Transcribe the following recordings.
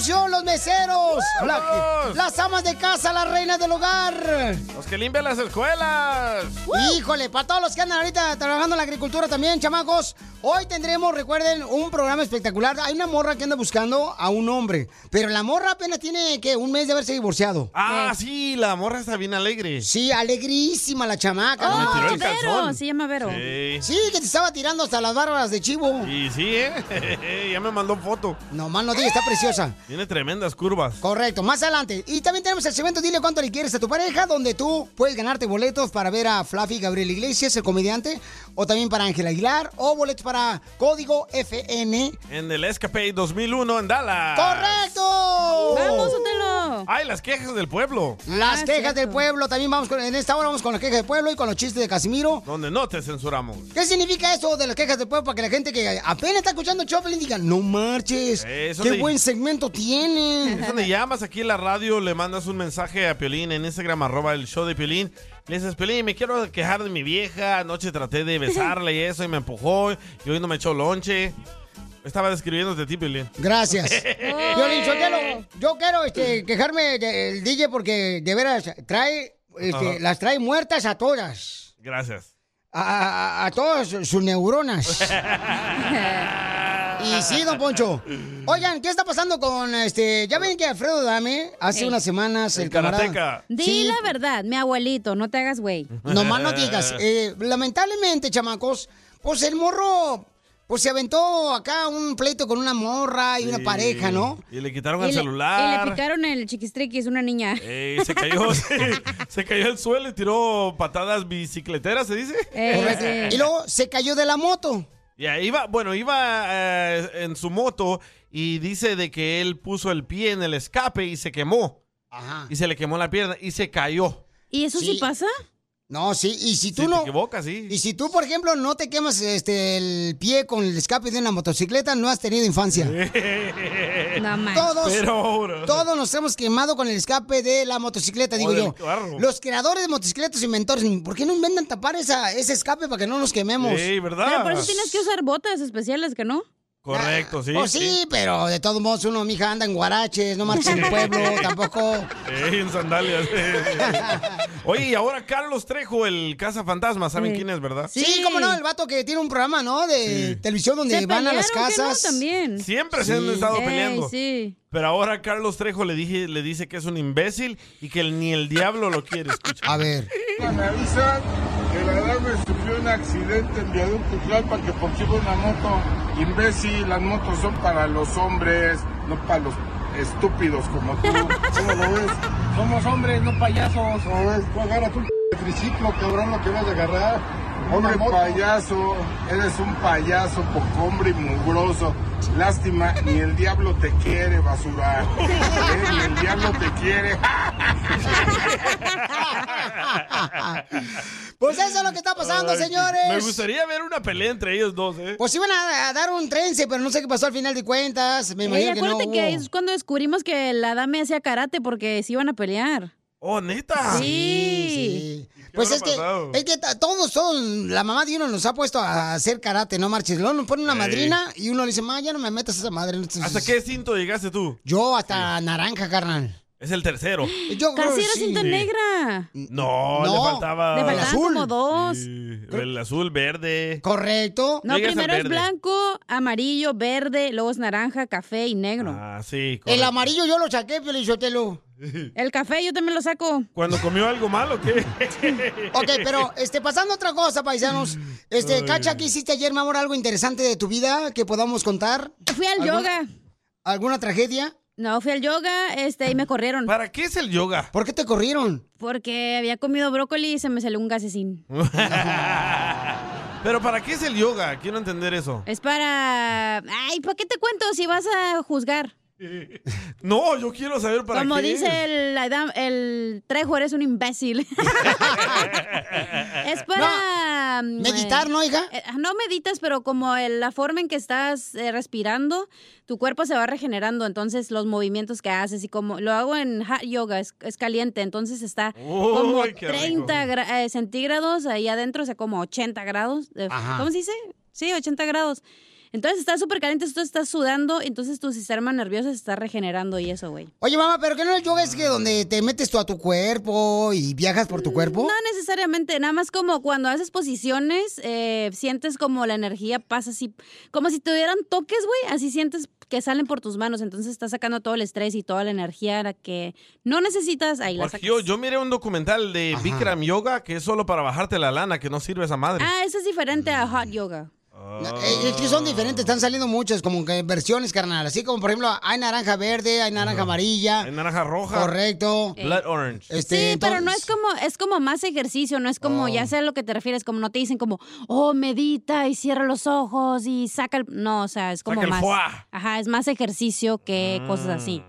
Construcción, los meseros, la- las amas de casa, las reinas del hogar! Los que limpian las escuelas. Híjole, para todos los que andan ahorita trabajando en la agricultura también, chamacos. Hoy tendremos, recuerden, un programa espectacular. Hay una morra que anda buscando a un hombre, pero la morra apenas tiene, ¿qué? Un mes de haberse divorciado. Ah, sí, la morra está bien alegre. Sí, alegrísima la chamaca. Me ¿no? tiró el calzón. se llama Vero. Sí. Sí, que te estaba tirando hasta las barbas de chivo. Y sí, ¿eh? ya me mandó foto. No más no digas, está preciosa. Tiene tremendas curvas. Correcto, más adelante. Y también tenemos el segmento Dile cuánto le quieres a tu pareja, donde tú puedes ganarte boletos para ver a Fluffy Gabriel Iglesias, el comediante, o también para Ángel Aguilar, o boletos para Código FN. En el Escape 2001 en Dallas. ¡Correcto! ¡Vamos, Otelo! Ay, las quejas del pueblo. Las quejas del pueblo, también vamos con, en esta hora vamos con las quejas del pueblo y con los chistes de Casimiro. Donde no te censuramos. ¿Qué significa eso de las quejas del pueblo? Para que la gente que apenas está escuchando Choplin diga, no marches, Eso qué buen segmento tienen. Es donde llamas aquí en la radio, le mandas un mensaje a Piolín en Instagram, arroba el show de Piolín. Le dices, Piolín, me quiero quejar de mi vieja. Anoche traté de besarle y eso y me empujó y hoy no me echó lonche. Estaba describiéndote a ti, Piolín. Gracias. Violín Sotelo, yo quiero este, quejarme del DJ porque de veras trae, este, Ajá. las trae muertas a todas. Gracias. A, a- a todas sus neuronas. Y sí, don Poncho. Oigan, ¿qué está pasando con este? Ya ven que Alfredo Dame hace Ey. unas semanas el, El camarada. Di Sí. la verdad, mi abuelito, no te hagas güey. Nomás no digas. Eh, lamentablemente, chamacos, pues el morro, pues se aventó acá un pleito con una morra y una pareja, ¿no? Y le quitaron Y el le, y celular. le picaron el chiquistriquis, una niña. Ey, se cayó, se, se cayó al suelo y tiró patadas bicicleteras, ¿se dice? Eh, sí. Y luego se cayó de la moto. Ya, iba, bueno, iba eh, en su moto y dice de que él puso el pie en el escape y se quemó. Ajá. Y se le quemó la pierna y se cayó. ¿Y eso sí, Sí. pasa? No, sí, y si tú Si no. te equivocas, sí. Y si tú, por ejemplo, no te quemas este el pie con el escape de una motocicleta, no has tenido infancia. No manches. Todos, Pero ahora. todos nos hemos quemado con el escape de la motocicleta, digo yo. carro. Los creadores de motocicletas, inventores, ¿por qué no inventan tapar esa, ese escape para que no nos quememos? Sí, ¿verdad? Pero por eso tienes que usar botas especiales, ¿que no? Correcto, sí. Pues sí, pero de todos modos uno, mija, anda en guaraches, no marches en el pueblo, tampoco. Ey, en sandalias. Oye, y ahora Carlos Trejo, el cazafantasma, ¿saben Sí. quién es, verdad? Sí, Sí. cómo no, el vato que tiene un programa, ¿no? De televisión donde Se van a las pelearon, ¿que no? casas. también. Siempre se han Sí. estado Ey, peleando. sí. Pero ahora Carlos Trejo le, dije, le dice que es un imbécil y que ni el diablo lo quiere escuchar. A ver. Me avisan que la dama sufrió un accidente en viaducto Tlalpan que porque iba una moto. Imbécil, las motos son para los hombres, no para los estúpidos como tú. ¿Cómo lo ves? Somos hombres, no payasos. ¿Cómo ves? Tú agarra tu triciclo, cabrón, lo que vas a agarrar. Hombre payaso, eres un payaso, poco hombre y mugroso. Lástima, ni el diablo te quiere, basura. ¿Eh? Ni el diablo te quiere. Pues eso es lo que está pasando, Ay, señores. Me gustaría ver una pelea entre ellos dos, ¿eh? Pues iban a, a dar un trense, pero no sé qué pasó al final de cuentas. Me Ey, imagino que no hubo. que es cuando descubrimos que la dame hacía karate porque se iban a pelear. Oh, neta. Sí. Sí. Pues es que, es que todos, todos, la mamá de uno nos ha puesto a hacer karate, ¿no, Marches? Luego nos pone una Ey. madrina y uno le dice, ma, ya no me metas esa madre. ¿Hasta qué cinto llegaste tú? Yo hasta naranja, carnal. Es el tercero. Yo creo Casi que era sí. cinta negra. No, No, le faltaba. Le faltaban azul. como dos. Sí, el azul, verde. Correcto. No, Llegas al primero es verde. blanco, amarillo, verde, luego es naranja, café y negro. Ah, sí. El correcto. amarillo yo lo saqué, Piolichotelo. El café yo también lo saco. ¿Cuando comió algo malo o qué? Ok, pero este, pasando a otra cosa, paisanos. Este, Cacha, ¿qué hiciste ayer, mi amor? ¿Algo interesante de tu vida que podamos contar? Fui al ¿Alguna- yoga. ¿Alguna tragedia? No, fui al yoga este, y me corrieron. ¿Para qué es el yoga? ¿Por qué te corrieron? Porque había comido brócoli y se me salió un gasecín. Pero ¿para qué es el yoga? Quiero entender eso. Es para... Ay, ¿para qué te cuento si vas a juzgar? No, yo quiero saber para Como qué. dice es. el, el Trejo, eres un imbécil. es para... mm, Meditar, ¿no, hija? eh, no meditas, pero como el- la forma en que estás eh, respirando, tu cuerpo se va regenerando. Entonces, los movimientos que haces y como... Lo hago en hot yoga, es, es caliente. Entonces, está como Uy, qué rico. 30 gra- eh, centígrados ahí adentro, o sea, como 80 grados. Ajá. ¿Cómo se dice? Sí, 80 grados. Entonces, está súper caliente, tú estás sudando, entonces tu sistema nervioso se está regenerando y eso, güey. Oye, mamá, ¿pero qué no el yoga es que donde te metes tú a tu cuerpo y viajas por tu cuerpo? No necesariamente, nada más como cuando haces posiciones, eh, sientes como la energía pasa así, como si te dieran toques, güey, así sientes que salen por tus manos, entonces estás sacando todo el estrés y toda la energía la que no necesitas, ahí la Porque sacas. yo, yo miré un documental de Ajá. Bikram Yoga que es solo para bajarte la lana, que no sirve esa madre. Ah, eso es diferente a hot yoga. Eh, Es que son diferentes, están saliendo muchas como que versiones, carnal. Así como, por ejemplo, hay naranja verde, hay naranja amarilla. Hay naranja roja. Correcto. Blood orange. Este, sí, pero no es como, es como más ejercicio, no es como, Oh. ya sé a lo que te refieres, como no te dicen como, oh, medita y cierra los ojos y saca el... No, o sea, es como Saca el más... foie. Ajá, es más ejercicio que cosas así.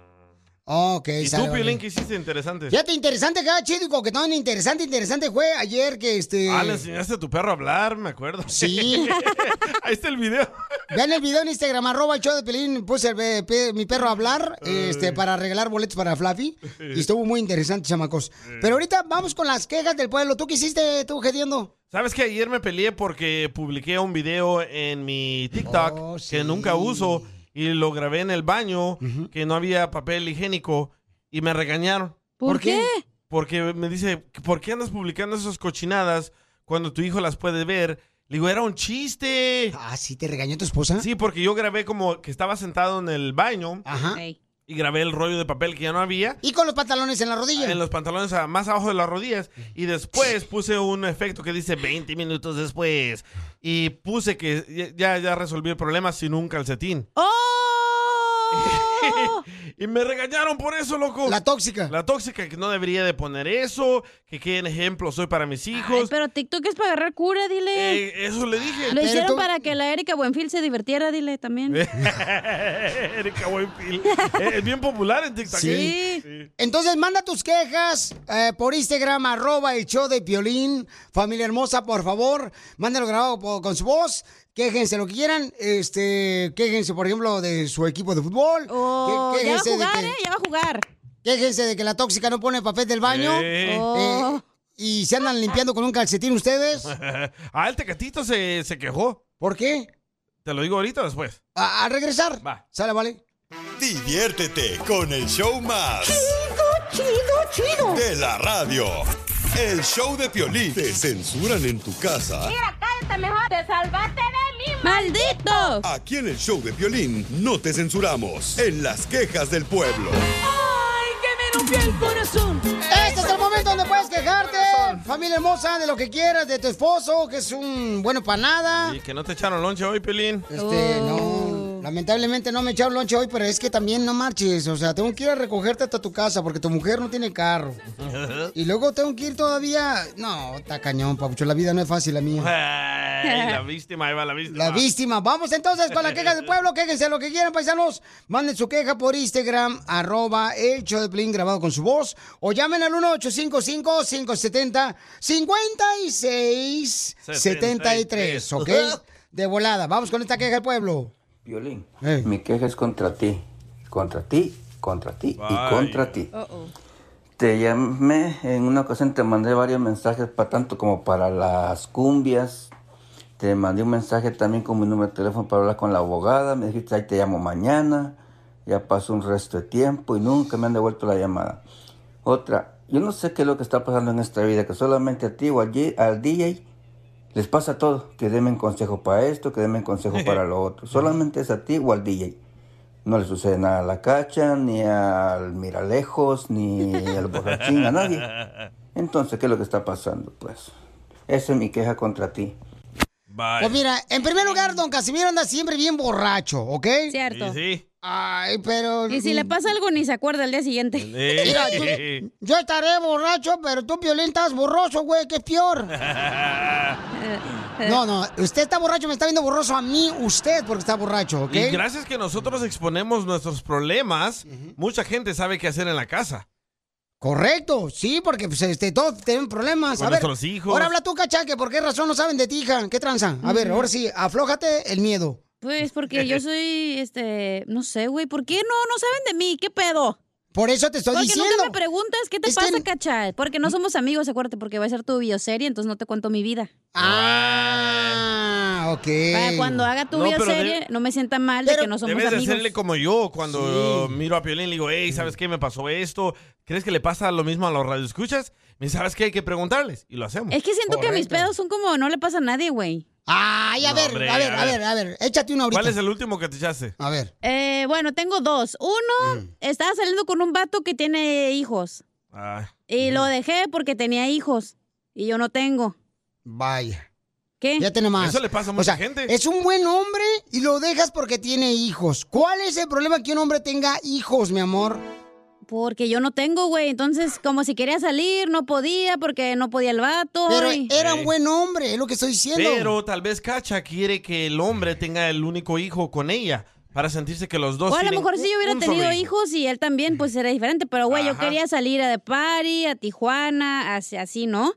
Ok, ¿Y tú. Piolín, qué hiciste interesante? Fíjate, interesante, cada chido y coquetón, interesante, interesante fue ayer que este... Ah, le enseñaste a tu perro a hablar, me acuerdo. Sí. Ahí está el video. Vean el video en Instagram, arroba el show de Pelín, puse el, eh, pe- mi perro a hablar este, para regalar boletos para Fluffy. Y estuvo muy interesante, chamacos. Pero ahorita vamos con las quejas del pueblo. ¿Tú qué hiciste, tú, Gediendo? ¿Sabes que ayer me peleé porque publiqué un video en mi TikTok Oh, sí. que nunca uso y lo grabé en el baño, que no había papel higiénico y me regañaron? ¿Por, ¿Por qué? qué? Porque me dice, ¿por qué andas publicando esas cochinadas cuando tu hijo las puede ver? Le digo, era un chiste. Ah, sí, te regañó tu esposa. Sí, porque yo grabé como que estaba sentado en el baño Ajá. Y grabé el rollo de papel que ya no había. Y con los pantalones en la rodilla. En los pantalones más abajo de las rodillas. Y después puse un efecto que dice 20 minutos después. Y puse que ya, ya resolví el problema sin un calcetín. ¡Oh! Y me regañaron por eso, loco. La tóxica. La tóxica, que no debería de poner eso, que qué ejemplo soy para mis Ay, hijos. pero TikTok es para agarrar cura, dile. Eh, eso le dije. Lo hicieron para que la Erika Buenfil se divirtiera, dile también. Erika Buenfil. Es bien popular en TikTok. ¿eh? Sí. Entonces manda tus quejas eh, por Instagram, arroba el show de Piolín. Familia hermosa, por favor, mándalo grabado con su voz. Quéjense lo que quieran. Este, quéjense, por ejemplo, de su equipo de fútbol. Oh, ya va a jugar, que- ¿eh? Ya va a jugar. Quéjense de que la tóxica no pone papel del baño. Eh. Oh. Eh, y se andan limpiando con un calcetín ustedes. ah, el tecatito se, se quejó. ¿Por qué? Te lo digo ahorita o después. A, a regresar. Va. Sale, vale. Diviértete con el show más. Chido, chido. De la radio. El show de Piolín. Te censuran en tu casa. cállate mejor. Te salvaste de mí. ¡Maldito! Aquí en el show de Piolín no te censuramos. En las quejas del pueblo. Ay, que me rompió el corazón. Este es el momento donde puedes quejarte, familia hermosa, de lo que quieras, de tu esposo, que es un bueno para nada. Y que no te echaron lonche hoy, Pelín. Este, no. Lamentablemente no me echaron lonche hoy, pero es que también no marches. O sea, tengo que ir a recogerte hasta tu casa porque tu mujer no tiene carro. Y luego tengo que ir todavía. No, está cañón, papucho. La vida no es fácil, la mía. Ay, la víctima, ahí va la víctima. La víctima. Vamos entonces con la queja del pueblo. Quéjense lo que quieran, paisanos. Manden su queja por Instagram, arroba el show de Plin grabado con su voz. O llamen al 1-855-570-5673. ¿Ok? De volada. Vamos con esta queja del pueblo. Violín, mi queja es contra ti. Contra ti, contra ti y contra ti. Te llamé, en una ocasión te mandé varios mensajes para tanto como para las cumbias. Te mandé un mensaje también con mi número de teléfono para hablar con la abogada. Me dijiste, ahí te llamo mañana. Ya pasó un resto de tiempo y nunca me han devuelto la llamada. Otra, yo no sé qué es lo que está pasando en esta vida, que solamente a ti o al DJ les pasa todo. Que denme consejo para esto, que denme consejo para lo otro. Solamente es a ti o al DJ. No le sucede nada a la cacha, ni al miralejos, ni al borrachín, a nadie. Entonces, ¿qué es lo que está pasando? Pues, esa es mi queja contra ti. Pues mira, en primer lugar, don Casimiro anda siempre bien borracho, ¿ok? Cierto. Sí, Ay, pero... Y si le pasa algo ni se acuerda al día siguiente. Mira, yo, yo estaré borracho, pero tú, Piolín, estás borroso, güey, que es peor. No, no, usted está borracho, me está viendo borroso a mí, usted, porque está borracho, ¿ok? Y gracias que nosotros exponemos nuestros problemas, mucha gente sabe qué hacer en la casa. Correcto, sí, porque pues, este, todos tienen problemas. Con a ver, nuestros hijos. ahora habla tú, cachaque, ¿por qué razón no saben de ti, hija? ¿Qué tranza? A ver, ahora sí, aflójate el miedo. Pues porque yo soy, este, no sé, güey, ¿por qué no, no saben de mí? ¿Qué pedo? Por eso te estoy porque diciendo. nunca me preguntas, ¿qué te Es pasa, que- cacha? Porque no somos amigos, acuérdate, porque va a ser tu bioserie, entonces no te cuento mi vida. Ah, ok. Para cuando haga tu No, bioserie, no me sienta mal de que no somos Debes amigos. hacerle como yo cuando miro a Piolín le digo, hey, ¿sabes qué? Me pasó esto. ¿Crees que le pasa lo mismo a los radioescuchas? Me dice, ¿sabes qué? Hay que preguntarles. Y lo hacemos. Es que siento que mis pedos son como, no le pasa a nadie, güey. Ay, a No, ver, hombre, a ver, a a ver. ver, a ver, échate una ahorita. ¿Cuál es el último que te echaste? A ver. Eh, bueno, tengo dos. Uno, estaba saliendo con un vato que tiene hijos. Ay. Y lo dejé porque tenía hijos. Y yo no tengo. Vaya. ¿Qué? Ya tiene más. Eso le pasa a O mucha sea, gente. Es un buen hombre y lo dejas porque tiene hijos. ¿Cuál es el problema que un hombre tenga hijos, mi amor? Porque yo no tengo, güey. Entonces, como si quería salir, no podía porque no podía el vato. Pero y- era un buen hombre, es lo que estoy diciendo. Pero tal vez Cacha quiere que el hombre tenga el único hijo con ella para sentirse que los dos O a lo mejor si yo hubiera tenido hijo. hijos y él también, pues era diferente. Pero, güey, yo quería salir a de party, a Tijuana, así, así, ¿no?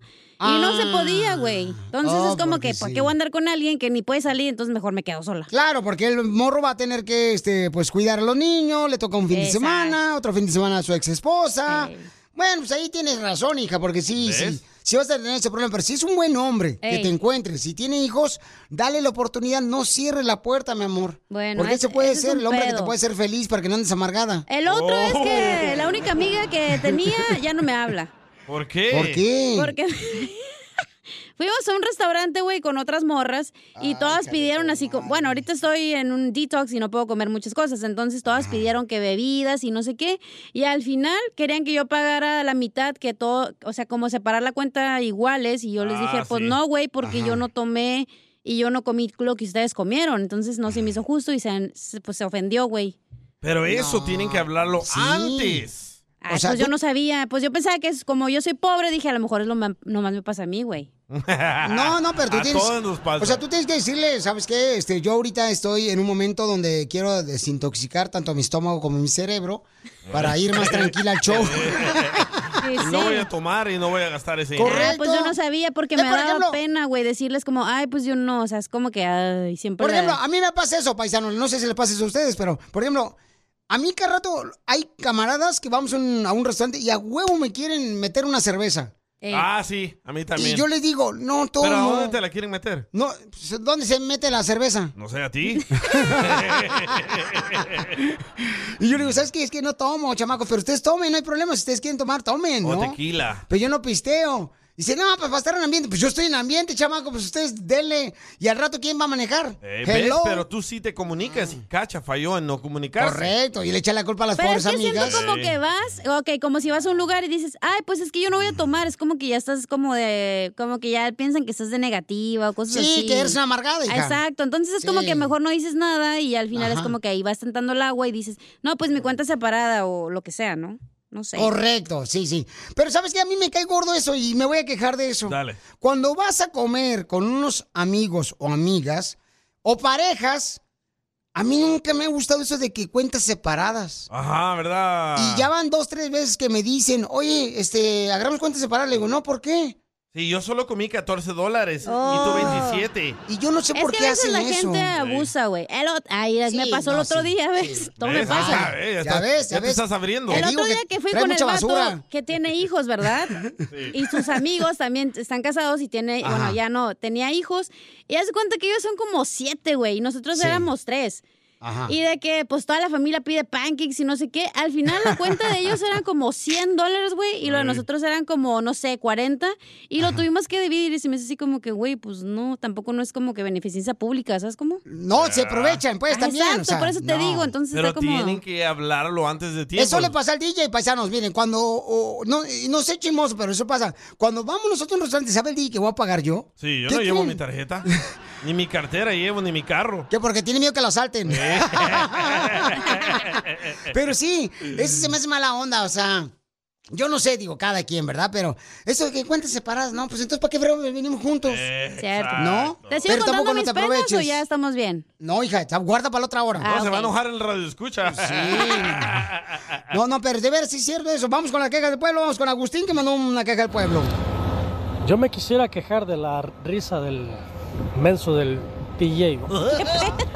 Y no se podía, güey. Entonces Oh, es como porque que, ¿por sí. qué voy a andar con alguien que ni puede salir? Entonces mejor me quedo sola. Claro, porque el morro va a tener que, este, pues, cuidar a los niños, le toca un fin de semana, otro fin de semana a su ex esposa. Bueno, pues ahí tienes razón, hija, porque sí, ¿Ves? sí, sí vas a tener ese problema. Pero si es un buen hombre que te encuentres, si tiene hijos, dale la oportunidad, no cierres la puerta, mi amor. Bueno, porque ese- ese puede ese ser el hombre que te puede ser feliz para que no andes amargada. El otro es Oh. que la única amiga que tenía ya no me habla. ¿Por qué? ¿Por qué? Porque fuimos a un restaurante, güey, con otras morras y todas pidieron así como, bueno, ahorita estoy en un detox y no puedo comer muchas cosas, entonces todas pidieron que bebidas y no sé qué y al final querían que yo pagara la mitad, que todo, o sea, como separar la cuenta iguales y yo les Ah, dije, pues sí. no, güey, porque Ajá. yo no tomé y yo no comí lo que ustedes comieron, entonces no se me hizo justo y se, se- pues se ofendió, güey. Pero eso tienen que hablarlo Sí. antes. O sea, pues yo no sabía, pues yo pensaba que es como yo soy pobre, dije a lo mejor es lo ma- nomás me pasa a mí, güey. No, no, pero tú A tienes. todos nos pasa. O sea, tú tienes que decirle, ¿sabes qué? Este, yo ahorita estoy en un momento donde quiero desintoxicar tanto mi estómago como mi cerebro para ir más tranquila al show. Sí, Y sí. no voy a tomar y no voy a gastar ese Correcto. dinero. Ah, pues yo no sabía porque Eh, me por daba ejemplo- pena, güey, decirles como, ay, pues yo no, o sea, es como que, ay, siempre... Por la- ejemplo, a mí me pasa eso, paisano. No sé si les pasa eso a ustedes, pero, por ejemplo, a mí cada rato hay camaradas que vamos a un, a un restaurante y a huevo me quieren meter una cerveza. Eh, Ah, sí, a mí también. Y yo les digo, no, todo. ¿Pero a dónde te la quieren meter? No, pues, ¿dónde se mete la cerveza? No sé, a ti. Y yo le digo, ¿sabes qué? Es que no tomo, chamacos, pero ustedes tomen, no hay problema. Si ustedes quieren tomar, tomen, O ¿no? tequila. Pero yo no pisteo. Dice, no, pues para estar en ambiente. Pues yo estoy en ambiente, chamaco, pues ustedes denle. Y al rato, ¿quién va a manejar? Eh. Pero tú sí te comunicas y Cacha falló en no comunicarse. Correcto, y le echa la culpa a las Pero es pobres que amigas. siento como Sí. que vas, ok, como si vas a un lugar y dices, ay, pues es que yo no voy a tomar, es como que ya estás como de, como que ya piensan que estás de negativa o cosas así. Sí, que eres una amargada, hija. Exacto, entonces es como Sí. que mejor no dices nada y al final Ajá. es como que ahí vas tentando el agua y dices, no, pues mi cuenta es separada o lo que sea, ¿no? No sé. Correcto, sí, sí. Pero ¿sabes qué? A mí me cae gordo eso y me voy a quejar de eso. Dale. Cuando vas a comer con unos amigos o amigas o parejas, a mí nunca me ha gustado eso de que cuentas separadas. Ajá, ¿verdad? Y ya van dos, tres veces que me dicen, oye, este, agarramos cuentas separadas. Le digo, no, ¿por qué? Sí, yo solo comí 14 dólares Oh. y tú 27. Y yo no sé Es por que qué a veces hacen la eso. gente abusa, güey. Ay, me pasó el otro sí, día, ¿ves? Todo me pasa. Ah, eh, Ya ves, ya te ves. estás abriendo. El otro día que que fui con el vato basura. que tiene hijos, ¿verdad? Y sus amigos también están casados y tiene, Ajá. bueno, ya no, tenía hijos. Y hace cuenta que ellos son como siete, güey, y nosotros Sí. éramos tres. Ajá. Y de que pues toda la familia pide pancakes y no sé qué. Al final la cuenta de ellos eran como 100 dólares, güey. Y lo de nosotros eran como, no sé, 40. Y lo tuvimos que dividir. Y se me hace así como que, güey, pues no, tampoco no es como que beneficencia pública, ¿sabes cómo? No, se aprovechan, pues, Ah, también, Exacto, o sea, por eso te no. digo. Entonces Pero está como... tienen que hablarlo antes de tiempo. Eso le pasa al DJ, paisanos. Miren, cuando. o- no, y no sé chismoso, pero eso pasa. Cuando vamos nosotros a un restaurante, ¿sabe el DJ que voy a pagar yo? Sí, yo ¿Qué no llevo mi tarjeta. ni mi cartera llevo, ni mi carro. Que porque tiene miedo que lo asalten. Pero sí, eso se me hace mala onda, o sea. Yo no sé, digo, cada quien, ¿verdad? Pero eso de que cuentas separadas, no, pues entonces ¿para qué venimos juntos? Cierto. ¿No? ¿Te sigo Pero contando tampoco no te penas aproveches. o ya estamos bien? No, hija, guarda para la otra hora. No, se va a enojar el radio escucha. No, no, pero de ver si es cierto eso. Vamos con la queja del pueblo, vamos con Agustín que mandó una queja del pueblo. Yo me quisiera quejar de la risa del menso del DJ.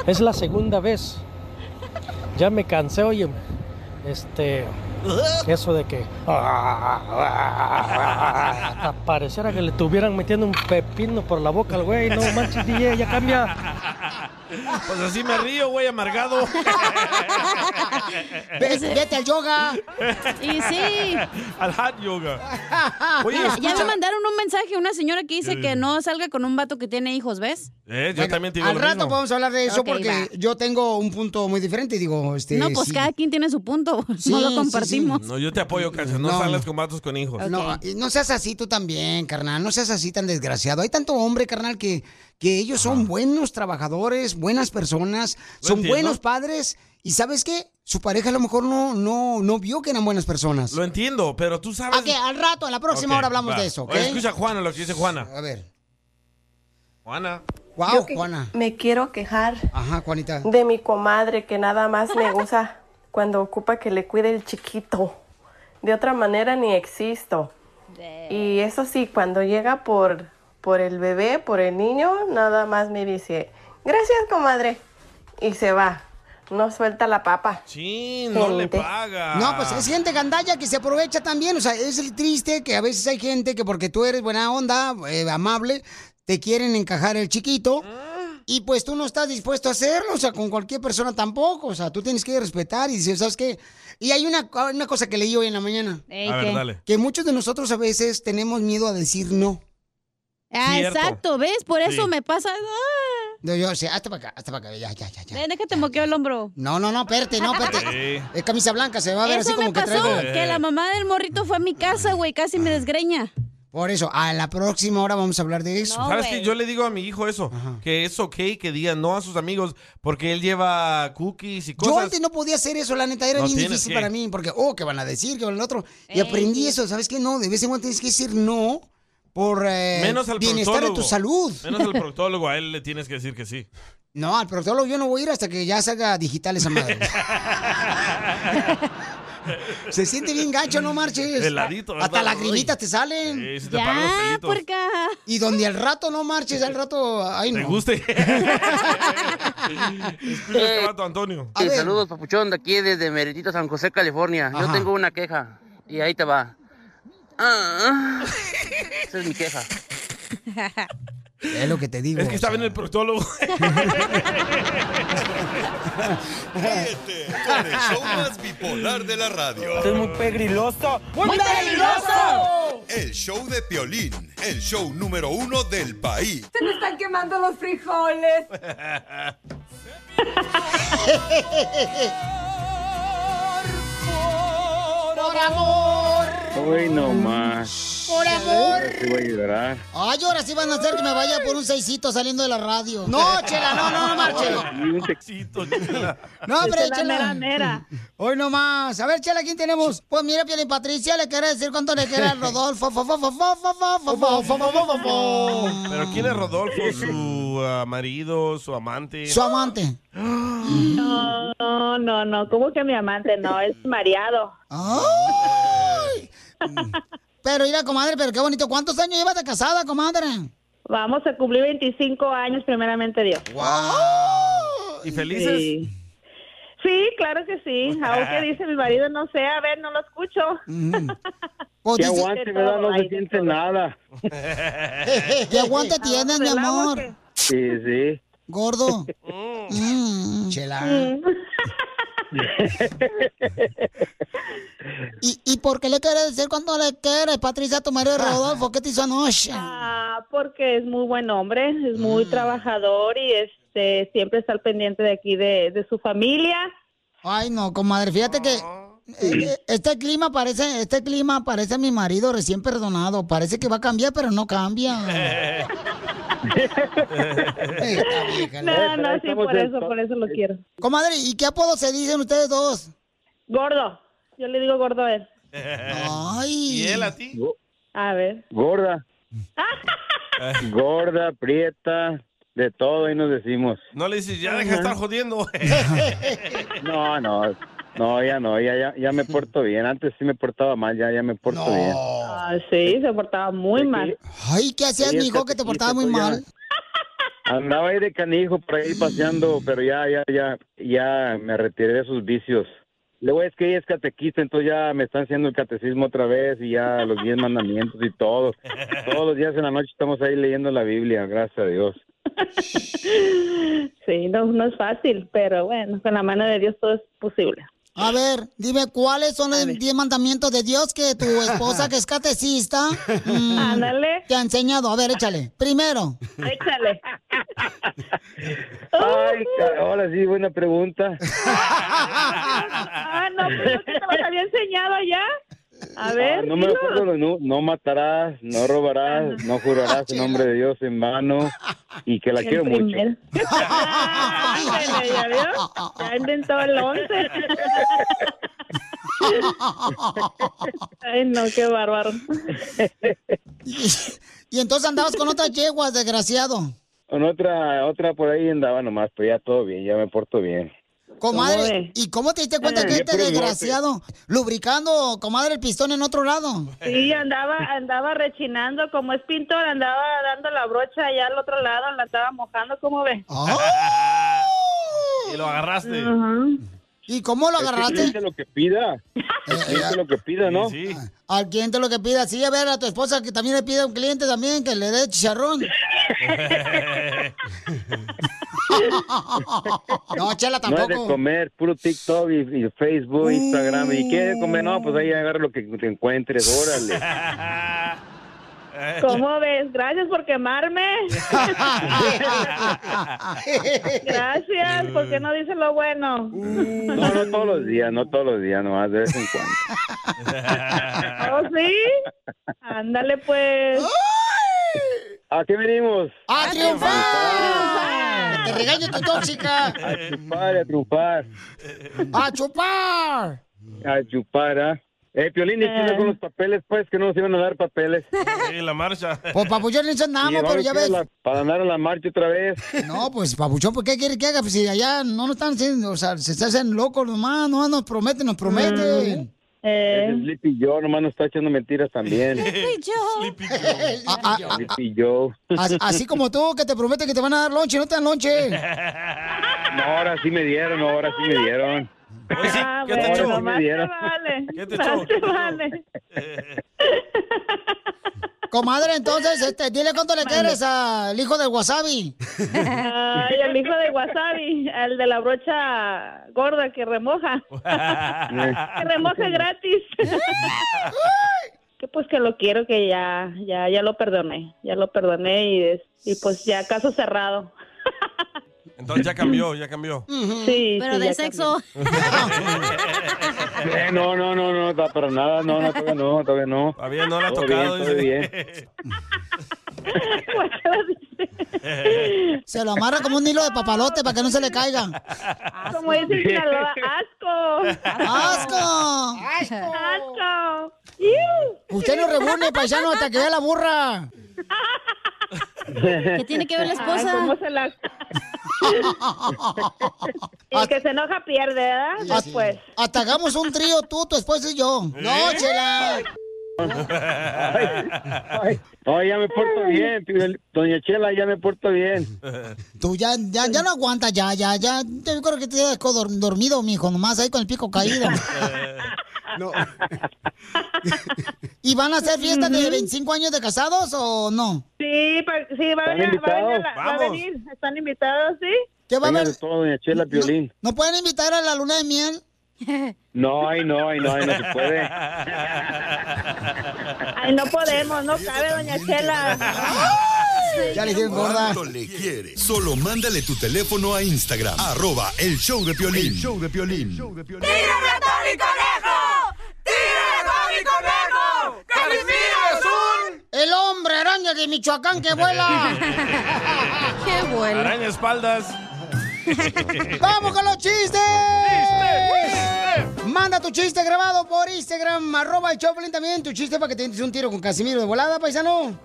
Es la segunda vez. Ya me cansé, oye. Este. Eso de que. Hasta pareciera que le estuvieran metiendo un pepino por la boca al güey. No manches, DJ, ya cambia. Pues así me río, güey, amargado. Vete, vete al yoga. Y sí. Al hot yoga. Oye, Mira, ya me mandaron un mensaje, una señora que dice que no salga con un vato que tiene hijos, ¿ves? Eh, yo Bueno, también te digo Al lo rato mismo. podemos hablar de eso porque va. yo tengo un punto muy diferente y digo, este. no, pues sí. cada quien tiene su punto. Sí, no lo sí, compartimos. No, yo te apoyo, Cacha. No, No. sales con vatos con hijos. No, y no seas así tú también, carnal. No seas así tan desgraciado. Hay tanto hombre, carnal, que, que ellos son buenos trabajadores, buenas personas, Lo son entiendo. buenos padres. Y ¿sabes qué? Su pareja a lo mejor no, no, no vio que eran buenas personas. Lo entiendo, pero tú sabes. Ok, al rato, a la próxima hora hablamos va. de eso, ¿ok? Oye, escucha a Juana lo que dice Juana. A ver. Juana. Wow, Juana. Me quiero quejar Ajá, Juanita. de mi comadre que nada más me usa cuando ocupa que le cuide el chiquito. De otra manera ni existo. Y eso sí, cuando llega por, por el bebé, por el niño, nada más me dice, gracias comadre. Y se va. No suelta la papa. Sí, no le Gente. paga. No, pues es gente gandalla que se aprovecha también. O sea, es el triste que a veces hay gente que porque tú eres buena onda, eh, amable, te quieren encajar el chiquito. Y pues tú no estás dispuesto a hacerlo, o sea, con cualquier persona tampoco. O sea, tú tienes que respetar y decir, ¿sabes qué? Y hay una, una cosa que leí hoy en la mañana. Ey, A ver, dale. Que muchos de nosotros a veces tenemos miedo a decir no. Ah, Cierto. exacto, ¿ves? Por eso Sí. me pasa. ¡Ah! No, yo, sea, hasta para acá, hasta para acá, ya, ya, ya. ya. Ven, déjate moqueo el hombro. No, no, no, espérate, no, espérate. Es camisa blanca, se va a ver Eso así como me que pasó, traigo. que la mamá del morrito fue a mi casa, güey, casi me desgreña. Por eso, a la próxima hora vamos a hablar de eso. ¿Sabes qué? Yo le digo a mi hijo eso, que es ok que diga no a sus amigos porque él lleva cookies y Yo cosas. antes no podía hacer eso, la neta, era No bien tienes difícil que. para mí, porque, oh, ¿qué van a decir? ¿Qué van a otro? Y Ey, aprendí eso, ¿sabes qué? No, de vez en cuando tienes que decir no por eh, Menos al bienestar de tu salud. Menos al proctólogo, a él le tienes que decir que sí. No, al proctólogo yo no voy a ir hasta que ya salga digital esa madre. Se siente bien gacho, no marches. Heladito. Hasta lagrimitas te salen. Sí, se te paran los pelitos. Y donde al rato no marches, al rato, ay ¿Te no. guste? Escucha este vato, Antonio. Sí, saludos, papuchón, de aquí desde Meritito, San José, California. Yo tengo una queja y ahí te va. Ah, esa es mi queja. Es lo que te digo. Es que estaba en el proctólogo. Ríete con el show más bipolar de la radio. Esto es muy pegriloso. ¡Muy peligroso! El show de Piolín, el show número uno del país. Se me están quemando los frijoles. Por amor. Hoy no más. Por amor. Sí voy a llorar. Ay, ahora sí van a hacer que me vaya por un seisito saliendo de la radio. No, chela, no, no, no, Marcelo. Un sexito, chela. No, hombre, chela. Mera, Hoy no más. A ver, chela, ¿quién tenemos? Pues mira, Piel y Patricia le quiere decir cuánto le queda a Rodolfo. Pero ¿quién es Rodolfo? ¿Su uh, marido? ¿Su amante? Su amante. No, no, no, no. ¿Cómo que mi amante? No, es mareado. Pero mira, comadre, pero qué bonito. ¿Cuántos años llevas de casada, comadre? Vamos a cumplir 25 años, primeramente Dios. ¿Y felices? Sí. Sí, claro que sí. Aunque dice mi marido, no sé, a ver, no lo escucho. Que aguante, ¿verdad? No se siente nada. ¿Qué aguante tienes, mi amor? Sí, sí. Gordo. Mm. Chela. Mm. ¿Y, ¿Y por qué le quieres decir cuando le quieres, Patricia, a tu marido Rodolfo? ¿Qué te hizo anoche? Ah, porque es muy buen hombre, es muy trabajador y este siempre está al pendiente de aquí de, de su familia. Ay, no, comadre, fíjate que eh, eh, este clima parece, este clima parece a mi marido recién perdonado. Parece que va a cambiar, pero no cambia. No, no, sí, por eso, por eso lo quiero. Comadre, ¿y qué apodo se dicen ustedes dos? Gordo, yo le digo gordo a él. Ay. ¿Y él a ti? A ver. Gorda. Gorda, prieta, de todo ahí nos decimos. No le dices, ya deja de estar jodiendo. No, no, no, ya no, ya, ya, ya me porto bien. Antes sí me portaba mal, ya, ya me porto bien. Ah, sí, se portaba muy mal. Ay, ¿qué hacías, Sí, mijo, que te portaba muy mal? Andaba ahí de canijo por ahí paseando, pero ya, ya, ya, ya me retiré de esos vicios. Luego es que ella es catequista, entonces ya me están haciendo el catecismo otra vez y ya los diez mandamientos y todo. Todos los días en la noche estamos ahí leyendo la Biblia, gracias a Dios. Sí, no, no es fácil, pero bueno, con la mano de Dios todo es posible. A ver, dime, ¿cuáles son los 10 mandamientos de Dios que tu esposa, que es catecista, mm, Ándale. te ha enseñado? A ver, échale. Primero. Échale. Ay, ahora sí, buena pregunta. Ah, no, pero que te los había enseñado ya. A ver, Ah, no me acuerdo, de no, no matarás, no robarás, no jurarás en nombre de Dios en vano y que la El quiero mucho. ¿ya vio? Ya inventó el once. Ay, no, qué bárbaro. Y entonces andabas con otras yeguas, desgraciado. Con otra, otra por ahí andaba nomás, pero ya todo bien, ya me porto bien. Comadre, ¿y cómo te diste cuenta Eh, que este desgraciado lubricando, comadre, el pistón en otro lado? Sí, andaba, andaba rechinando, como es pintor, andaba dando la brocha allá al otro lado, la estaba mojando, ¿cómo ve? y lo agarraste. ¿Y cómo lo Es que agarraste? dice lo que pida. Dice lo que pida, ¿no? Al cliente lo que pida. Sí, a ver, a tu esposa que también le pide a un cliente también que le dé chicharrón. no, chela No es de tampoco. comer, puro TikTok y, y Facebook, Instagram. ¿Y qué de comer? No, pues ahí agarra lo que te encuentres, órale. ¿Cómo ves? Gracias por quemarme. Gracias, porque no dices lo bueno. No, no todos los días, no todos los días, nomás de vez en cuando. ¿Oh, sí? Ándale, pues. ¿A qué venimos? ¡A triunfar! ¡Te regaño tu tóxica! A chupar, a triunfar. ¡A chupar! A chupar, ¿ah? Eh, Piolín, ¿y con los papeles, pues? Que no nos iban a dar papeles. Sí, la marcha. Pues papuchón eso andamos, pero ya ves. la- para andar a la marcha otra vez. No, pues papuchón, ¿por qué quiere que haga? Pues si allá no nos están haciendo, o sea, se están haciendo locos nomás, no nos prometen, nos prometen. Ese Sleepy Joe nomás nos está echando mentiras también. A- a- Sleepy Joe. As- Así como tú, que te prometen que te van a dar lonche, no te dan lonche. No, ahora sí me dieron, ahora sí me dieron. Ah, ¿qué te echó? más te vale. ¿Qué te Más echó? te vale. Comadre, entonces, este, dile cuánto le quieres al hijo del wasabi. Ay, el hijo de Wasabi, el de la brocha gorda que remoja. que remoja gratis. que pues que lo quiero, que ya, ya, ya lo perdoné, ya lo perdoné y, y pues ya caso cerrado. Entonces ya cambió, ya cambió. Sí, Pero sí, de sexo. Eh, no, no, no, no, no, para nada, no, no, todavía no, todavía no. Todavía no la ha tocado. bien, todo bien. Se lo amarra como un hilo de papalote para que no se le caiga. Como dice en Sinaloa, asco. ¡Asco! ¡Asco! ¡Iu! Usted no reúne, paisano, hasta que vea la burra. ¿Qué tiene que ver la esposa? Ay, ¿cómo se la- El que se enoja pierde, ¿verdad? Después. Hasta hagamos un trío tú, tu esposo y yo. No, chela. Ay, no, ya me porto bien, doña Chela, ya me porto bien. Tú ya, ya, ya no aguantas, ya, ya, ya. Yo creo que te dor- dormido, mijo, nomás ahí con el pico caído. No. ¿Y van a hacer fiestas de 25 años de casados o no? Sí, pa- sí, va a, ¿Están venir, va, a venir, invitados? la- va a Vamos. venir. ¿Están invitados, sí? ¿Qué va a haber? todo, doña Chela Piolín. ¿No pueden invitar a la luna de miel? No, ay, no, ay, no, ay, no se puede. Ay, no podemos, no cabe, doña Chela. Ya le dijeron gorda. ¿Cuánto le quieres? Solo mándale tu teléfono a Instagram, arroba el show de Piolín. El show de Piolín. ¡Tírame a Tony Conejo! ¡Tírame a Tony Conejo! ¡Casimiro es un... El hombre araña de Michoacán que vuela. ¡Qué bueno! Araña espaldas. ¡Vamos con los chistes! Manda tu chiste grabado por Instagram, arroba el Choplin también, tu chiste para que te des un tiro con Casimiro de volada, paisano.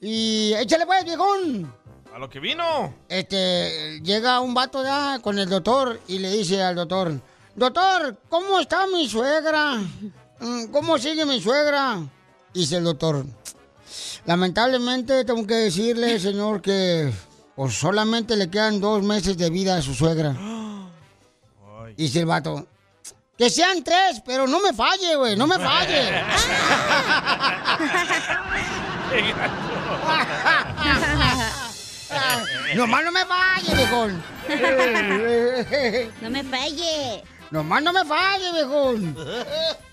Y échale pues, viejón. A lo que vino. Este, llega un vato ya con el doctor y le dice al doctor, doctor, ¿cómo está mi suegra? Mm, ¿Cómo sigue mi suegra? Dice el doctor, lamentablemente tengo que decirle, señor, que solamente le quedan dos meses de vida a su suegra. Dice el vato, que sean tres, pero no me falle, güey, no me falle. Nomás no me falle, viejón. No me falle. Nomás no me falle, viejón.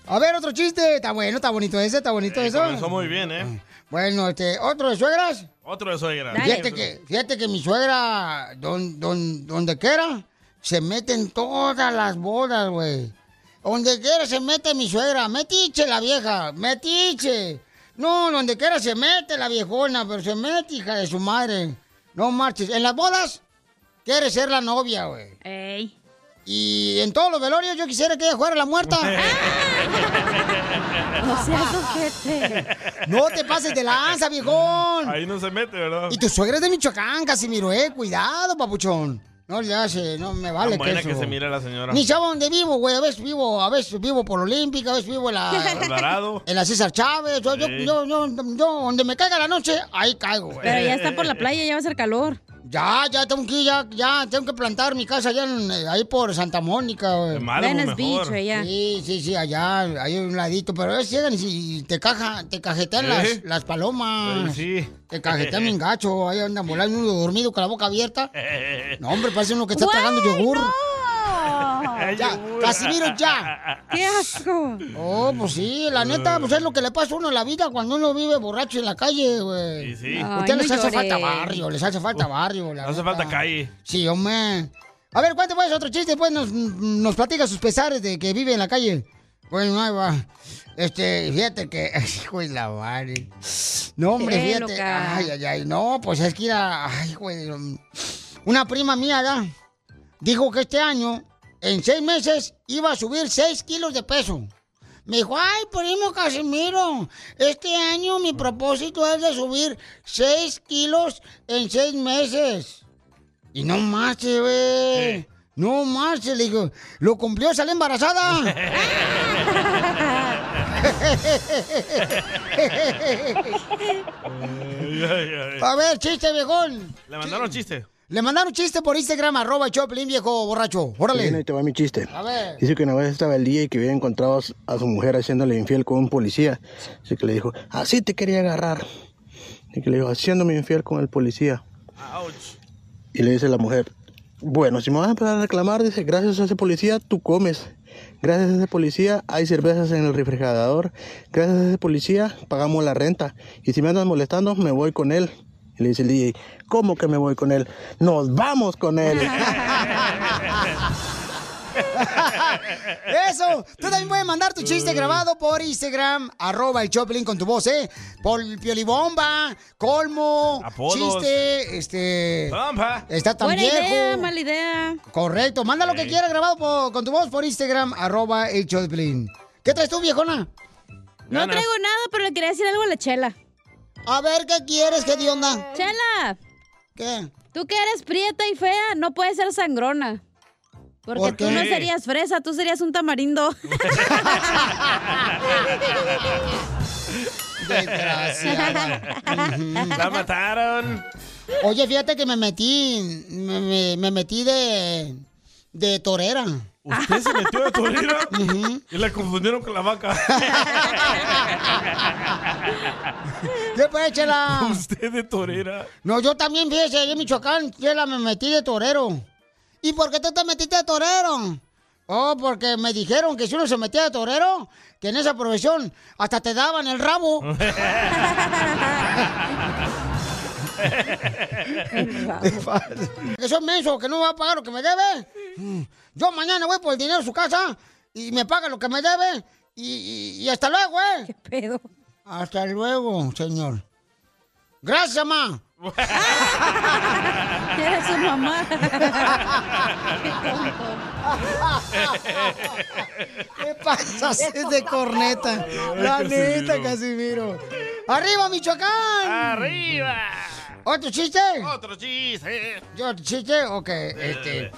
A ver, otro chiste. Está bueno, está bonito ese, está bonito eso. Comenzó muy bien, ¿eh? Bueno, este, ¿otro de suegras? Otro de suegra. Fíjate que, fíjate que mi suegra, don, don, donde quiera, se mete en todas las bodas, güey. Donde quiera se mete mi suegra. Metiche la vieja, metiche. No, donde quiera se mete la viejona, pero se mete, hija de su madre. No marches. En las bodas, quiere ser la novia, güey. Ey. Y en todos los velorios yo quisiera que ella fuera la muerta. No seas ojete. No te pases de lanza, viejón. Ahí no se mete, ¿verdad? Y tu suegra es de Michoacán, Casimiro, eh. Cuidado, papuchón. No le hace, no me vale buena queso. que se mira la señora. Ni sabe dónde vivo, güey. A veces vivo, a veces vivo por Olímpica, a veces vivo en la... En la César Chávez. Yo, yo, Sí. yo, yo, yo, donde me caiga la noche, ahí caigo, güey. Pero ya está por la playa, ya va a hacer calor. Ya, ya tengo que ir, ya, ya tengo que plantar mi casa allá en, eh, ahí por Santa Mónica, Venice mejor. Beach, allá. Sí, sí, sí, allá, ahí a un ladito. Pero a veces llegan y te caja, te cajetean las, ¿Eh? las palomas. Sí, sí. Te cajetean bien gacho, ahí andan volando uno dormido con la boca abierta. No, hombre, parece uno que está tragando yogur. Ay, Ya. Casimiro, ya. ¡Qué asco! Oh, pues sí, la neta, pues es lo que le pasa a uno en la vida cuando uno vive borracho en la calle, güey. Sí, sí. Ay, Usted les no hace llore. falta barrio, les hace falta barrio. la No hace falta calle. Sí, hombre. A ver, cuéntame pues otro chiste, pues nos, nos platica sus pesares de que vive en la calle. Bueno, ahí va. Este, fíjate que. Hijo de la madre. No, hombre, Qué fíjate. loca. Ay, ay, ay. No, pues es que era. Ay, güey. Una prima mía, ya. Dijo que este año, en seis meses, iba a subir seis kilos de peso. Me dijo, ay, primo Casimiro, este año mi propósito es de subir seis kilos en seis meses. Y no marche, güey. No marche, le digo. Lo cumplió, sale embarazada. Ay, ay, ay. A ver, chiste, viejón. Le mandaron chiste. Le mandaron chiste por Instagram, arroba Choplin, viejo borracho. Bien, ahí Órale. te va mi chiste. A ver. Dice que una vez estaba el día y que había encontrado a su- mujer haciéndole infiel con un policía. Así que le dijo, así te quería agarrar. Y que le dijo, haciéndome infiel con el policía. Y le dice la mujer, bueno, si me vas a empezar a reclamar, dice, gracias a ese policía tú comes. Gracias a ese policía hay cervezas en el refrigerador. Gracias a ese policía pagamos la renta. Y si me andas molestando, me voy con él. Y le dice el DJ, ¿cómo que me voy con él? Nos vamos con él. Eso. Tú también puedes mandar tu chiste grabado por Instagram, arroba el Choplin con tu voz, ¿eh? Por Piolibomba, Colmo, Apodos. chiste, este... Trampa. Está tan Buena viejo. idea, mala idea. Correcto. Manda lo que quieras grabado por- con tu voz por Instagram, arroba el Choplin. ¿Qué traes tú, viejona? No Ganas. traigo nada, pero le quería decir algo a la chela. A ver, ¿qué quieres? ¿Qué onda? Chela, ¿Qué? tú que eres prieta y fea, no puedes ser sangrona. Porque ¿Por tú no serías fresa, tú serías un tamarindo. Desgraciada. La mataron. Oye, fíjate que me metí, me, me- me metí de, de torera. ¿Usted se metió de torera? Y la confundieron con la vaca. ¿Qué pues, Chela? Usted de torera. No, yo también, fíjese, allá en Michoacán, Chela, me metí de torero. ¿Y por qué tú te metiste de torero? Oh, porque me dijeron que si uno se metía de torero, que en esa profesión hasta te daban el rabo. que soy menso, que no me va a pagar lo que me debe. Yo mañana voy por el dinero a su casa y me paga lo que me debe. Y, y- y hasta luego, ¿eh? ¿Qué pedo? Hasta luego, señor. Gracias, mamá. Eres su mamá. ¿Qué pasa? Es de corneta. La neta, Casimiro. ¡Arriba, Michoacán! ¡Arriba! ¿Otro chiste? Otro chiste. ¿Yo otro chiste? Ok, este...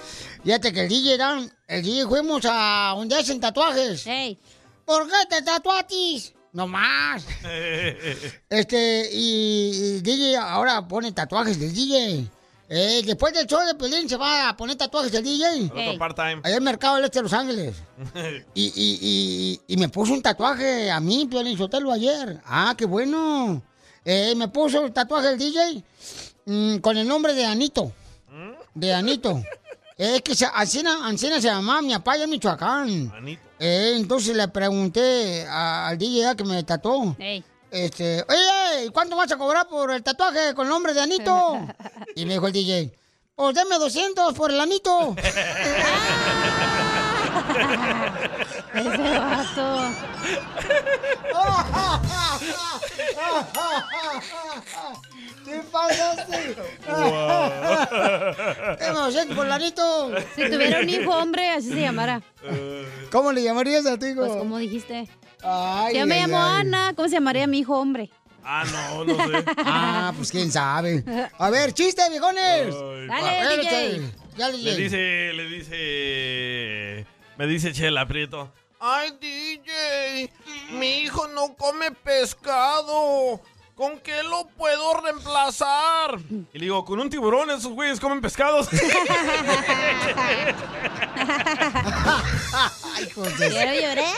Fíjate que el DJ, Dan, el DJ fuimos a donde hacen tatuajes. ¿Por qué te tatuatis? No más. Este, y, y DJ ahora pone tatuajes del DJ. Eh, después del show de Pelín se va a poner tatuajes del DJ. Otro part-time. Allá en Mercado del Este de Los Ángeles. Y, y, y, y me puso un tatuaje a mí, Piolín Sotelo, ayer. Ah, qué bueno. Eh, me puso el tatuaje del DJ mm, con el nombre de Anito. De Anito. Es que se, Ancina, Ancina se llamaba mi papá en Michoacán. Eh, entonces le pregunté a- al DJ que me tatuó. Este, oye, ¿y ¿cuánto vas a cobrar por el tatuaje con el nombre de Anito? Y me dijo el DJ, pues deme 200 por el Anito. Ese vato. ¿Qué pasaste? Deme 200 por el Anito. Si tuviera un hijo hombre, así se llamara. ¿Cómo le llamarías a ti? Pues como dijiste. Ay, si yo me ay, llamo ay. Ana, ¿cómo se llamaría mi hijo hombre? Ah, no, no sé. Ah, pues quién sabe. A ver, chiste, viejones. Dale, A ver, DJ. Ya, Le DJ. dice, le dice... Me dice Chela Prieto. Ay, DJ, mi hijo no come pescado. ¿Con qué lo puedo reemplazar? Y le digo, con un tiburón, esos güeyes comen pescados. Ay, de- Quiero llorar.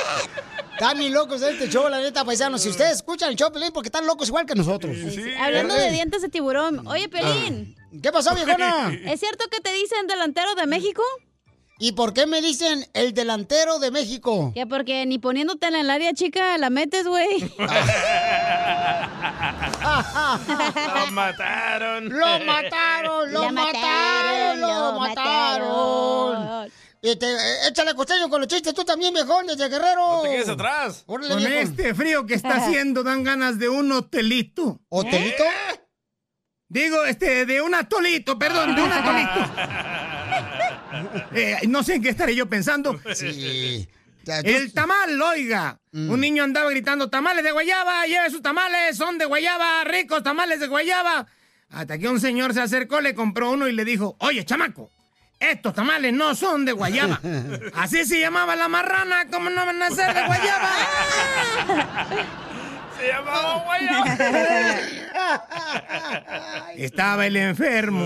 Están bien locos de este show, la neta, paisanos. Si ustedes escuchan el show, Pelín, porque están locos igual que nosotros. Hablando de dientes de tiburón. Oye, Pelín. ¿Qué pasó, viejona? ¿Es cierto que te dicen delantero de México? ¿Y por qué me dicen el delantero de México? Que porque ni poniéndote en el área chica la metes, güey. Lo mataron. Lo mataron, lo mataron, mataron, lo lo mataron. Este, échale costeño con los chistes tú también, viejón, desde Guerrero. No te quedes atrás. Órale, Con viejón. este frío que está haciendo dan ganas de un hotelito. ¿Hotelito? Digo, este, de un atolito, perdón, de un atolito. Eh, no sé en qué estaré yo pensando. Sí. El tamal, oiga. Mm. Un niño andaba gritando, tamales de guayaba, lleve sus tamales, son de guayaba, ricos tamales de guayaba. Hasta que un señor se acercó, le compró uno y le dijo, oye, chamaco, estos tamales no son de guayaba. Así se llamaba la marrana, ¿cómo no van a ser de guayaba? Se llamaba guayaba. Estaba el enfermo.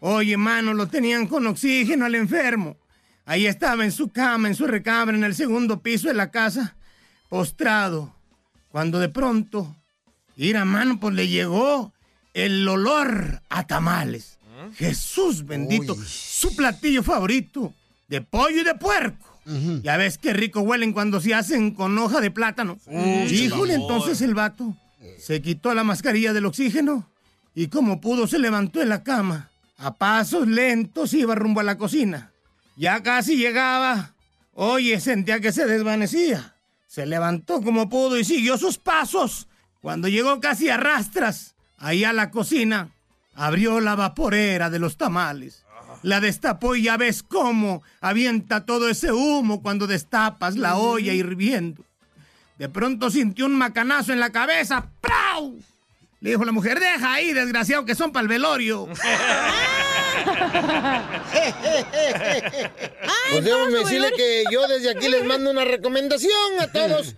Oye, mano, lo tenían con oxígeno al enfermo. Ahí estaba en su cama, en su recámara, en el segundo piso de la casa, postrado. Cuando de pronto, ir a mano, pues le llegó el olor a tamales. Jesús bendito, su platillo favorito, de pollo y de puerco. Ya ves qué rico huelen cuando se hacen con hoja de plátano. Híjole, entonces el vato se quitó la mascarilla del oxígeno y como pudo se levantó en la cama. A pasos lentos iba rumbo a la cocina. Ya casi llegaba. Oye, sentía que se desvanecía. Se levantó como pudo y siguió sus pasos. Cuando llegó casi a rastras, ahí a la cocina, abrió la vaporera de los tamales. La destapó y ya ves cómo avienta todo ese humo cuando destapas la olla hirviendo. De pronto sintió un macanazo en la cabeza. ¡Prau! Le dijo la mujer, deja ahí, desgraciado, que son para el velorio. Pues déjame decirle que yo desde aquí les mando una recomendación a todos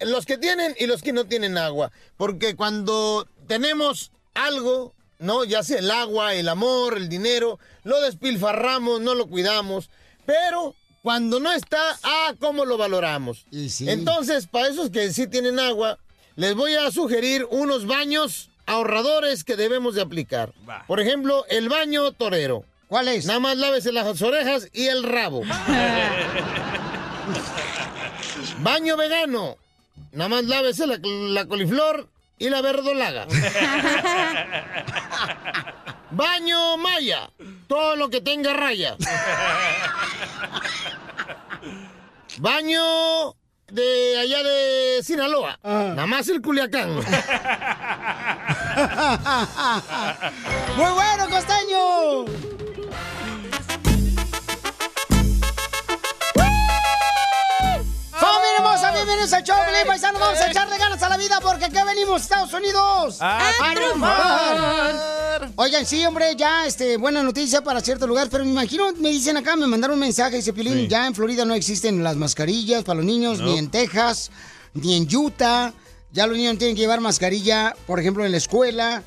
los que tienen y los que no tienen agua. Porque cuando tenemos algo, ¿no? Ya sea el agua, el amor, el dinero, lo despilfarramos, no lo cuidamos. Pero cuando no está, ah, cómo lo valoramos. Entonces, para esos que sí tienen agua, les voy a sugerir unos baños ahorradores que debemos de aplicar. Por ejemplo, el baño torero. ¿Cuál es? Nada más lávese las orejas y el rabo. baño vegano. Nada más lávese la, la coliflor y la verdolaga. Baño maya. Todo lo que tenga raya. Baño de allá de Sinaloa. Nada más el Culiacán. ¡Muy bueno, costeño! Hermosa! Bienvenidos al show, Pelín Paisano. Vamos a echarle ganas a la vida porque aquí venimos, Estados Unidos. ¡A triunfar! Oigan, sí, hombre, ya, este, buena noticia para ciertos lugares, pero me imagino, me dicen acá, me mandaron un mensaje, dice Pilín, Sí. ya en Florida no existen las mascarillas para los niños, No. ni en Texas, ni en Utah. Ya los niños tienen que llevar mascarilla, por ejemplo, en la escuela,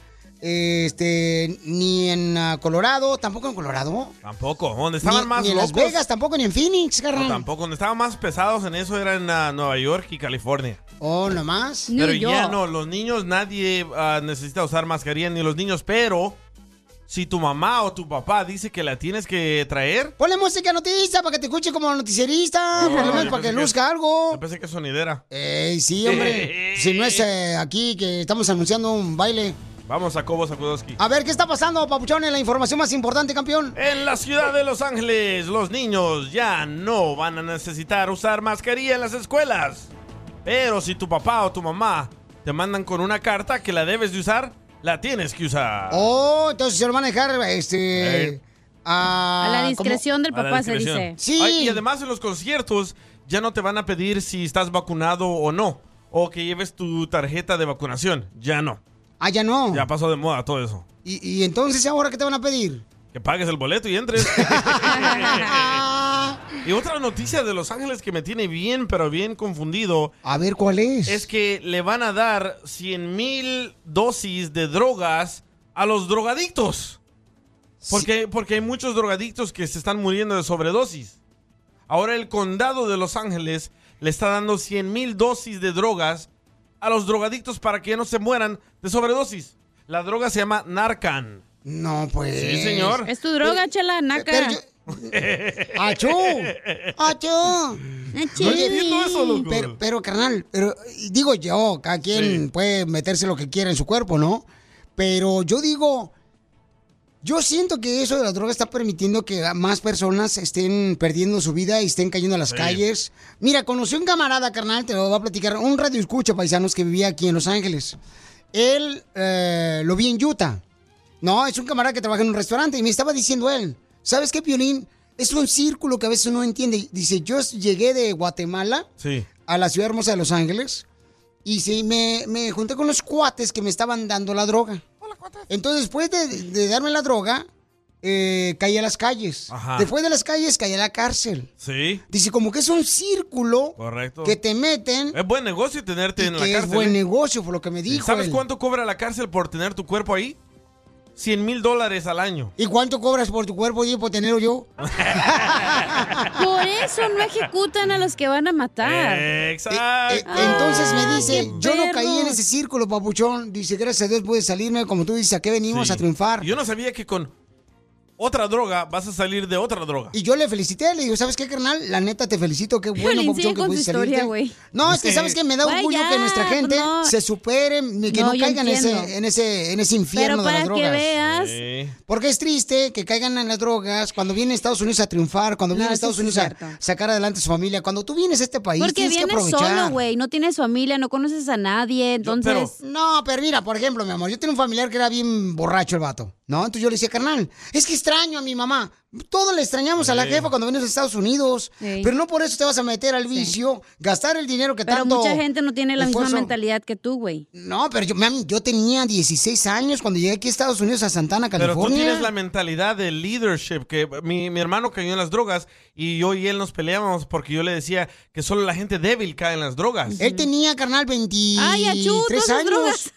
este, ni en ah, Colorado, tampoco en Colorado. Tampoco. Donde estaban Ni, más ni en Las Vegas, tampoco, ni en Phoenix, No, carnal. tampoco. Donde estaban más pesados en eso era en ah, Nueva York y California. Oh, nomás. Pero ya no, los niños, nadie ah, necesita usar mascarilla, ni los niños, pero si tu mamá o tu papá dice que la tienes que traer, Ponle música noticia para que te escuche como noticierista, por lo menos para que luzca algo. yo pensé que sonidera. Ey, sí, hombre. si no es eh, aquí que estamos anunciando un baile. Vamos a Cobo Sakudowski. A ver, ¿qué está pasando, Papuchón, en la información más importante, campeón? En la ciudad de Los Ángeles, los niños ya no van a necesitar usar mascarilla en las escuelas. Pero si tu papá o tu mamá te mandan con una carta que la debes de usar, la tienes que usar. Oh, entonces se lo van a dejar, este... Eh. A, A la ¿cómo? discreción del papá se dice. Sí. Ay, y además en los conciertos ya no te van a pedir si estás vacunado o no. O que lleves tu tarjeta de vacunación. Ya no. Ah, ya no. Ya pasó de moda todo eso. ¿Y, y entonces ahora qué te van a pedir? Que pagues el boleto y entres. y otra noticia de Los Ángeles que me tiene bien, pero bien confundido. A ver, ¿cuál es? Es que le van a dar 100 mil dosis de drogas a los drogadictos. Porque, porque hay muchos drogadictos que se están muriendo de sobredosis. Ahora el condado de Los Ángeles le está dando 100 mil dosis de drogas a los drogadictos para que no se mueran de sobredosis. La droga se llama Narcan. No, pues. Sí, señor. Es tu droga, chela, naca. Pero yo- ¡Achú! ¡Achú! No entiendo eso, loco. Pero, pero, carnal, pero digo yo, cada quien puede meterse lo que quiera en su cuerpo, ¿no? Pero yo digo, yo siento que eso de la droga está permitiendo que más personas estén perdiendo su vida y estén cayendo a las Sí. calles. Mira, conocí a un camarada, carnal, te lo voy a platicar, un radio escucha paisanos que vivía aquí en Los Ángeles. Él eh, lo vi en Utah. No, es un camarada que trabaja en un restaurante y me estaba diciendo él, ¿sabes qué, Piolín? Es un círculo que a veces uno no entiende. Dice, yo llegué de Guatemala Sí. a la ciudad hermosa de Los Ángeles y sí, me, me junté con los cuates que me estaban dando la droga. Entonces, después de, de darme la droga, eh, caí a las calles. Ajá. Después de las calles, caí a la cárcel. Sí, Dice, como que es un círculo correcto. que te meten Es buen negocio tenerte en la que es cárcel. buen ¿eh? negocio, por lo que me dijo ¿Sabes él. cuánto cobra la cárcel por tener tu cuerpo ahí? 100 mil dólares al año. ¿Y cuánto cobras por tu cuerpo y por tenerlo yo? Por eso no ejecutan a los que van a matar. Exacto. Eh, Entonces me Ah, dice, yo no caí en ese círculo, papuchón. Dice, gracias a Dios pude salirme, como tú dices, ¿a qué venimos? Sí. A triunfar. Yo no sabía que con otra droga vas a salir de otra droga. Y yo le felicité, le digo, ¿sabes qué, carnal? La neta, te felicito, qué bueno, Piolín, papuchón, que con su pudiste historia, salirte. güey. No, es que, ¿sabes qué? Me da Güey, orgullo ya, que nuestra gente no. se supere, y que No, no, yo caigan en entiendo. ese, en, ese, en ese infierno Pero de las para que drogas. veas- Sí. Porque es triste que caigan en las drogas cuando vienen a Estados Unidos a triunfar, cuando No, a eso Estados sí Unidos es a cierto. sacar adelante a su familia. Cuando tú vienes a este país, Porque tienes que vienes aprovechar. solo, güey. No tienes familia, no conoces a nadie. Entonces. No, pero mira, por ejemplo, mi amor, yo tenía un familiar que era bien borracho el vato, ¿no? Entonces yo le decía, carnal, es que extraño a mi mamá. Todos le extrañamos a la jefa cuando vienes a Estados Unidos. Sí. Pero no por eso te vas a meter al vicio, gastar el dinero que Pero tanto... mucha gente no tiene la esfuerzo- misma mentalidad que tú, güey. No, pero yo, mami, yo tenía 16 años cuando llegué aquí a Estados Unidos, a Santana, Pero tú California. tienes la mentalidad de leadership, que mi, mi hermano cayó en las drogas y yo y él nos peleábamos porque yo le decía que solo la gente débil cae en las drogas. Él tenía, carnal, 23 Ay, achú, todas esas años. drogas.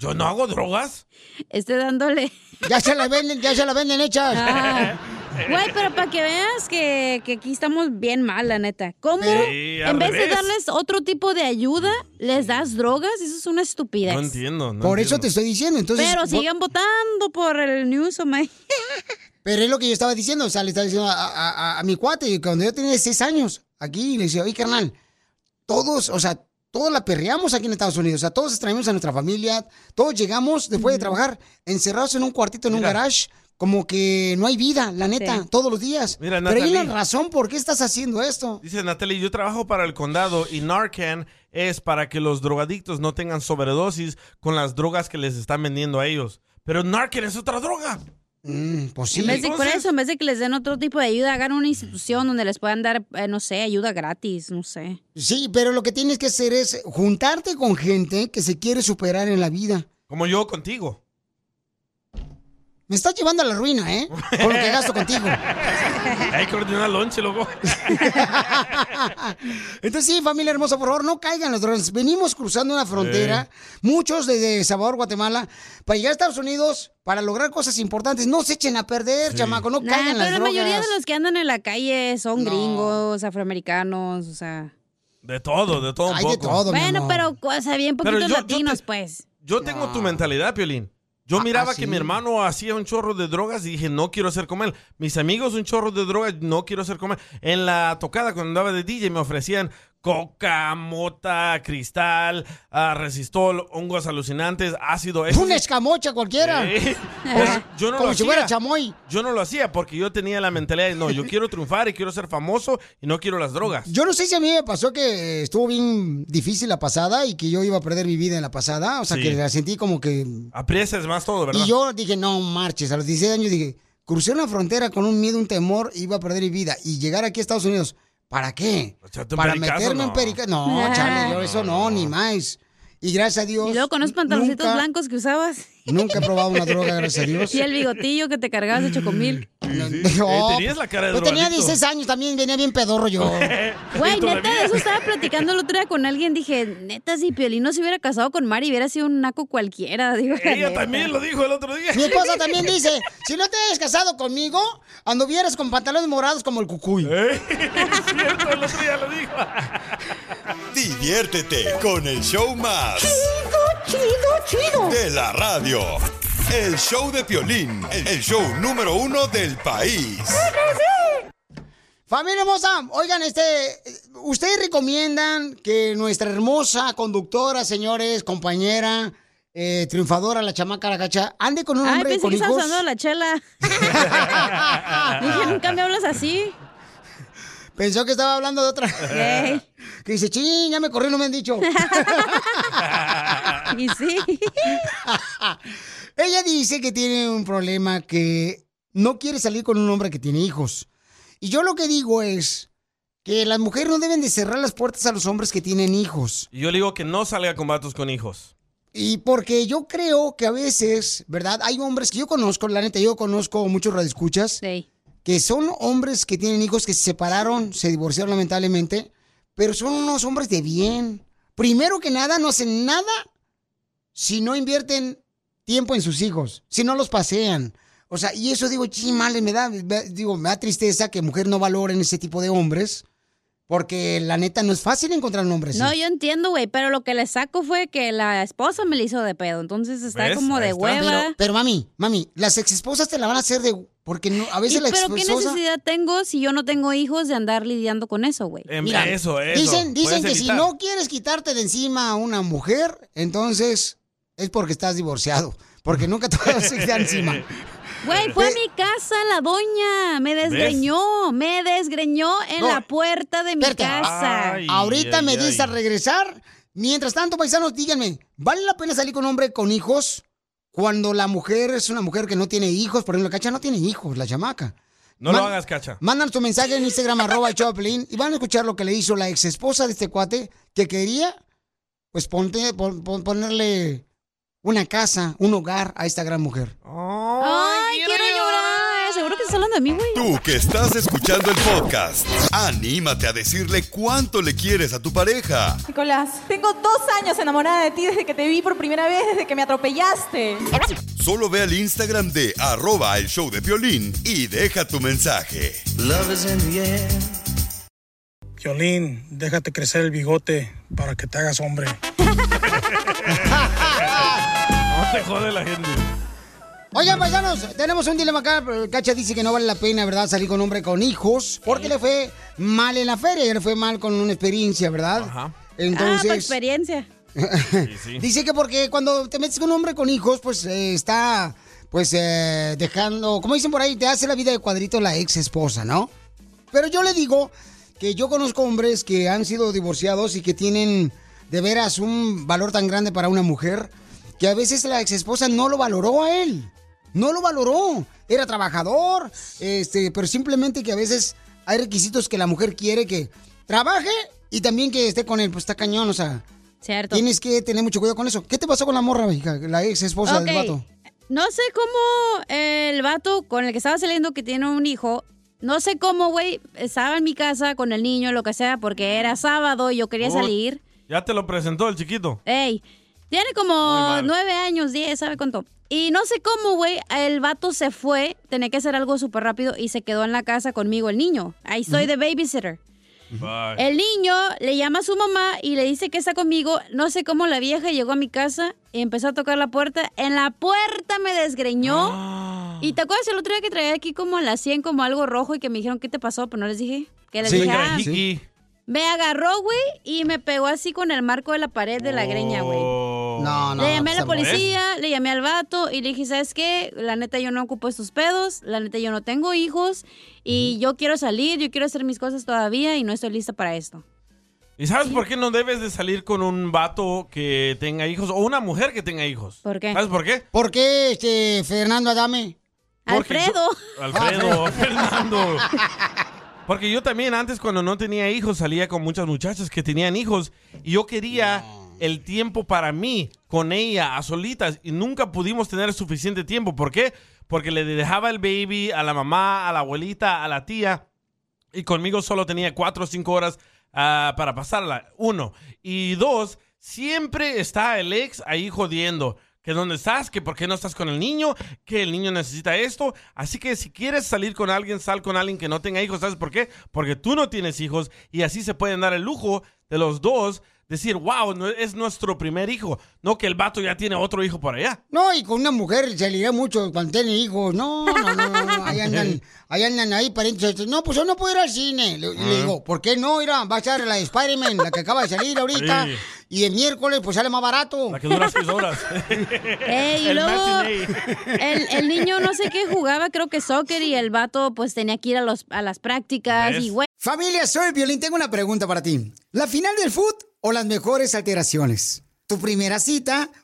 Yo no hago drogas. Esté dándole. Ya se la venden, ya se la venden hechas. Ah. Güey, pero para que veas que, que aquí estamos bien mal, la neta. ¿Cómo? Sí, en vez de darles otro tipo de ayuda, les das drogas? Eso es una estupidez. No entiendo. no Por eso te estoy diciendo. Entonces, pero sigan votando por el News, my. Pero es lo que yo estaba diciendo, o sea, le estaba diciendo a, a- a- a mi cuate, cuando yo tenía seis años, aquí, le decía, oye, carnal, todos, o sea, todos la perreamos aquí en Estados Unidos, o sea, todos extrañamos a nuestra familia, todos llegamos después de trabajar encerrados en un cuartito, en un garage, como que no hay vida, la neta, Sí. todos los días. Mira, Pero hay Natalie. una razón por qué estás haciendo esto. Dice Natalie, yo trabajo para el condado y Narcan es para que los drogadictos no tengan sobredosis con las drogas que les están vendiendo a ellos. Pero Narcan es otra droga. pues En vez de por eso, en vez de que les den otro tipo de ayuda, hagan una institución donde les puedan dar, eh, no sé, ayuda gratis, no sé. Sí, pero lo que tienes que hacer es juntarte con gente que se quiere superar en la vida. Como yo contigo. Me estás llevando a la ruina, ¿eh? Con lo que gasto contigo. Hay que ordenar lonche, loco. Entonces, sí, familia hermosa, por favor, no caigan los drones. Venimos cruzando una frontera, muchos desde Salvador, Guatemala, para llegar a Estados Unidos, para lograr cosas importantes. No se echen a perder, chamaco, no Nah, caigan pero las la drogas. mayoría de los que andan en la calle son gringos, afroamericanos, o sea. De todo, de todo un Hay de poco. todo, mi Bueno, amor. pero, o sea, bien Pero poquitos yo latinos, te- pues. Yo tengo tu mentalidad, Piolín. Yo miraba ah, que sí. mi hermano hacía un chorro de drogas y dije, no quiero hacer como él. Mis amigos un chorro de drogas, no quiero hacer como él. En la tocada, cuando andaba de DJ, me ofrecían coca, mota, cristal, ah, resistol, hongos alucinantes, ácido. eso Una escamocha cualquiera. Pero yo no Como lo si hacía. fuera chamoy. Yo no lo hacía porque yo tenía la mentalidad de, no, yo quiero triunfar y quiero ser famoso y no quiero las drogas. Yo no sé si a mí me pasó que estuvo bien difícil la pasada y que yo iba a perder mi vida en la pasada. O sea, Sí. que la sentí como que... Aprieces más todo, ¿verdad? Y yo dije, no marches. A los 16 años dije, crucé una frontera con un miedo, un temor, iba a perder mi vida. Y llegar aquí a Estados Unidos, ¿para qué? Para pericazo, meterme en no. perica. No, chale, yo eso no, ni más. Y gracias a Dios. Y luego con unos pantaloncitos nunca- blancos que usabas. Nunca he probado una droga, gracias a Dios. Y el bigotillo que te cargabas de chocomil. No, Eh, tenías la cara de Yo tenía drogadicto. 16 años también, venía bien pedorro yo. Güey, neta, de eso estaba platicando el otro día con alguien. Dije, neta, si Piolín no se hubiera casado con Mari, hubiera sido un naco cualquiera. Digo, la Ella neta. también lo dijo el otro día. Mi esposa también dice, si no te hayas casado conmigo, anduvieras con pantalones morados como el cucuy. Es cierto, el otro día lo dijo. Diviértete con el show más. Chido, chido, chido. De la radio. El show de Piolín. El show número uno del país. Familia hermosa, oigan, este, ustedes recomiendan que nuestra hermosa conductora, señores, compañera, eh, triunfadora, la chamaca, la cacha, ande con un Ay, hombre pensé con que hijos. de la chela. Dije, nunca me hablas así. Pensó que estaba hablando de otra. Que dice, ching, ya me corrió, no me han dicho. y sí. Ella dice que tiene un problema que no quiere salir con un hombre que tiene hijos. Y yo lo que digo es que las mujeres no deben de cerrar las puertas a los hombres que tienen hijos. Y yo le digo que no salga con vatos con hijos. Y porque yo creo que a veces, ¿verdad? Hay hombres que yo conozco, la neta, yo conozco muchos radioescuchas, que son hombres que tienen hijos que se separaron, se divorciaron lamentablemente, pero son unos hombres de bien. Primero que nada, no hacen nada si no invierten tiempo en sus hijos, si no los pasean. O sea, y eso digo, chimales, me da, digo, me da tristeza que mujer no valoren ese tipo de hombres, porque la neta no es fácil encontrar un hombre así. No, yo entiendo, güey, pero lo que le saco fue que la esposa me le hizo de pedo. Entonces está ¿Ves? como Ahí de está. hueva. Pero, pero, mami, mami, las exesposas te la van a hacer de... Porque no, a veces ¿Y la pero qué necesidad tengo si yo no tengo hijos de andar lidiando con eso, güey? Em, Mira, eso, eso. Dicen, dicen Puedes que si evitar. no quieres quitarte de encima a una mujer, entonces es porque estás divorciado. Porque nunca te vas a quitar encima. Güey, fue a mi casa la doña. Me desgreñó. Me desgreñó en No. la puerta de mi casa. Ahorita me ay, dices al regresar. Mientras tanto, paisanos, díganme, ¿vale la pena salir con un hombre con hijos cuando la mujer es una mujer que no tiene hijos? Por ejemplo, la cacha no tiene hijos, la chamaca. No lo hagas, cacha. Mandan tu mensaje en Instagram, arroba Choplin, y van a escuchar lo que le hizo la ex esposa de este cuate, que quería, pues, ponte, pon- pon- ponerle una casa, un hogar a esta gran mujer. Ay, quiero llorar. Seguro que está hablando de mí, güey. Tú que estás escuchando el podcast, anímate a decirle cuánto le quieres a tu pareja. Nicolás, tengo dos años enamorada de ti desde que te vi por primera vez, desde que me atropellaste. Solo ve al Instagram de arroba el show de violín y deja tu mensaje. Violín, déjate crecer el bigote para que te hagas hombre. No te jode la gente. Oigan, paisanos, tenemos un dilema acá. Cacha dice que no vale la pena, ¿verdad? Salir con un hombre con hijos. Porque le fue mal en la feria. Le fue mal con una experiencia, ¿verdad? Ah, tu Entonces. experiencia. Dice que porque cuando te metes con un hombre con hijos, pues eh, está, pues, eh, dejando, como dicen por ahí, te hace la vida de cuadrito la ex esposa, ¿no? Pero yo le digo que yo conozco hombres que han sido divorciados y que tienen de veras un valor tan grande para una mujer que a veces la ex esposa no lo valoró a él. No lo valoró. Era trabajador, este, pero simplemente que a veces hay requisitos que la mujer quiere que trabaje y también que esté con él. Pues está cañón, o sea. Cierto. Tienes que tener mucho cuidado con eso. ¿Qué te pasó con la morra, hija? La ex esposa del vato. No sé cómo el vato con el que estaba saliendo que tiene un hijo, no sé cómo, güey, estaba en mi casa con el niño, lo que sea, porque era sábado y yo quería Oh. salir. Ya te lo presentó el chiquito. Ey, tiene como nueve años, diez, ¿sabe cuánto? Y no sé cómo, güey, el vato se fue, tenía que hacer algo súper rápido y se quedó en la casa conmigo el niño. Ahí soy de babysitter. El niño le llama a su mamá y le dice que está conmigo. No sé cómo la vieja llegó a mi casa y empezó a tocar la puerta. En la puerta me desgreñó. Y te acuerdas el otro día que traía aquí como a las 100 como algo rojo y que me dijeron, ¿qué te pasó? Pero no les dije. Que les Sí, dije, "Ah". Hiki. Me agarró, güey, y me pegó así con el marco de la pared de la greña, güey. No, no. Le llamé a la pues, policía, le llamé al vato y le dije, ¿sabes qué? La neta yo no ocupo estos pedos, la neta yo no tengo hijos y yo quiero salir, yo quiero hacer mis cosas todavía y no estoy lista para esto. ¿Y sabes por qué no debes de salir con un vato que tenga hijos o una mujer que tenga hijos? ¿Por qué? ¿Sabes por qué? ¿Por qué, este, Fernando Adame? Alfredo. Alfredo, Fernando. Porque yo también antes cuando no tenía hijos salía con muchas muchachas que tenían hijos y yo quería el tiempo para mí con ella a solitas y nunca pudimos tener suficiente tiempo. ¿Por qué? Porque le dejaba el baby a la mamá, a la abuelita, a la tía y conmigo solo tenía cuatro o cinco horas ah, para pasarla. Uno. Y dos, siempre está el ex ahí jodiendo. Que dónde estás, que por qué no estás con el niño, que el niño necesita esto. Así que si quieres salir con alguien, sal con alguien que no tenga hijos. ¿Sabes por qué? Porque tú no tienes hijos y así se pueden dar el lujo de los dos decir, wow, no- es nuestro primer hijo. No que el vato ya tiene otro hijo por allá. No, y con una mujer se liga mucho cuando tiene hijos. No, no, no, no, no, Ahí andan, ahí andan ahí parientes. No, pues yo no puedo ir al cine. Le, le digo, ¿por qué no? Mira, va a estar la de Spider-Man, la que acaba de salir ahorita. Sí. Y el miércoles, pues sale más barato. La que dura seis horas. Ey, y El luego el niño no sé qué jugaba, creo que soccer y el vato pues tenía que ir a, los, a las prácticas y güey. Familia, soy Violín. Tengo una pregunta para ti. ¿La final del foot o las mejores alteraciones? ¿Tu primera cita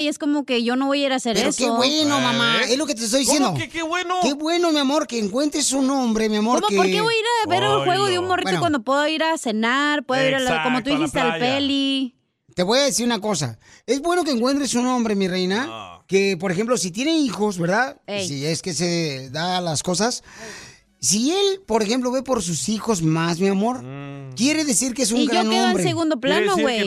Y es como que yo no voy a ir a hacer Pero eso. qué bueno, mamá. Es lo que te estoy ¿Cómo diciendo. que qué bueno? Qué bueno, mi amor, que encuentres un hombre, mi amor. ¿Cómo? que... ¿Por qué voy a ir a ver el juego de un morrito Bueno, cuando puedo ir a cenar? Puedo ir a la, como tú dijiste al peli. te voy a decir una cosa. Es bueno que encuentres un hombre, mi reina, que, por ejemplo, si tiene hijos, ¿verdad? Ey. Si es que se da las cosas. Si él, por ejemplo, ve por sus hijos más, mi amor, quiere decir que es un Y yo gran quedo hombre. en segundo plano, güey.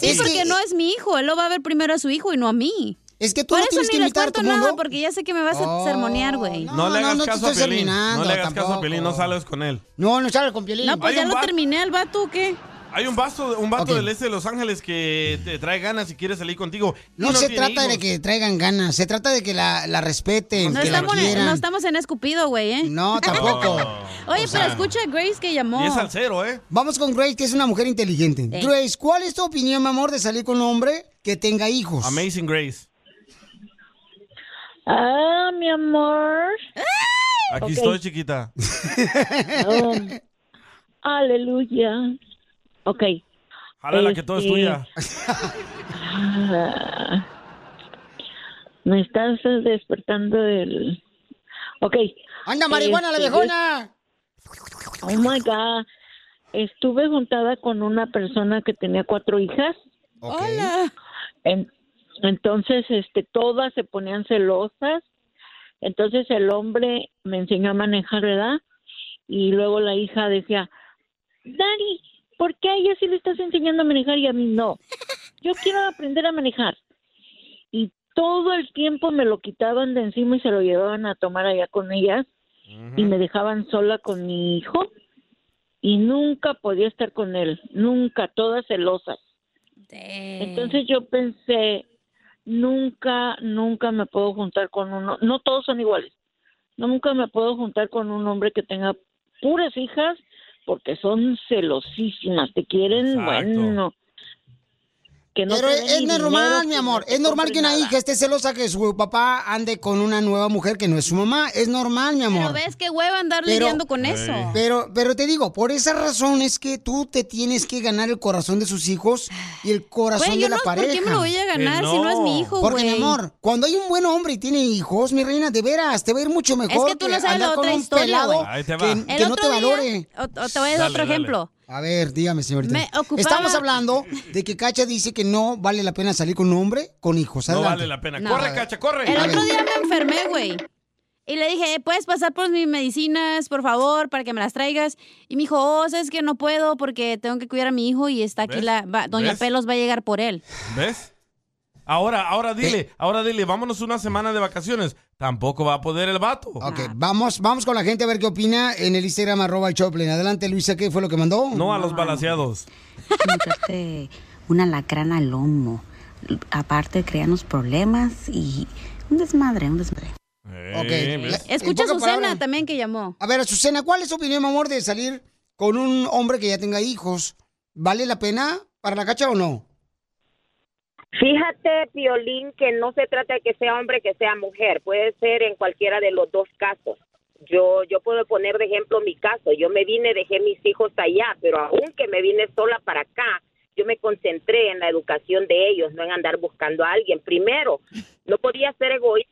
Sí, porque no es mi hijo. Él lo va a ver primero a su hijo y no a mí. Es que tú Por no eso tienes ni que nada, porque ya sé que me vas a sermonear, güey. No, le hagas no caso a Piolín. No le hagas caso a. Piolín, no sales con él. No, no sale con Piolín. No, pues Hay ya lo terminé al vato, ¿o ¿qué? Hay un vato, un vato del este de Los Ángeles que te trae ganas y quiere salir contigo. No, se trata de que traigan ganas, se trata de que la, la respeten, No que la estamos, en, quieran. no estamos en escupido, güey, ¿eh? No, tampoco. Oye, O sea, pero escucha a Grace que llamó. Y es salsero, ¿eh? Vamos con Grace, que es una mujer inteligente. Sí. Grace, ¿cuál es tu opinión, mi amor, de salir con un hombre que tenga hijos? Amazing Grace. Ah, mi amor. Aquí estoy, chiquita. Oh, aleluya. Ok. Jálala que todo es Este, tuya. ah, me estás despertando el... Ok. ¡Anda, marihuana, la Este, viejona! Oh, my God. Estuve juntada con una persona que tenía cuatro hijas. Hola. En- entonces, este, todas se ponían celosas. Entonces el hombre me enseñó a manejar, ¿verdad? Y luego la hija decía, Daddy, ¿por qué a ella sí le estás enseñando a manejar y a mí no? Yo quiero aprender a manejar. Y todo el tiempo me lo quitaban de encima y se lo llevaban a tomar allá con ellas y me dejaban sola con mi hijo y nunca podía estar con él, nunca, todas celosas. Entonces yo pensé, nunca, nunca me puedo juntar con uno, no todos son iguales, nunca me puedo juntar con un hombre que tenga puras hijas porque son celosísimas, te quieren, Exacto. bueno. Que no Pero te den es ni normal, mi que amor. no Es normal que una nada. hija esté celosa que su papá ande con una nueva mujer que no es su mamá. Es normal, mi amor. Pero ves qué hueva andar Pero- lidiando con eso. Pero, pero te digo, por esa razón es que tú te tienes que ganar el corazón de sus hijos y el corazón yo de la no- ¿por qué pareja. me lo voy a ganar si no es mi hijo, Porque, mi amor, cuando hay un buen hombre y tiene hijos, mi reina, de veras, te va a ir mucho mejor Es que tú no sabes la otra historia, güey. Ahí te va. que, que no te día- valore. o- o te voy a dar otro ejemplo. A ver, dígame, señorita. Me ocupaba- Estamos hablando de que Cacha dice que no vale la pena salir con un hombre con hijos. No vale la pena. No. Corre, cacha, corre. El otro día me enfermé, güey. Y le dije, ¿puedes pasar por mis medicinas, por favor, para que me las traigas? Y me dijo, oh, sabes que no puedo porque tengo que cuidar a mi hijo y está aquí ¿Ves? la... va- Doña ¿Ves? Pelos va a llegar por él. ¿Ves? Ahora, ahora dile, ahora dile, vámonos una semana de vacaciones. Tampoco va a poder el vato. Ok, vamos, vamos con la gente a ver qué opina en el Instagram arroba el Choplin. Adelante, Luisa, ¿qué fue lo que mandó? No a los balaseados. meterte una lacrana al lomo. Aparte, crearnos problemas y un desmadre, un desmadre. Ok. ¿ves? Escucha a Susana también que llamó. A ver, Azucena, ¿cuál es tu opinión, mi amor, de salir con un hombre que ya tenga hijos? ¿Vale la pena para la cacha o no? Fíjate, Piolín, que no se trata de que sea hombre, que sea mujer. Puede ser en cualquiera de los dos casos. Yo, yo puedo poner de ejemplo mi caso. Yo me vine, dejé mis hijos allá, pero aunque me vine sola para acá, yo me concentré en la educación de ellos, no en andar buscando a alguien. Primero, no podía ser egoísta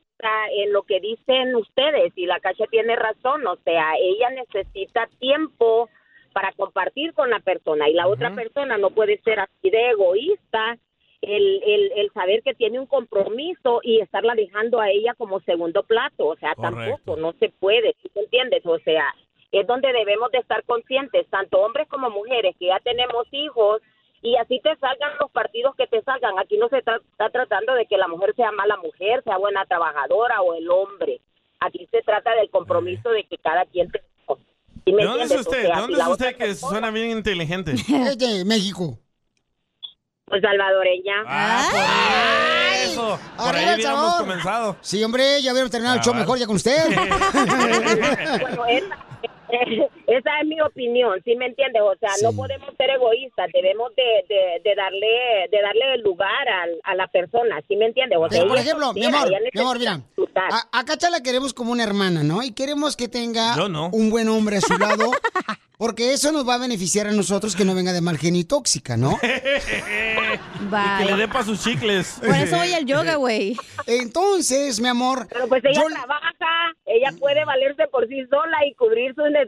en lo que dicen ustedes y la cacha tiene razón. O sea, ella necesita tiempo para compartir con la persona y la otra persona no puede ser así de egoísta el, el, el saber que tiene un compromiso y estarla dejando a ella como segundo plato, o sea, Correcto. tampoco, no se puede, ¿sí me entiendes? O sea, es donde debemos de estar conscientes, tanto hombres como mujeres, que ya tenemos hijos y así te salgan los partidos que te salgan. Aquí no se tra- está tratando de que la mujer sea mala mujer, sea buena trabajadora o el hombre. Aquí se trata del compromiso de que cada quien te... ¿Sí me ¿De dónde es? O usted? sea, ¿De si dónde es usted que persona- suena bien inteligente? Es de México. Pues salvadoreña. Ah, por eso. Por comenzado. Sí, hombre, ya hubiéramos terminado el show Cabal. mejor ya con usted. bueno, esa, esa es mi opinión, ¿sí me entiendes? O sea, no podemos ser egoístas, debemos de, de, de darle de darle el lugar al- a, la persona, ¿sí me entiendes? O sea, Pero, por ejemplo, mi amor, mi amor, mira, a, a Cacha la queremos como una hermana, ¿no? Y queremos que tenga no. un buen hombre a su lado, porque eso nos va a beneficiar a nosotros que no venga de mal genio y tóxica, ¿no? Y que le dé para sus chicles. Por eso voy al yoga, güey. Entonces, mi amor, Pero pues ella trabaja, ella puede valerse por sí sola y cubrir sus necesidades,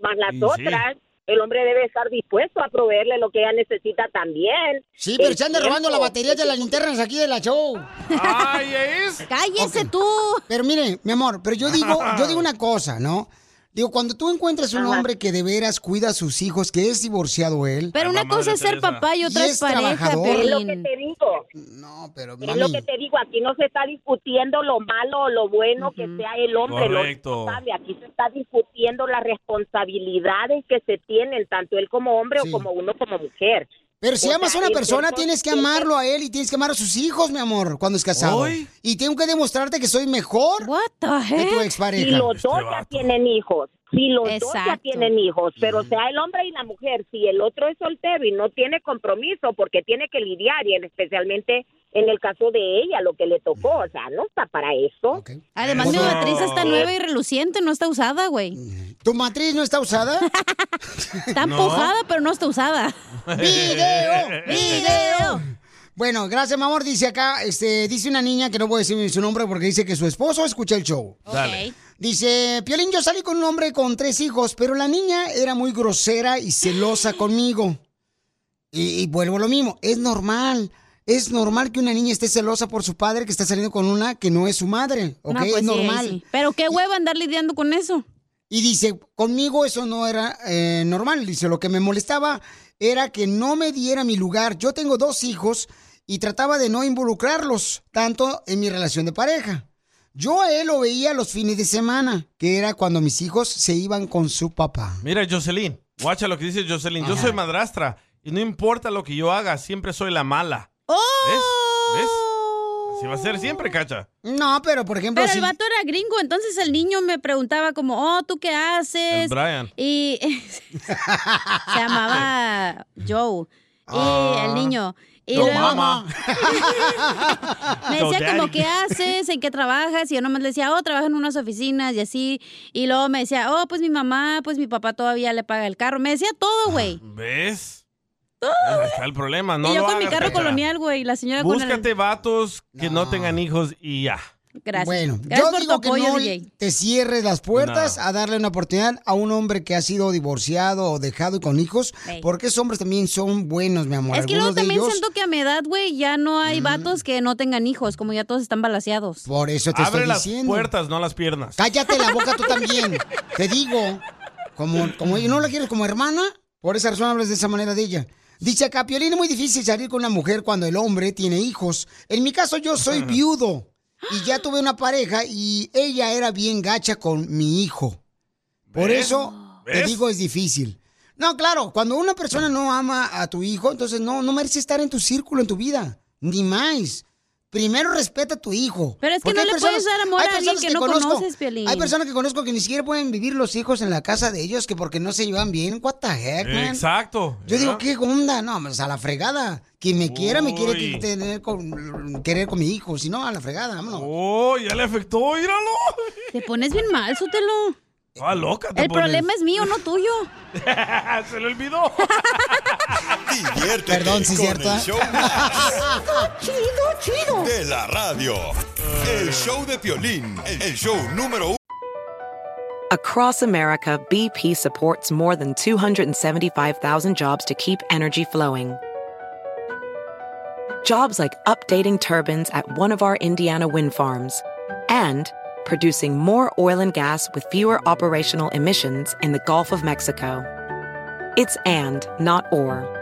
más las sí. otras. el hombre debe estar dispuesto a proveerle lo que ella necesita también. Sí, pero El se anda robando la batería de las linternas aquí de la show. ¡Ay, es! ¡Cállese tú! Pero mire, mi amor, pero yo digo, yo digo una cosa, ¿no? Digo, cuando tú encuentras un Ajá. hombre que de veras cuida a sus hijos, que es divorciado él. Pero una cosa es ser papá y otra Y es pareja, trabajador. Es lo que te digo. No, pero Es lo que te digo, aquí no se está discutiendo lo malo o lo bueno que sea el hombre, lo Correcto. responsable. Aquí se está discutiendo las responsabilidades que se tienen, tanto él como hombre Sí. o como uno como mujer. Pero si O amas a una persona, tienes que amarlo a él y tienes que amar a sus hijos, mi amor, cuando es casado. ¿Hoy? Y tengo que demostrarte que soy mejor What the que tu expareja. Si los Este dos ya vato. tienen hijos, si los dos ya tienen hijos, pero sea el hombre y la mujer, si el otro es soltero y no tiene compromiso porque tiene que lidiar, y en- especialmente en el caso de ella, lo que le tocó, o sea, no está para eso. Además, mi matriz está nueva y reluciente, no está usada, güey. ¿Tu matriz no está usada? Está No. empujada, pero no está usada. ¡Video! ¡Video! Bueno, gracias, mi amor. Dice acá, este, dice una niña que no voy a decir su nombre porque dice que su esposo escucha el show. Dale. Ok. Dice, Piolín, yo salí con un hombre con tres hijos, pero la niña era muy grosera y celosa conmigo. Y, y vuelvo a lo mismo, es normal. Es normal que una niña esté celosa por su padre que está saliendo con una que no es su madre, ¿ok? No, pues es sí, normal. sí. Pero qué hueva andar lidiando con eso. Y dice, conmigo eso no era eh, normal. Dice, lo que me molestaba era que no me diera mi lugar. Yo tengo dos hijos y trataba de no involucrarlos tanto en mi relación de pareja. Yo a él lo veía los fines de semana, que era cuando mis hijos se iban con su papá. Mira, Jocelyn, guacha lo que dice Jocelyn. Yo soy madrastra y no importa lo que yo haga, siempre soy la mala. ¿Ves? ¿Ves? Así va a ser siempre, cacha. No, pero por ejemplo, Pero si- el vato era gringo, entonces el niño me preguntaba como, oh, ¿tú qué haces? El Brian. Y se llamaba Joe. Y Ah. el niño. Y luego mamá. me decía como. ¿qué haces? ¿En qué trabajas? Y yo nomás le decía, oh, trabajo en unas oficinas y así. Y luego me decía, oh, pues mi mamá, pues mi papá todavía le paga el carro. Me decía todo, güey. ¿Ves? Ahí está el problema. No y yo lo con mi carro cacha. colonial, güey. La señora con el... Búscate vatos que no. tengan hijos y ya. Gracias. Bueno, Gracias yo por digo tu que apoyo, no DJ. te cierres las puertas No. a darle una oportunidad a un hombre que ha sido divorciado o dejado y con hijos, Ey. porque esos hombres también son buenos, mi amor. Es que luego Algunos de también ellos- Mm. siento que a mi edad, güey, ya no hay vatos que no tengan hijos, como ya todos están balaseados. Por eso te Abre estoy las diciendo. puertas, no las piernas. Cállate la boca tú también. Te digo, como, como no la quieres como hermana, por esa razón hablas de esa manera de ella. Dice acá, Piolín, es muy difícil salir con una mujer cuando el hombre tiene hijos. En mi caso, yo soy viudo y ya tuve una pareja y ella era bien gacha con mi hijo. Por ¿Ves? eso te digo, es difícil. No, claro, cuando una persona no ama a tu hijo, entonces no, no merece estar en tu círculo, en tu vida. Ni más. Primero respeta a tu hijo. Pero es que Porque no hay le puedes dar amor a alguien personas que no conoces, Piolín. Hay personas que conozco que ni siquiera pueden vivir los hijos en la casa de ellos que porque no se llevan bien. What the heck, man? Exacto. Yo digo. ¿qué onda? No, pues a la fregada. Quien me quiera, me quiere que- tener con- querer con mi hijo. Si no, a la fregada, vámonos. Oh, ya le afectó, míralo. Te pones bien mal, Sotelo. Ah, loca te El pones. problema es mío, no tuyo. Se le olvidó. Diviértete Perdón, sí, con cierto, el ¿eh? show más chido, chido. de la radio. El show de Piolín, el show número uno. Across America, BP supports more than 275,000 jobs to keep energy flowing. Jobs like updating turbines at one of our Indiana wind farms and producing more oil and gas with fewer operational emissions in the Gulf of Mexico. It's and, not or.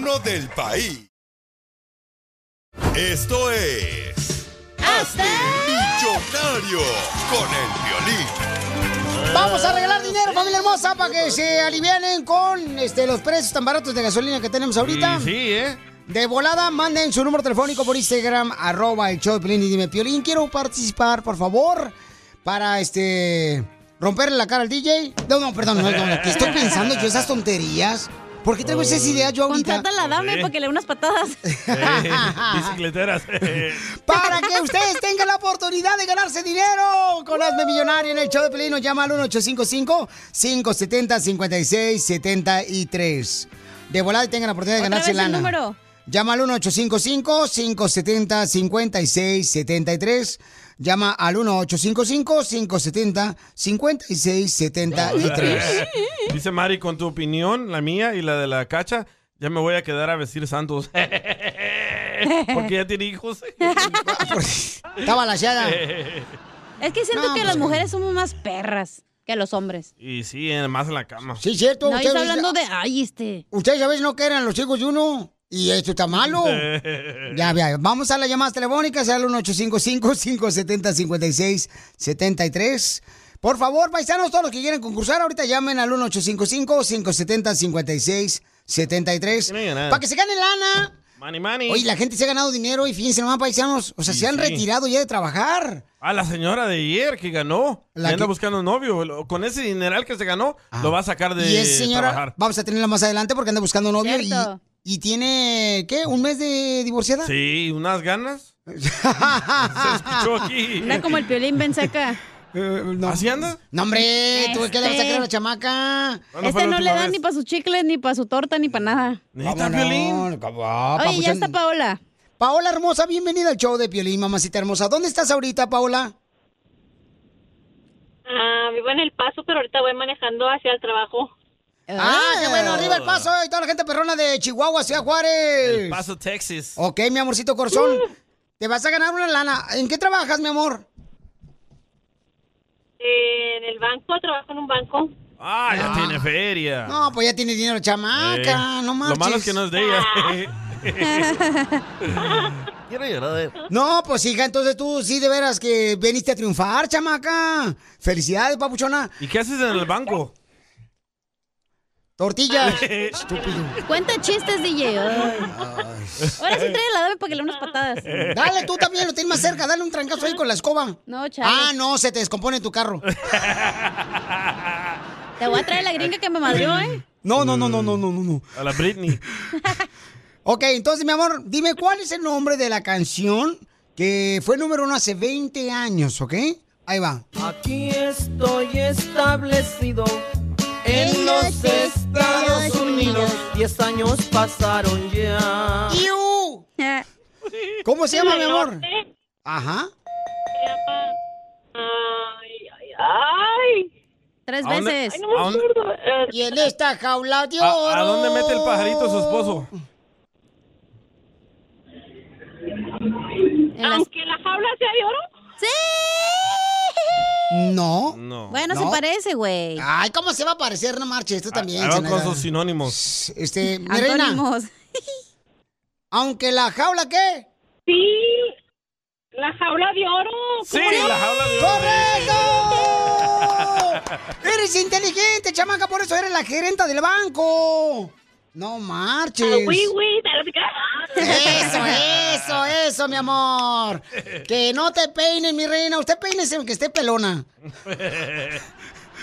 Uno del país. Esto es. Hazte Millonario con el violín. Vamos a regalar dinero, familia hermosa, para que se alivianen con este, los precios tan baratos de gasolina que tenemos ahorita. Sí, sí, ¿eh? De volada, manden su número telefónico por Instagram, arroba el show de Piolín y dime, Piolín, quiero participar, por favor, para este romperle la cara al DJ. No, no, perdón, no, no, que estoy pensando yo esas tonterías. ¿Por qué tengo esas ideas yo ahorita? Contrátala, dame Sí. para que le dé unas patadas. Bicicleteras. Para que ustedes tengan la oportunidad de ganarse dinero con Hazme Millonario en el show de Pelín, nos llama al 1855-570-5673. De volada y tengan la oportunidad de Otra ganarse vez el lana. número. Llama al 1855-570-5673. Llama al 1855-570-5673. Dice Mari, con tu opinión, la mía y la de la cacha, ya me voy a quedar a vestir santos. Porque ya tiene hijos. Está balanceada. Es que siento No, que pues las que- mujeres somos más perras que los hombres. Y sí, más en la cama. Sí, cierto. No, estoy hablando de, ay, este. Ustedes a veces no quieren a los hijos de uno. Y esto está malo. Ya, ya, vamos a las llamadas telefónicas al 1855-570-5673. Por favor, paisanos, todos los que quieren concursar, ahorita llamen al 1855-570-5673. Para que se gane lana. Money, money. Oye, la gente se ha ganado dinero y fíjense nomás, paisanos. O sea, Sí, se han sí. retirado ya de trabajar. A la señora de ayer que ganó. La que anda buscando novio. Con ese dineral que se ganó, lo va a sacar de y esa señora, trabajar. vamos a tenerla más adelante porque anda buscando novio. Cierto. y tiene, ¿qué? ¿Un mes de divorciada? Sí, unas ganas. se escuchó aquí. Anda como el piolín ven seca. ¿Así anda? No, hombre, tuve que darle Este. sacar a la chamaca. Este no le da ni para su chicle, ni para su torta, ni para nada. ¿Neta, Piolín? Oye, ya está Paola. Paola hermosa, bienvenida al show de Piolín, mamacita hermosa. ¿Dónde estás ahorita, Paola? Ah, vivo en El Paso, pero ahorita voy manejando hacia el trabajo. Ah, qué bueno, arriba el paso y toda la gente perrona de Chihuahua, Ciudad Juárez. El Paso, Texas. Ok, mi amorcito corazón. Te vas a ganar una lana. ¿En qué trabajas, mi amor? En el banco, trabajo en un banco. Ah, ya tiene feria. No, pues ya tiene dinero chamaca, Eh, no Lo marches. malo es que no es de ella. Quiero llorar. No, pues hija, entonces tú sí de veras que veniste a triunfar, chamaca. Felicidades, papuchona. ¿Y qué haces en el banco? Tortillas. Estúpido. Cuenta chistes, DJ. Ay. Ahora sí tráela, dame para que le dé unas patadas. Dale, tú también, lo tienes más cerca. Dale un trancazo ahí con la escoba. No, chale. Ah, no, se te descompone tu carro. Te voy a traer la gringa que me madrió, ¿eh? No, no, no, no, no, no, no, no. A la Britney. Ok, entonces, mi amor, dime cuál es el nombre de la canción que fue número uno hace 20 años, ¿ok? Ahí va. Aquí estoy establecido en los Estados Unidos. Diez años pasaron ya. ¡Iu! ¿Cómo se llama, mi amor? Ajá. Ay, ay, ay. Tres ¿A dónde- veces. Ay, no me ¿A dónde- acuerdo. Eh, Y en esta jaula de oro. ¿A, a dónde mete el pajarito su esposo? Aunque la jaula sea de oro. ¡Sí! No. No. Bueno, No. se parece, güey. Ay, ¿cómo se va a parecer? No marche, esto también. Ahí van Zenaida. con sus sinónimos. Este, mi reina, Antónimos. aunque la jaula, ¿qué? Sí, la jaula de oro. Sí, la jaula de oro. ¡Correcto! Eres inteligente, chamaca, por eso eres la gerenta del banco. No marches. Ah, oui, oui, te lo digo. Eso, eso, eso, mi amor. Que no te peines, mi reina. Usted peínese aunque esté pelona.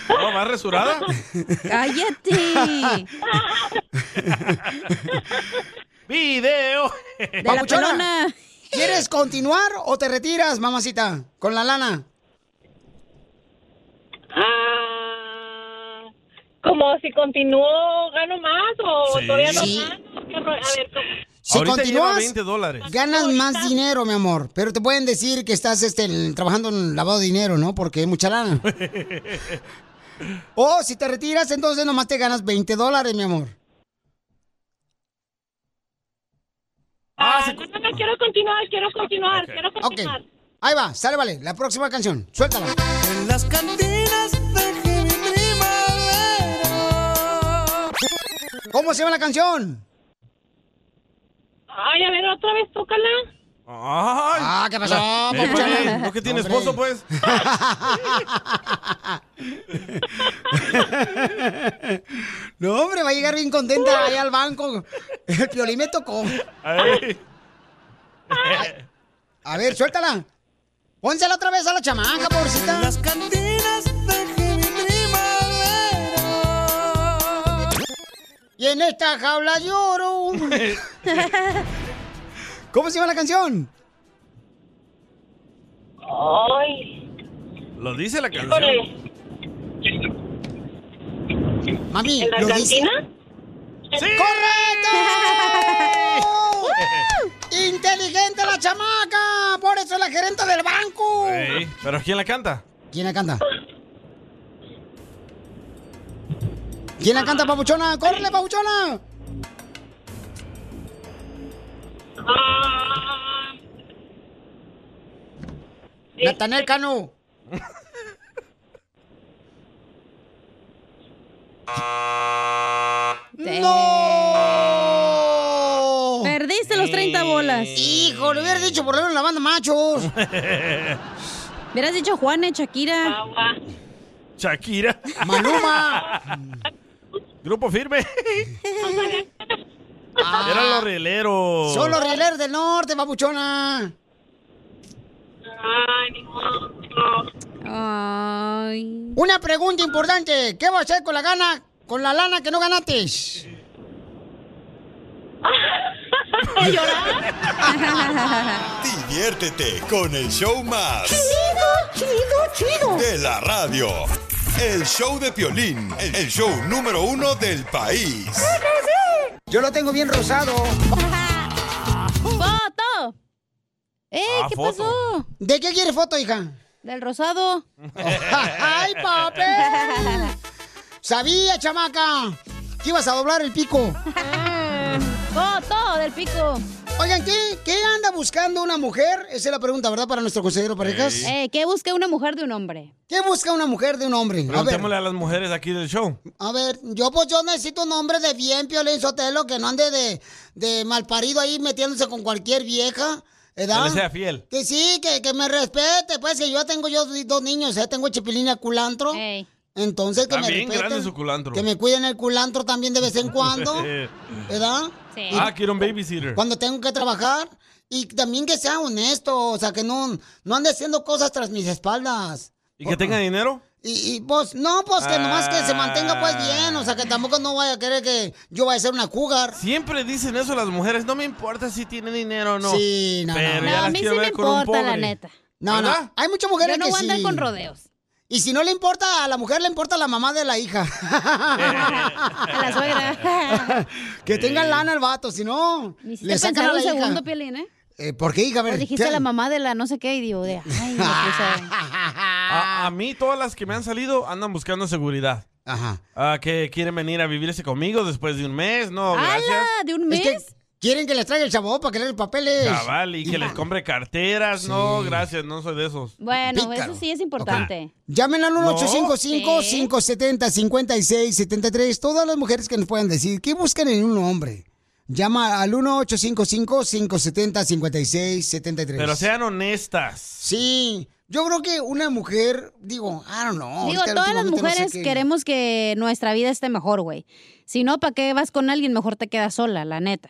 ¿No, va resurada? ¡Cállate! Video. De la pelona. ¿Quieres continuar o te retiras, mamacita? Con la lana. Ah, como si continúo, gano más o Sí. todavía no Sí. gano. ¿Qué ro- A ver, ¿cómo? Si Ahorita lleva continúas, 20 dólares. ganas más dinero, mi amor. Pero te pueden decir que estás este, trabajando en lavado de dinero, ¿no? Porque hay mucha lana. o si te retiras, entonces nomás te ganas 20 dólares, mi amor. Ah, no, no, no, quiero continuar, quiero continuar, quiero continuar. Ahí va, sale, vale. La próxima canción. Suéltala. En las cantinas dejé ¿Cómo se llama la canción? Ay, a ver, otra vez, tócala. Ay. Ah, ¿qué pasó, Eh, papuchón? ¿No que tiene Hombre. esposo, pues? No, hombre, va a llegar bien contenta ahí al banco. El piolín me tocó. Ay. A ver, suéltala. Pónsela otra vez a la chamaca, pobrecita. Las cantinas Y en esta jaula lloro. ¿Cómo se llama la canción? Ay. Lo dice la canción. Híjole. Mami, ¿En la ¿lo dice? cantina? ¡Correcto! ¡Inteligente la chamaca! Por eso es la gerente del banco. ¿Pero quién la canta? ¿Quién la canta? ¿Quién la canta, papuchona? ¡Córrele, papuchona! Natanel Cano. ¡No! Perdiste los 30 bolas. Hijo, le hubiera dicho por en la banda machos. Hubieras dicho Juanes, Shakira. Shakira. Maluma. Grupo firme. Eran los rieleros. Son los rieleros del norte, papuchona. Ay. Una pregunta importante. ¿Qué vas a hacer con la gana, con la lana que no ganaste? Diviértete con el show más. Chido, chido, chido. De la radio. El show de Piolín. El show número uno del país. Yo lo tengo bien rosado. ¡Foto! ¡Eh! Ah, ¿Qué foto. pasó? ¿De qué quiere foto, hija? Del rosado. ¡Ay, papel! Sabía, chamaca, que ibas a doblar el pico. ¡Foto del pico! Oigan, ¿qué, ¿qué anda buscando una mujer? Esa es la pregunta, ¿verdad? Para nuestro consejero parejas. Eh, ¿Qué busca una mujer de un hombre? ¿Qué busca una mujer de un hombre? A ver, Preguntémosle a las mujeres aquí del show. a ver, yo pues yo necesito un hombre de bien, Piolín Sotelo, que no ande de, de malparido ahí metiéndose con cualquier vieja, Que ¿verdad? le sea fiel. Que sí, que, que me respete, pues que yo tengo yo dos niños, ¿eh? tengo chipilín y a culantro. Entonces que Está me bien respeten. grande su culantro. Que me cuiden el culantro también de vez en cuando, ¿verdad? Y Ah, quiero un babysitter. Cuando tengo que trabajar. Y también que sea honesto, o sea, que no, no ande haciendo cosas tras mis espaldas. ¿Y que tenga dinero? Y, y, pues, no, pues que nomás que se mantenga pues bien, o sea, que tampoco no vaya a querer que yo vaya a ser una cougar. Siempre dicen eso las mujeres. No me importa si tiene dinero o no. Sí, no, no. Pero No, ya a mí sí me importa, la neta. No, ¿Verdad? no. Hay muchas mujeres Yo no que voy a andar sí. con rodeos. Y si no le importa a la mujer, le importa a la mamá de la hija. A la suegra. que tenga lana el vato, si no, Me hiciste le sacan a la un hija. segundo, Piolín, ¿eh? Eh, ¿Por qué, hija? A ver, Pues dijiste ¿qué? la mamá de la no sé qué y digo, de, ay, A, a mí, todas las que me han salido andan buscando seguridad. Ajá. Ah, que quieren venir a vivirse conmigo después de un mes. No, gracias. ¿De un Es mes? que quieren que les traiga el chavo para que le den papeles. Cabal, y que les compre carteras. No, gracias, no soy de esos. Bueno, Pícaro. eso sí es importante. Llamen al No. 1-855-570-5673. Todas las mujeres que nos puedan decir qué buscan en un hombre. Llama al 1-855-570-5673. Pero sean honestas. Sí, yo creo que una mujer, digo, I don't know. Digo, ahorita todas las últimamente no sé mujeres queremos que nuestra vida esté mejor, güey. Si no, ¿para qué vas con alguien? Mejor te quedas sola, la neta.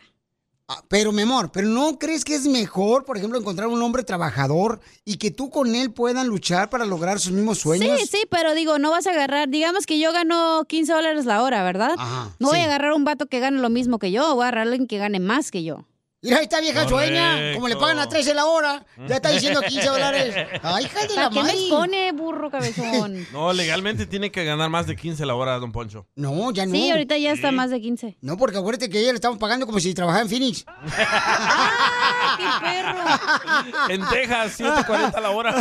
Ah, Pero, mi amor, ¿pero no crees que es mejor, por ejemplo, encontrar un hombre trabajador y que tú con él puedan luchar para lograr sus mismos sueños? Sí, sí, pero digo, no vas a agarrar, digamos que yo gano 15 dólares la hora, ¿verdad? Ajá, no voy a agarrar un vato que gane lo mismo que yo, voy a agarrar a alguien que gane más que yo. Mira, ahí está vieja sueña, como le pagan a 13 la hora, ya está diciendo 15 dólares. Ay, hija de la ¿Para qué me madre. expone, burro cabezón? No, legalmente tiene que ganar más de 15 la hora, don Poncho. No, ya no. Sí, ahorita ya está más de 15. No, porque acuérdate que ella le estamos pagando como si trabajara en Phoenix. En Texas, 7.40 la hora.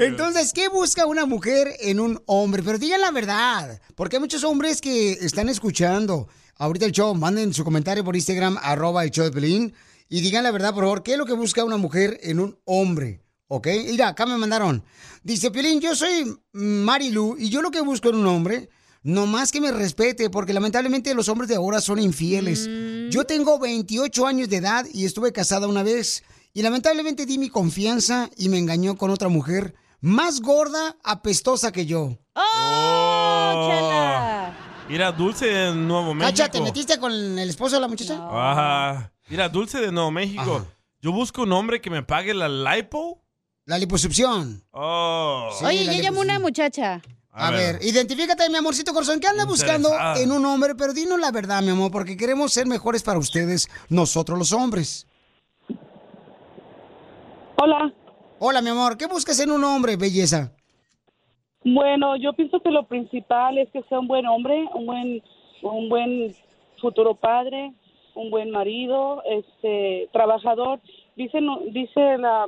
Entonces, ¿qué busca una mujer en un hombre? Pero digan la verdad, porque hay muchos hombres que están escuchando ahorita el show. Manden su comentario por Instagram, arroba el show de Pelín, y digan la verdad, por favor, ¿qué es lo que busca una mujer en un hombre? ¿Ok? Mira, acá me mandaron. Dice, Pelín, yo soy Marilu, y yo lo que busco en un hombre, nomás que me respete, porque lamentablemente los hombres de ahora son infieles. Yo tengo 28 años de edad y estuve casada una vez. Y lamentablemente di mi confianza y me engañó con otra mujer más gorda, apestosa que yo. ¡Oh, chela! Mira, Dulce de Nuevo México. Cacha, ¿te metiste con el esposo de la muchacha? Ajá. Mira, Dulce de Nuevo México. Yo busco un hombre que me pague la lipo. La liposucción. Oh. Oye, ya llamó una muchacha. A, ver. identifícate, mi amorcito corazón. ¿Qué anda buscando en un hombre? Pero dinos la verdad, mi amor, porque queremos ser mejores para ustedes, nosotros los hombres. Hola. Hola, mi amor. ¿Qué buscas en un hombre, belleza? Bueno, yo pienso que lo principal es que sea un buen hombre, un buen, un buen futuro padre, un buen marido, este, trabajador. Dice, no- dice la,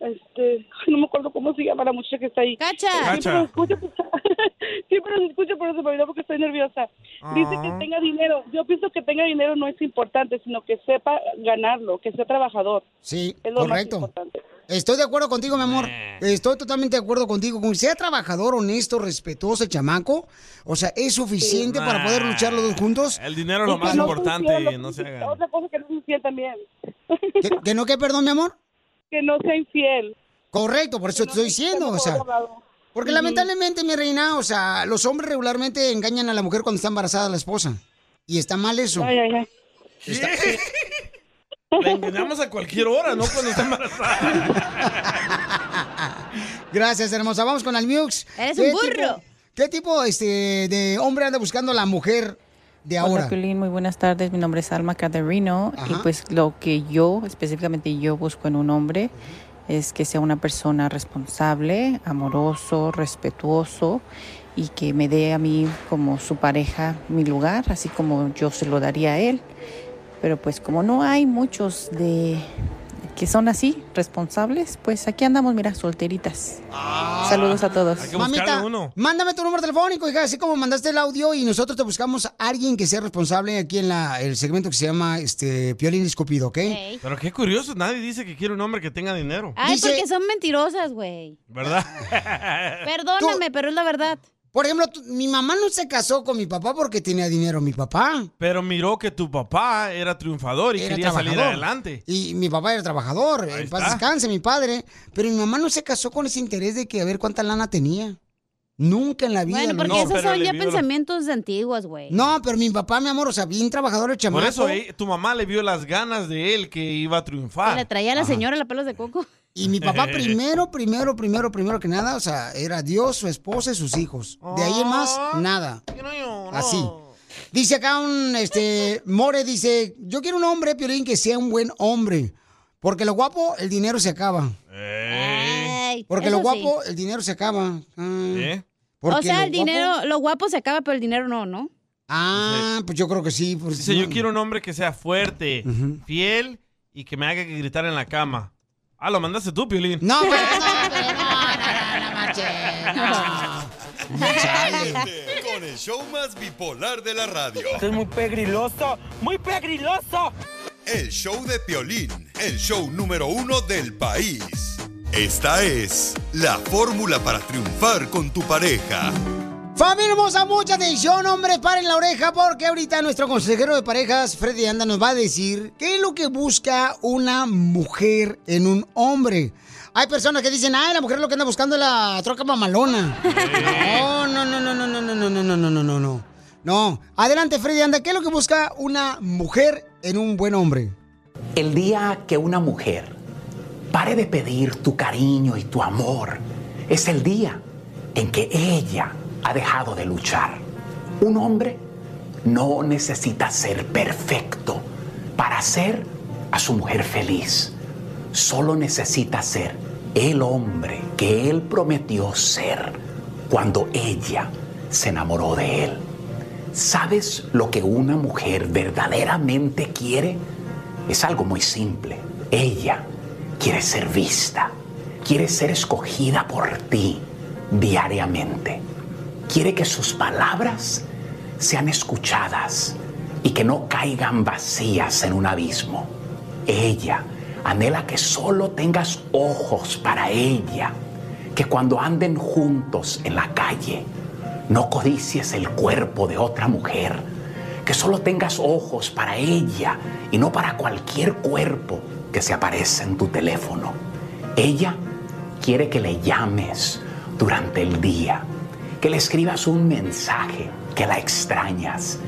este, no me acuerdo cómo se llama la muchacha que está ahí. Cacha. Siempre Cacha. nos escucha, siempre nos escucha, pero se me olvidó porque estoy nerviosa. Dice que Ah. tenga dinero. Yo pienso que tenga dinero no es importante, sino que sepa ganarlo, que sea trabajador. Sí, Es lo más correcto. importante. Estoy de acuerdo contigo, mi amor. Estoy totalmente de acuerdo contigo. Con sea trabajador, honesto, respetuoso el chamaco, o sea, es suficiente para poder luchar los dos juntos. El dinero es lo más no importante, infiel, no se hagan. Otra cosa que no sea infiel también. ¿Que, que no, que perdón, mi amor? Que no sea infiel. Correcto, por eso te estoy diciendo, o sea. Porque lamentablemente, mi reina, o sea, los hombres regularmente engañan a la mujer cuando está embarazada la esposa. Y está mal eso. Ay, ay, ay. Está- La engañamos a cualquier hora, no cuando está embarazada. Gracias, hermosa. Vamos con Almiux. Eres ¿Qué un burro. tipo- ¿Qué tipo este, de hombre anda buscando la mujer de ahora? Hola, Piolín, muy buenas tardes. Mi nombre es Alma Caterino y pues lo que yo, específicamente yo busco en un hombre es que sea una persona responsable, amoroso, respetuoso y que me dé a mí como su pareja mi lugar, así como yo se lo daría a él. Pero pues como no hay muchos de que son así, responsables, pues aquí andamos, mira, solteritas. Saludos a todos. Mamita, mándame tu número telefónico, hija, así como mandaste el audio y nosotros te buscamos a alguien que sea responsable aquí en la, el segmento que se llama este Piolín Escupido, ¿ok? Pero qué curioso, nadie dice que quiere un hombre que tenga dinero. Ay, porque son mentirosas, güey. ¿Verdad? Perdóname, pero es la verdad. Por ejemplo, mi mamá no se casó con mi papá porque tenía dinero mi papá. Pero miró que tu papá era triunfador y Era quería salir adelante. Y mi papá era trabajador, en paz está. descanse, mi padre. Pero mi mamá no se casó con ese interés de que a ver cuánta lana tenía. Nunca en la vida. Bueno, porque esos son ya pensamientos antiguos, güey. No, pero mi papá, mi amor, o sea, bien trabajador el chamaco. Por eso eh, tu mamá le vio las ganas de él que iba a triunfar. Le traía a la señora la pelos de coco. Y mi papá primero, primero, primero, primero que nada, o sea, era Dios, su esposa y sus hijos. De ahí en más, nada. Así. Dice acá un, este, More dice, yo quiero un hombre, Piolín, que sea un buen hombre. Porque lo guapo, el dinero se acaba. Porque lo guapo, el dinero se acaba. Ah, porque o sea, lo el guapo- dinero, lo guapo se acaba, pero el dinero no, ¿no? Ah, pues yo creo que sí. Dice, no. yo quiero un hombre que sea fuerte, fiel y que me haga que gritar en la cama. Ah, lo mandaste tú, Piolín. No, pero no, Con el show más bipolar de la radio. Esto es muy pegriloso, muy pegriloso. El show de Piolín, el show número uno del país. Esta es la fórmula para triunfar con tu pareja. Familia hermosa, mucha atención, hombres, paren la oreja porque ahorita nuestro consejero de parejas, Freddy Anda, nos va a decir qué es lo que busca una mujer en un hombre. Hay personas que dicen, ay, la mujer lo que anda buscando es la troca mamalona. No, no, no, no, no, no, no, no, no, no, no, no, no, no. No, adelante, Freddy Anda, ¿qué es lo que busca una mujer en un buen hombre? El día que una mujer pare de pedir tu cariño y tu amor es el día en que ella ha dejado de luchar. Un hombre no necesita ser perfecto para hacer a su mujer feliz. Solo necesita ser el hombre que él prometió ser cuando ella se enamoró de él. ¿Sabes lo que una mujer verdaderamente quiere? Es algo muy simple. Ella quiere ser vista, quiere ser escogida por ti diariamente. Quiere que sus palabras sean escuchadas y que no caigan vacías en un abismo. Ella anhela que solo tengas ojos para ella, que cuando anden juntos en la calle No codicies el cuerpo de otra mujer. Que solo tengas ojos para ella y no para cualquier cuerpo que se aparece en tu teléfono. Ella quiere que le llames durante el día, que le escribas un mensaje, que la extrañas.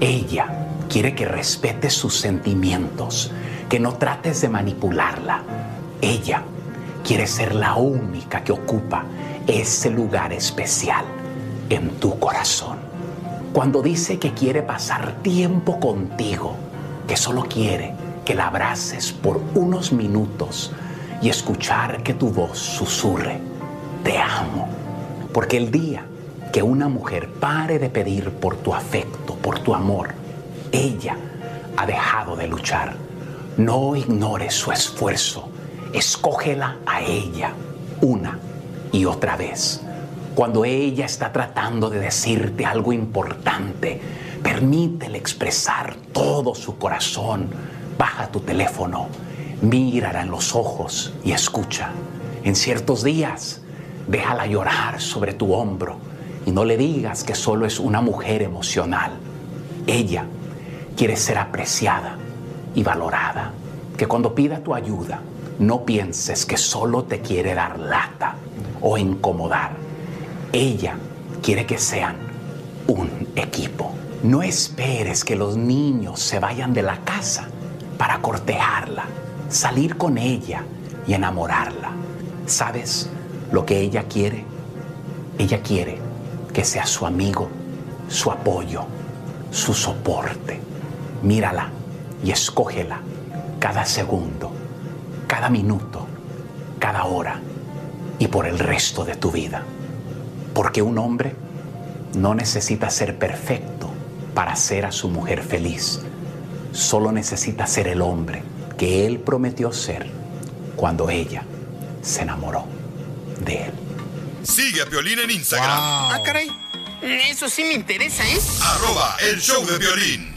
Ella quiere que respetes sus sentimientos, que no trates de manipularla. Ella quiere ser la única que ocupa ese lugar especial en tu corazón. Cuando dice que quiere pasar tiempo contigo, que solo quiere que la abraces por unos minutos y escuchar que tu voz susurre, te amo. Porque el día que una mujer pare de pedir por tu afecto, por tu amor, ella ha dejado de luchar. No ignores su esfuerzo, escógela a ella una y otra vez. Cuando ella está tratando de decirte algo importante, permítele expresar todo su corazón. Baja tu teléfono, mírala en los ojos y escucha. En ciertos días, déjala llorar sobre tu hombro y no le digas que solo es una mujer emocional. Ella quiere ser apreciada y valorada. Que cuando pida tu ayuda, no pienses que solo te quiere dar lata o incomodar. Ella quiere que sean un equipo. No esperes que los niños se vayan de la casa para cortejarla, salir con ella y enamorarla. ¿Sabes lo que ella quiere? Ella quiere que sea su amigo, su apoyo, su soporte. Mírala y escógela cada segundo, cada minuto, cada hora y por el resto de tu vida. Porque un hombre no necesita ser perfecto para hacer a su mujer feliz. Solo necesita ser el hombre que él prometió ser cuando ella se enamoró de él. Sigue a Piolín en Instagram. Ah, caray. Eso sí me interesa, ¿eh? Arroba el show de violín.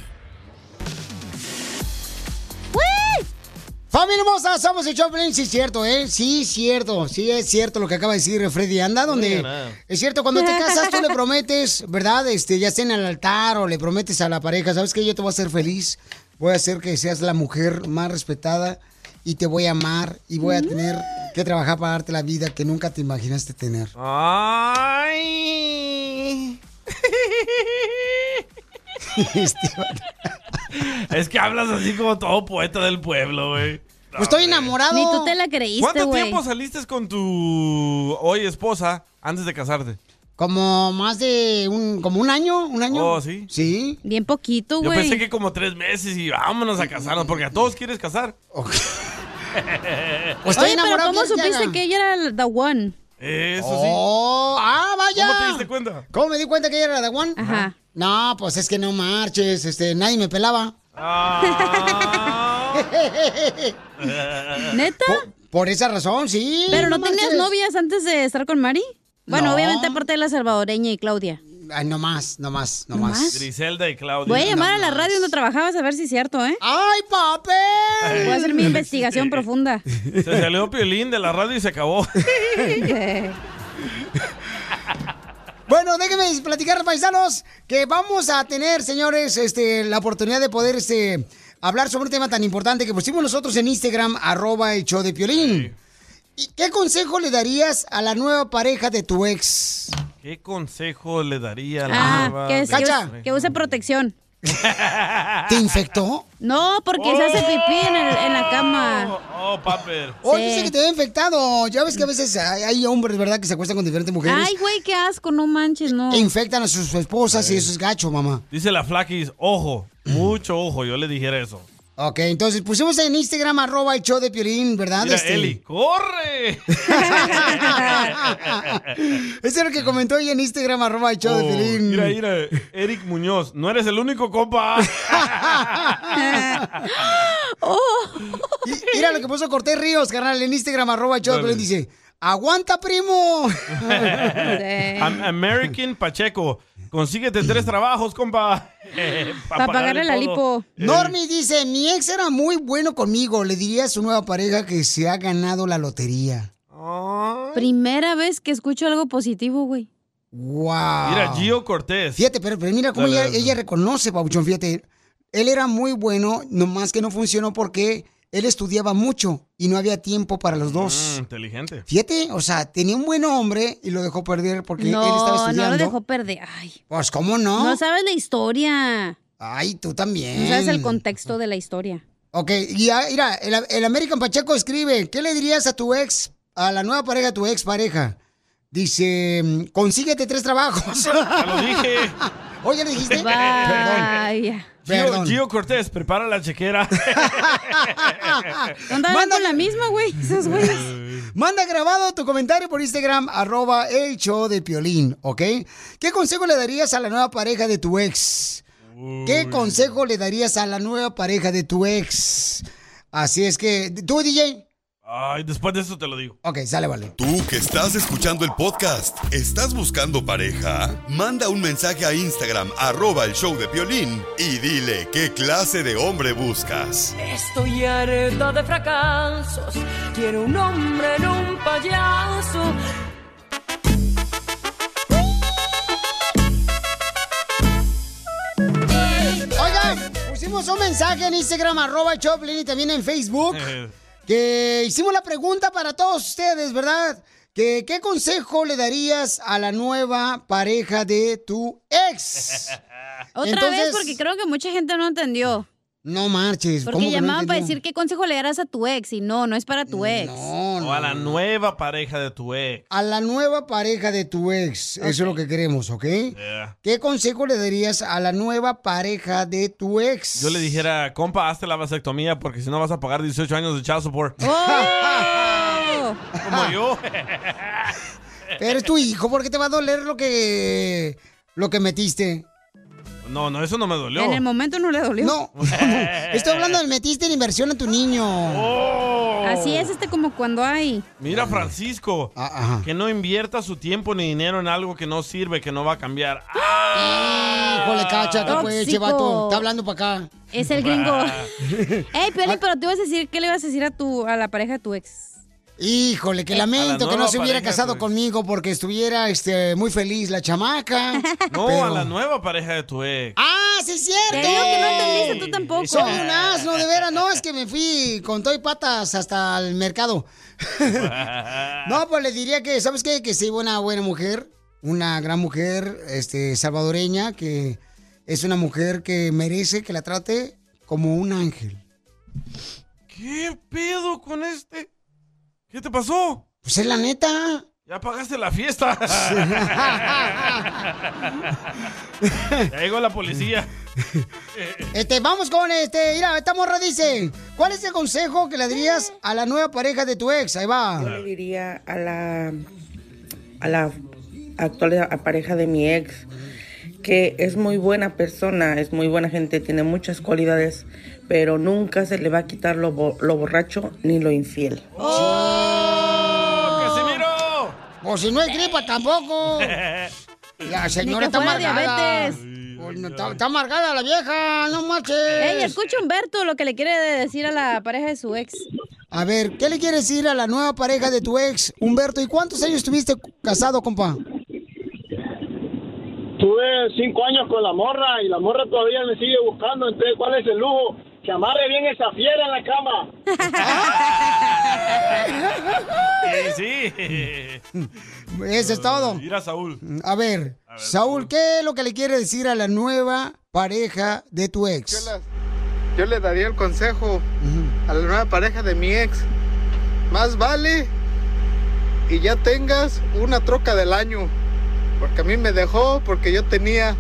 Familia hermosa, somos el Choplin, sí es cierto, ¿eh? Sí, cierto, sí es cierto lo que acaba de decir Freddy Anda, donde es cierto, cuando te casas tú le prometes, ¿verdad? Este, ya sea en el altar o le prometes a la pareja, ¿sabes qué? Yo te voy a hacer feliz, voy a hacer que seas la mujer más respetada y te voy a amar y voy a tener que trabajar para darte la vida que nunca te imaginaste tener. Ay. Es que hablas así como todo poeta del pueblo, güey. Pues estoy enamorado. Ni tú te la creíste, ¿Cuánto tiempo saliste con tu hoy esposa antes de casarte? Como más de un, como un año, un año. Oh, ¿sí? Sí. Bien poquito, Yo güey. pensé que como tres meses y vámonos a casarnos, porque a todos quieres casar. Pues Oye, pero ¿cómo supiste que ella era the one? Eso Oh, ah, vaya. ¿Cómo te diste cuenta? ¿Cómo me di cuenta que ella era the one? Ajá. No, pues es que no marches, este, nadie me pelaba. ¿Neta? Por, por esa razón, sí. ¿Pero no, tenías novias antes de estar con Mari? Bueno, No. obviamente aparte de la salvadoreña y Claudia. Ay, no más, no más, no, ¿No más. más? Griselda y Claudia. Voy a llamar a la radio donde trabajabas a ver si es cierto, ¿eh? ¡Ay, papel! Voy a hacer mi investigación profunda. Se salió Piolín de la radio y se acabó. Bueno, déjenme platicar, paisanos, que vamos a tener, señores, este, la oportunidad de poder este, hablar sobre un tema tan importante que pusimos nosotros en Instagram, arroba el show de Piolín. ¿Y qué consejo le darías a la nueva pareja de tu ex? ¿Qué consejo le daría a la Ah, nueva que, de- que use- que use protección. ¿Te infectó? No, porque se hace pipí en, el- en la cama. Oh, paper. Oh, Sí. dice que te había infectado. Ya ves que a veces hay, hay hombres, ¿verdad?, que se acuestan con diferentes mujeres. Ay, güey, qué asco, no manches, no. E infectan a sus esposas y eso es gacho, mamá. Dice la flaquis, ojo, mucho ojo, yo le dijera eso. Ok, entonces pusimos en Instagram arroba el show de Piolín, ¿verdad? Mira, Este- Eli, ¡corre! Ese es lo que comentó ahí en Instagram arroba el show de Oh, Piolín. mira, mira, Eric Muñoz, no eres el único compa. Y- Mira lo que puso Cortés Ríos, carnal, en Instagram, arroba el show de. Piolín, dice, ¡aguanta, primo! Am- American Pacheco, consíguete tres trabajos, compa. Pa' pagarle la lipo. Normi dice, mi ex era muy bueno conmigo, le diría a su nueva pareja que se ha ganado la lotería. Primera vez que escucho algo positivo, güey. Wow. Mira, Gio Cortés. Fíjate, pero, pero mira cómo ella, reconoce, Pabuchón, fíjate. Él era muy bueno, nomás que no funcionó porque él estudiaba mucho y no había tiempo para los dos. Mm, inteligente. Fíjate, o sea, tenía un buen hombre y lo dejó perder porque él estaba No, estudiando. no lo dejó perder. Ay, Pues, ¿cómo no? no sabes la historia. Ay, tú también. No sabes el contexto de la historia. Ok, y ah, mira, el, el American Pacheco escribe, ¿qué le dirías a tu ex, a la nueva pareja, a tu ex pareja? Dice, mm, consíguete tres trabajos. Ya lo dije. Oye, ¿le dijiste? Vaya. Gio. Gio Cortés, prepara la chequera. Andaban con la misma, güey. Esos güeyes. Manda grabado tu comentario por Instagram, arroba el show de Piolín, ¿ok? ¿Qué consejo le darías a la nueva pareja de tu ex? ¿Qué consejo le darías a la nueva pareja de tu ex? Así es que, ¿tú, DJ? Ay, después de eso te lo digo. Ok, sale, vale. Tú que estás escuchando el podcast, ¿estás buscando pareja? Manda un mensaje a Instagram, arroba el show de Piolín, y dile qué clase de hombre buscas. Estoy harta de fracasos. Quiero un hombre en un payaso. Oigan, pusimos un mensaje en Instagram, arroba el show de Piolín, y también en Facebook. Que hicimos la pregunta para todos ustedes, ¿verdad? Que, ¿Qué consejo le darías a la nueva pareja de tu ex? Otra Entonces- vez, porque creo que mucha gente no entendió. No marches. Porque ¿cómo que no llamaban para decir qué consejo le darás a tu ex. Y no, no es para tu ex. O a la nueva pareja de tu ex. A la nueva pareja de tu ex. Eso es lo que queremos, ¿ok? Yeah. ¿Qué consejo le darías a la nueva pareja de tu ex? Yo le dijera, compa, hazte la vasectomía porque si no vas a pagar 18 años de child support. ¡Oh! Como yo. Pero es tu hijo, ¿por qué te va a doler lo que lo que metiste? No, no, eso no me dolió. En el momento no le dolió. No, estoy hablando de metiste en inversión a tu niño. Oh. Así es este como cuando hay. Mira, Francisco, Ah, que no invierta su tiempo ni dinero en algo que no sirve, que no va a cambiar. Híjole, cacha, que pues, che Tóxico. vato, está hablando para acá. Es el gringo. Ey, Piolín, pero te ibas a decir, ¿qué le ibas a decir a tu, a la pareja de tu ex? Híjole, que lamento que no se hubiera pareja, casado pues. conmigo porque estuviera este, muy feliz la chamaca. No, Pero- a la nueva pareja de tu ex. ¡Ah, sí es cierto! Te digo que no entendiste tú tampoco. Soy un asno, de veras. No, es que me fui con todo y patas hasta el mercado. No, pues le diría que, ¿sabes qué? Que sí, una buena mujer, una gran mujer, este, salvadoreña, que es una mujer que merece que la trate como un ángel. ¿Qué pedo con este? ¿Qué te pasó? Pues es la neta. Ya pagaste la fiesta. ya llegó la policía. Este, vamos con este, mira, esta morra dice, ¿cuál es el consejo que le darías a la nueva pareja de tu ex? Ahí va. Yo le diría a la, a la actual pareja de mi ex que es muy buena persona, es muy buena gente, tiene muchas cualidades, pero nunca se le va a quitar lo, bo- lo borracho ni lo infiel. ¡Casimiro! O si no es gripa tampoco. La señora está amargada. diabetes. Pues Está, está amargada la vieja, no marches. Ey, escucha Humberto lo que le quiere decir a la pareja de su ex. A ver, ¿qué le quieres decir a la nueva pareja de tu ex, Humberto? ¿Y cuántos años estuviste casado, compa? Tuve cinco años con la morra y la morra todavía me sigue buscando. Entonces, ¿cuál es el lujo? Que amarre bien esa fiera en la cama. Sí, sí. Eso es todo. Mira, Saúl. A ver, Saúl, ¿qué es lo que le quiere decir a la nueva pareja de tu ex? Yo le daría el consejo a la nueva pareja de mi ex. Más vale y ya tengas una troca del año. Porque a mí me dejó porque yo tenía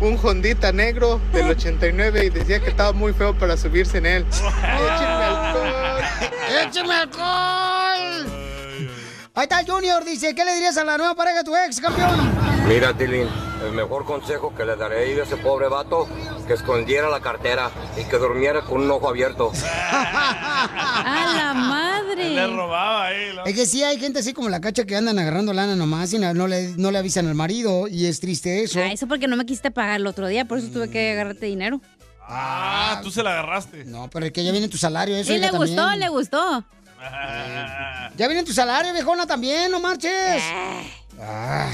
un Hondita negro del 89 y decía que estaba muy feo para subirse en él. Échenme alcohol. ¡Écheme alcohol! Ahí está el Junior, dice, ¿qué le dirías a la nueva pareja de tu ex, campeón? Mira, Tilín, el mejor consejo que le daré a ese pobre vato, que escondiera la cartera y que durmiera con un ojo abierto. ¡A la madre! Le robaba ahí. Es que sí hay gente así como la cacha que andan agarrando lana nomás y no, no le, no le avisan al marido y es triste eso. Ah, eso porque no me quisiste pagar el otro día, por eso tuve que agarrarte dinero. Ah, tú se la agarraste. No, pero es que ya viene tu salario, eso Sí, le gustó, también. le gustó. Ya viene tu salario, viejona, también, no marches. Ah.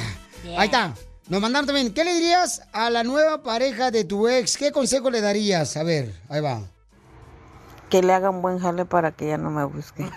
Ahí está. Nos mandaron también. ¿Qué le dirías a la nueva pareja de tu ex? ¿Qué consejo le darías? A ver, ahí va. Que le haga un buen jale para que ya no me busque.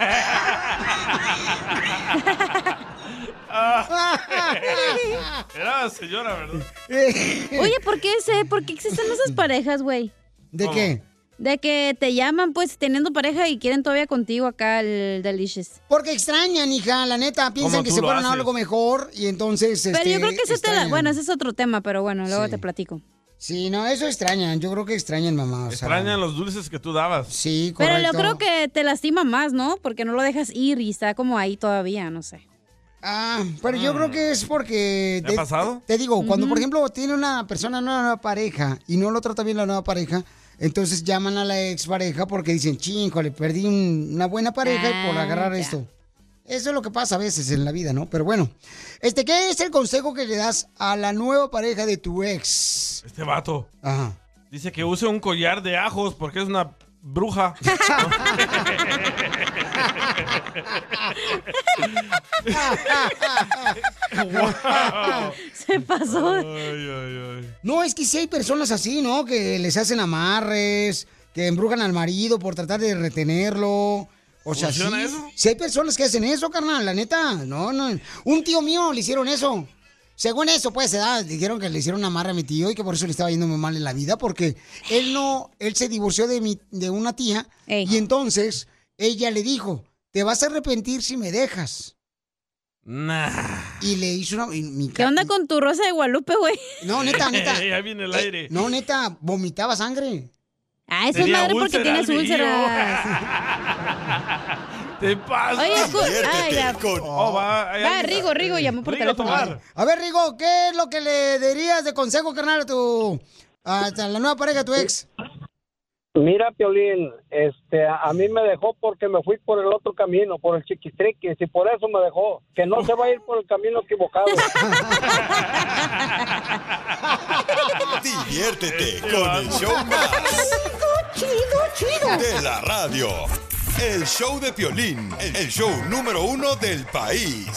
Era señora, ¿verdad? Oye, ¿por qué, ese, ¿por qué existen esas parejas, güey? ¿De qué? De que te llaman, pues, teniendo pareja y quieren todavía contigo acá el Delicious. Porque extrañan, hija, la neta. Piensan que se fueron a algo mejor y entonces. Pero este, yo creo que eso te la... Bueno, ese es otro tema, pero bueno, luego Sí. te platico. Sí, no, eso extrañan. Yo creo que extrañan, mamá. o sea. Extrañan los dulces que tú dabas. Sí, Pero yo creo que te lastima más, ¿no? Porque no lo dejas ir y está como ahí todavía, no sé. Ah, pero yo creo que es porque... ¿Te ha pasado? Te digo, cuando por ejemplo tiene una persona una nueva pareja y no lo trata bien la nueva pareja, entonces llaman a la expareja porque dicen, le perdí un- una buena pareja y por Ah, agarrar ya. esto. Eso es lo que pasa a veces en la vida, ¿no? Pero bueno, este, ¿qué es el consejo que le das a la nueva pareja de tu ex? Este vato. Ajá. Dice que use un collar de ajos porque es una bruja. Se pasó. No, es que sí hay personas así, ¿no? Que les hacen amarres, que embrujan al marido por tratar de retenerlo. O sea, sí, ¿Funciona eso? sí hay personas que hacen eso, carnal, la neta. No, no. Un tío mío le hicieron eso. Según eso, pues, se da, dijeron que le hicieron un amarre a mi tío y que por eso le estaba yendo muy mal en la vida, porque él no, él se divorció de, mi, de una tía y entonces ella le dijo, te vas a arrepentir si me dejas. Nah. Y le hizo una... mi ¿Qué onda con tu rosa de Guadalupe, güey? No, neta, neta. ya viene el aire. No, neta, vomitaba sangre. Ah, eso es madre porque tienes úlceras. Te pasa. Oye, ay, ya. Oh, va, Va, alguien- Rigo, Rigo, llamó por Rigo teléfono. Tobar. A ver, Rigo, ¿qué es lo que le dirías de consejo, carnal, a tu... a la nueva pareja de tu ex? Mira, Piolín, este, a mí me dejó porque me fui por el otro camino, por el chiquistriquis, y por eso me dejó. Que no se va a ir por el camino equivocado. Diviértete con el show más. Chido, chido. De la radio. El show de Piolín, el show número uno del país.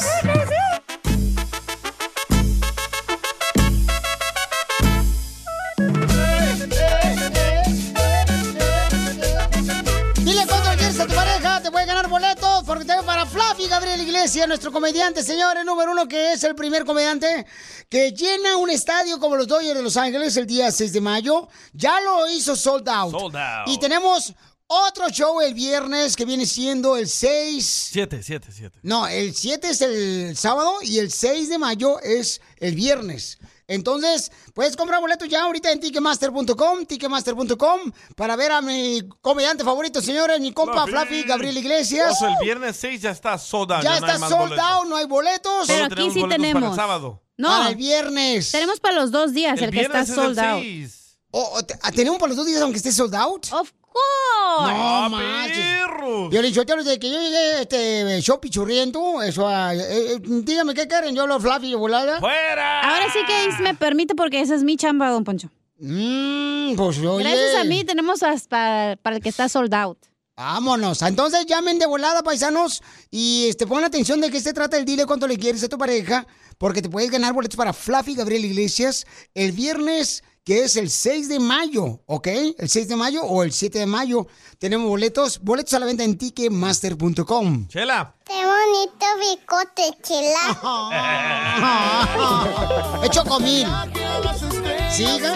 Fluffy Gabriel Iglesias, nuestro comediante, señores, número uno, que es el primer comediante que llena un estadio como los Dodgers de Los Ángeles el día 6 de mayo. Ya lo hizo sold out. Sold out. Y tenemos otro show el viernes que viene siendo el 6 Siete, siete, siete. No, el 7 es el sábado y el 6 de mayo es el viernes. Entonces, puedes comprar boletos ya ahorita en Ticketmaster.com, Ticketmaster.com, para ver a mi comediante favorito, señores, mi compa Fluffy, Gabriel Iglesias. Oso, el viernes 6 ya está sold out. Ya no hay está sold boletos. out, no hay boletos. Solo tenemos boletos Para el sábado. No. Para el viernes. Tenemos para los dos días, el, que está el sold out. 6. Oh, oh, ah, ¿Tenemos para los dos días aunque esté sold out? Of No, manches. Yo le dije, desde que yo llegué, este, show pichurriento, eso, ah, eh, eh, dígame qué quieren, yo lo Fluffy de volada. ¡Fuera! Ahora sí que Ace me permite porque esa es mi chamba, don Poncho. Mmm, pues oye. Gracias a mí tenemos hasta para el que está sold out. Vámonos. Entonces llamen de volada, paisanos, y este, pongan atención de qué se trata el dile cuánto le quieres a tu pareja, porque te puedes ganar boletos para Fluffy Gabriel Iglesias el viernes, que es el 6 de mayo, ¿ok? El 6 de mayo o el 7 de mayo. Tenemos boletos, boletos a la venta en ticketmaster.com. Chela. Qué bonito bicote, chela. Hecho comil. Siga.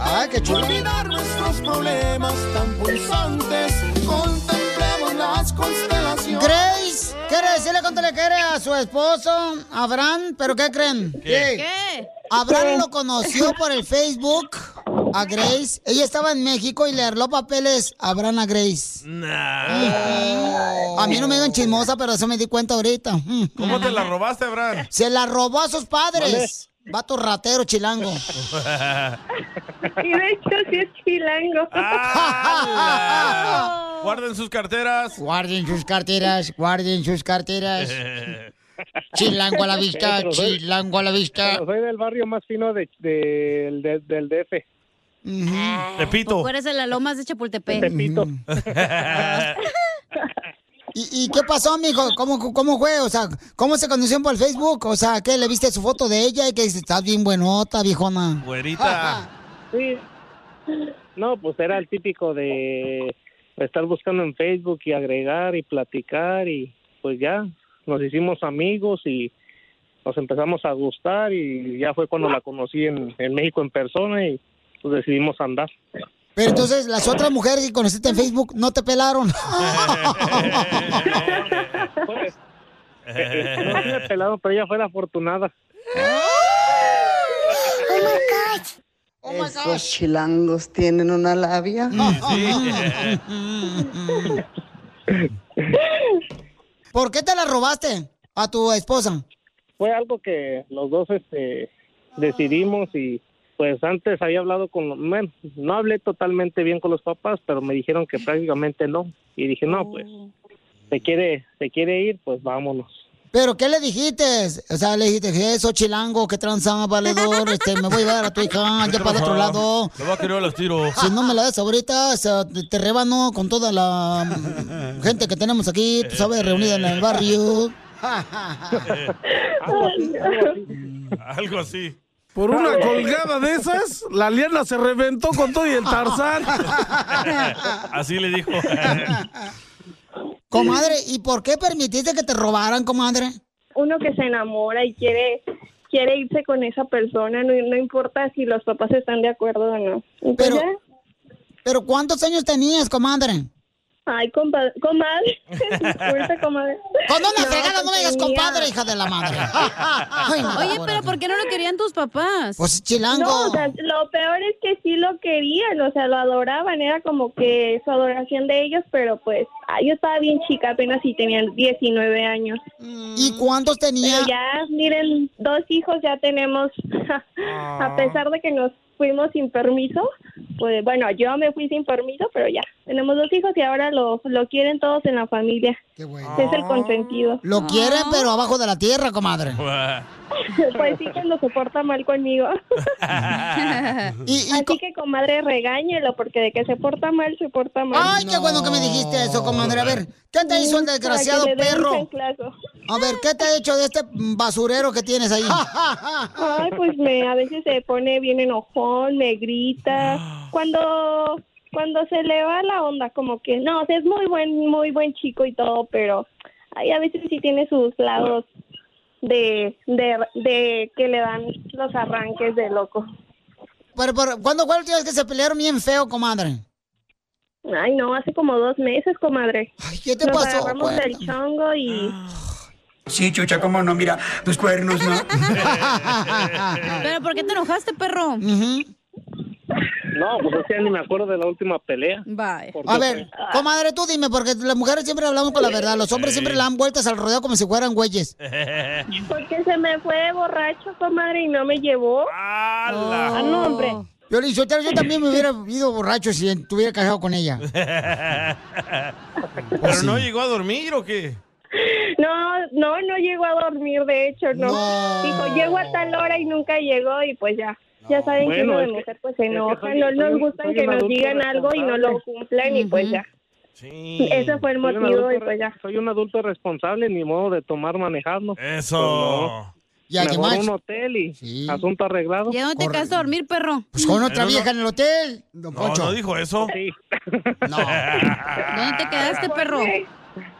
Ay, qué chulo. Olvidar nuestros problemas tan pulsantes. Contemplemos las constelaciones. ¿Quiere decirle cuánto le quiere a su esposo, Abraham? ¿Pero qué creen? ¿Qué? ¿Qué? Abraham lo conoció por el Facebook a Grace. Ella estaba en México y le arregló papeles a Abraham a Grace. A mí no me digan chismosa, pero eso me di cuenta ahorita. ¿Cómo te la robaste, Abraham? Se la robó a sus padres. Vato ratero chilango. Y de hecho sí es chilango. Guarden sus carteras. Guarden sus carteras, guarden sus carteras. Chilango a la vista, Pero soy- chilango a la vista. Pero soy del barrio más fino de, de- de- del DF. Tepito. Tú eres de las lomas de Chapultepec. Tepito. ¿Y, y qué pasó, mijo? ¿Cómo, ¿Cómo fue? O sea, ¿cómo se conocieron por el Facebook? O sea, ¿qué? ¿Le viste su foto de ella y que dice, estás bien buenota, viejona? Güerita. Sí. No, pues era el típico de estar buscando en Facebook y agregar y platicar y pues ya nos hicimos amigos y nos empezamos a gustar y ya fue cuando la conocí en, en México en persona y pues decidimos andar. Pero entonces, las otras mujeres que conociste en Facebook no te pelaron. No me pelaron, pero ella fue la afortunada. Oh my Esos chilangos tienen una labia. ¿Por qué te la robaste a tu esposa? Fue algo que los dos este, decidimos y pues antes había hablado con, bueno, no hablé totalmente bien con los papás, pero me dijeron que prácticamente no. Y dije, no, pues, se quiere, se quiere ir, pues vámonos. ¿Pero qué le dijiste? O sea, le dijiste que eso, chilango, que tranza, valedor, este, me voy a llevar a tu hija ya para el otro lado. Le va a querer a los tiros. Si no me la das ahorita, o sea, te, te rebano con toda la gente que tenemos aquí, tú sabes, reunida en el barrio. Algo así. Por una colgada de esas, la liana se reventó con todo y el tarzán. Así le dijo. Comadre, ¿y por qué permitiste que te robaran, comadre? uno que se enamora y quiere quiere irse con esa persona, no, no importa si los papás están de acuerdo o no. Entonces, ¿Pero cuántos años tenías, comadre? Ay, compa- comadre, disculpe, comadre. Con una No, fregada no me digas compadre, hija de la madre. Ay, no, Oye, pero ¿por qué no lo querían tus papás? Pues chilango. No, o sea, lo peor es que sí lo querían, o sea, lo adoraban, era como que su adoración de ellos, pero pues ah, yo estaba bien chica, apenas si tenían 19 años. ¿Y cuántos tenía? Pero ya, miren, dos hijos ya tenemos, a pesar de que nos fuimos sin permiso, pues bueno, yo me fui sin permiso, pero ya, tenemos dos hijos y ahora lo, lo quieren todos en la familia. Es el consentido. Lo quieren, pero abajo de la tierra, comadre. Pues sí, cuando se porta mal conmigo. Así que, comadre, regáñelo, porque de que se porta mal, se porta mal. Ay, qué bueno que me dijiste eso, comadre. A ver, ¿qué te hizo el desgraciado perro? A ver, ¿qué te ha hecho de este basurero que tienes ahí? Ay, pues me, a veces se pone bien enojón, me grita. Cuando, cuando se le va la onda, como que, no, o sea, es muy buen, muy buen chico y todo, pero ay, a veces sí tiene sus lados de, de, de que le dan los arranques de loco. Pero, pero, ¿Cuándo fue la última vez que se pelearon bien feo, comadre? Ay, no, hace como dos meses, comadre. Ay, ¿qué te Nos pasó? agarramos del chongo y... Sí, chucha, cómo no, mira, tus cuernos, ¿no? ¿Pero por qué te enojaste, perro? No, pues es que ni me acuerdo de la última pelea. Bye. A ver, comadre, tú dime, porque las mujeres siempre hablamos con la verdad. Los hombres siempre le dan vueltas al rodeo como si fueran güeyes. Porque se me fue borracho, comadre, y no me llevó. Ah, no, hombre. Yo, yo también me hubiera ido borracho si estuviera casado con ella. ¿Pero no llegó a dormir o qué? No, no, no llegó a dormir, de hecho, no. Dijo, llego a tal hora y nunca llegó y pues ya. Ya saben que uno de mujer pues se enoja, no nos gustan que nos digan algo y no lo cumplen y pues ya. Ese fue el motivo adulto y pues ya. Soy un adulto responsable, ni modo de tomar manejando. Eso. Ya, ¿qué Mejor más? un hotel y asunto arreglado. ¿Y a dónde te quedaste a dormir, perro? Pues con otra No, no. vieja en el hotel, don No, Poncho. no dijo eso. ¿Dónde te quedaste, perro?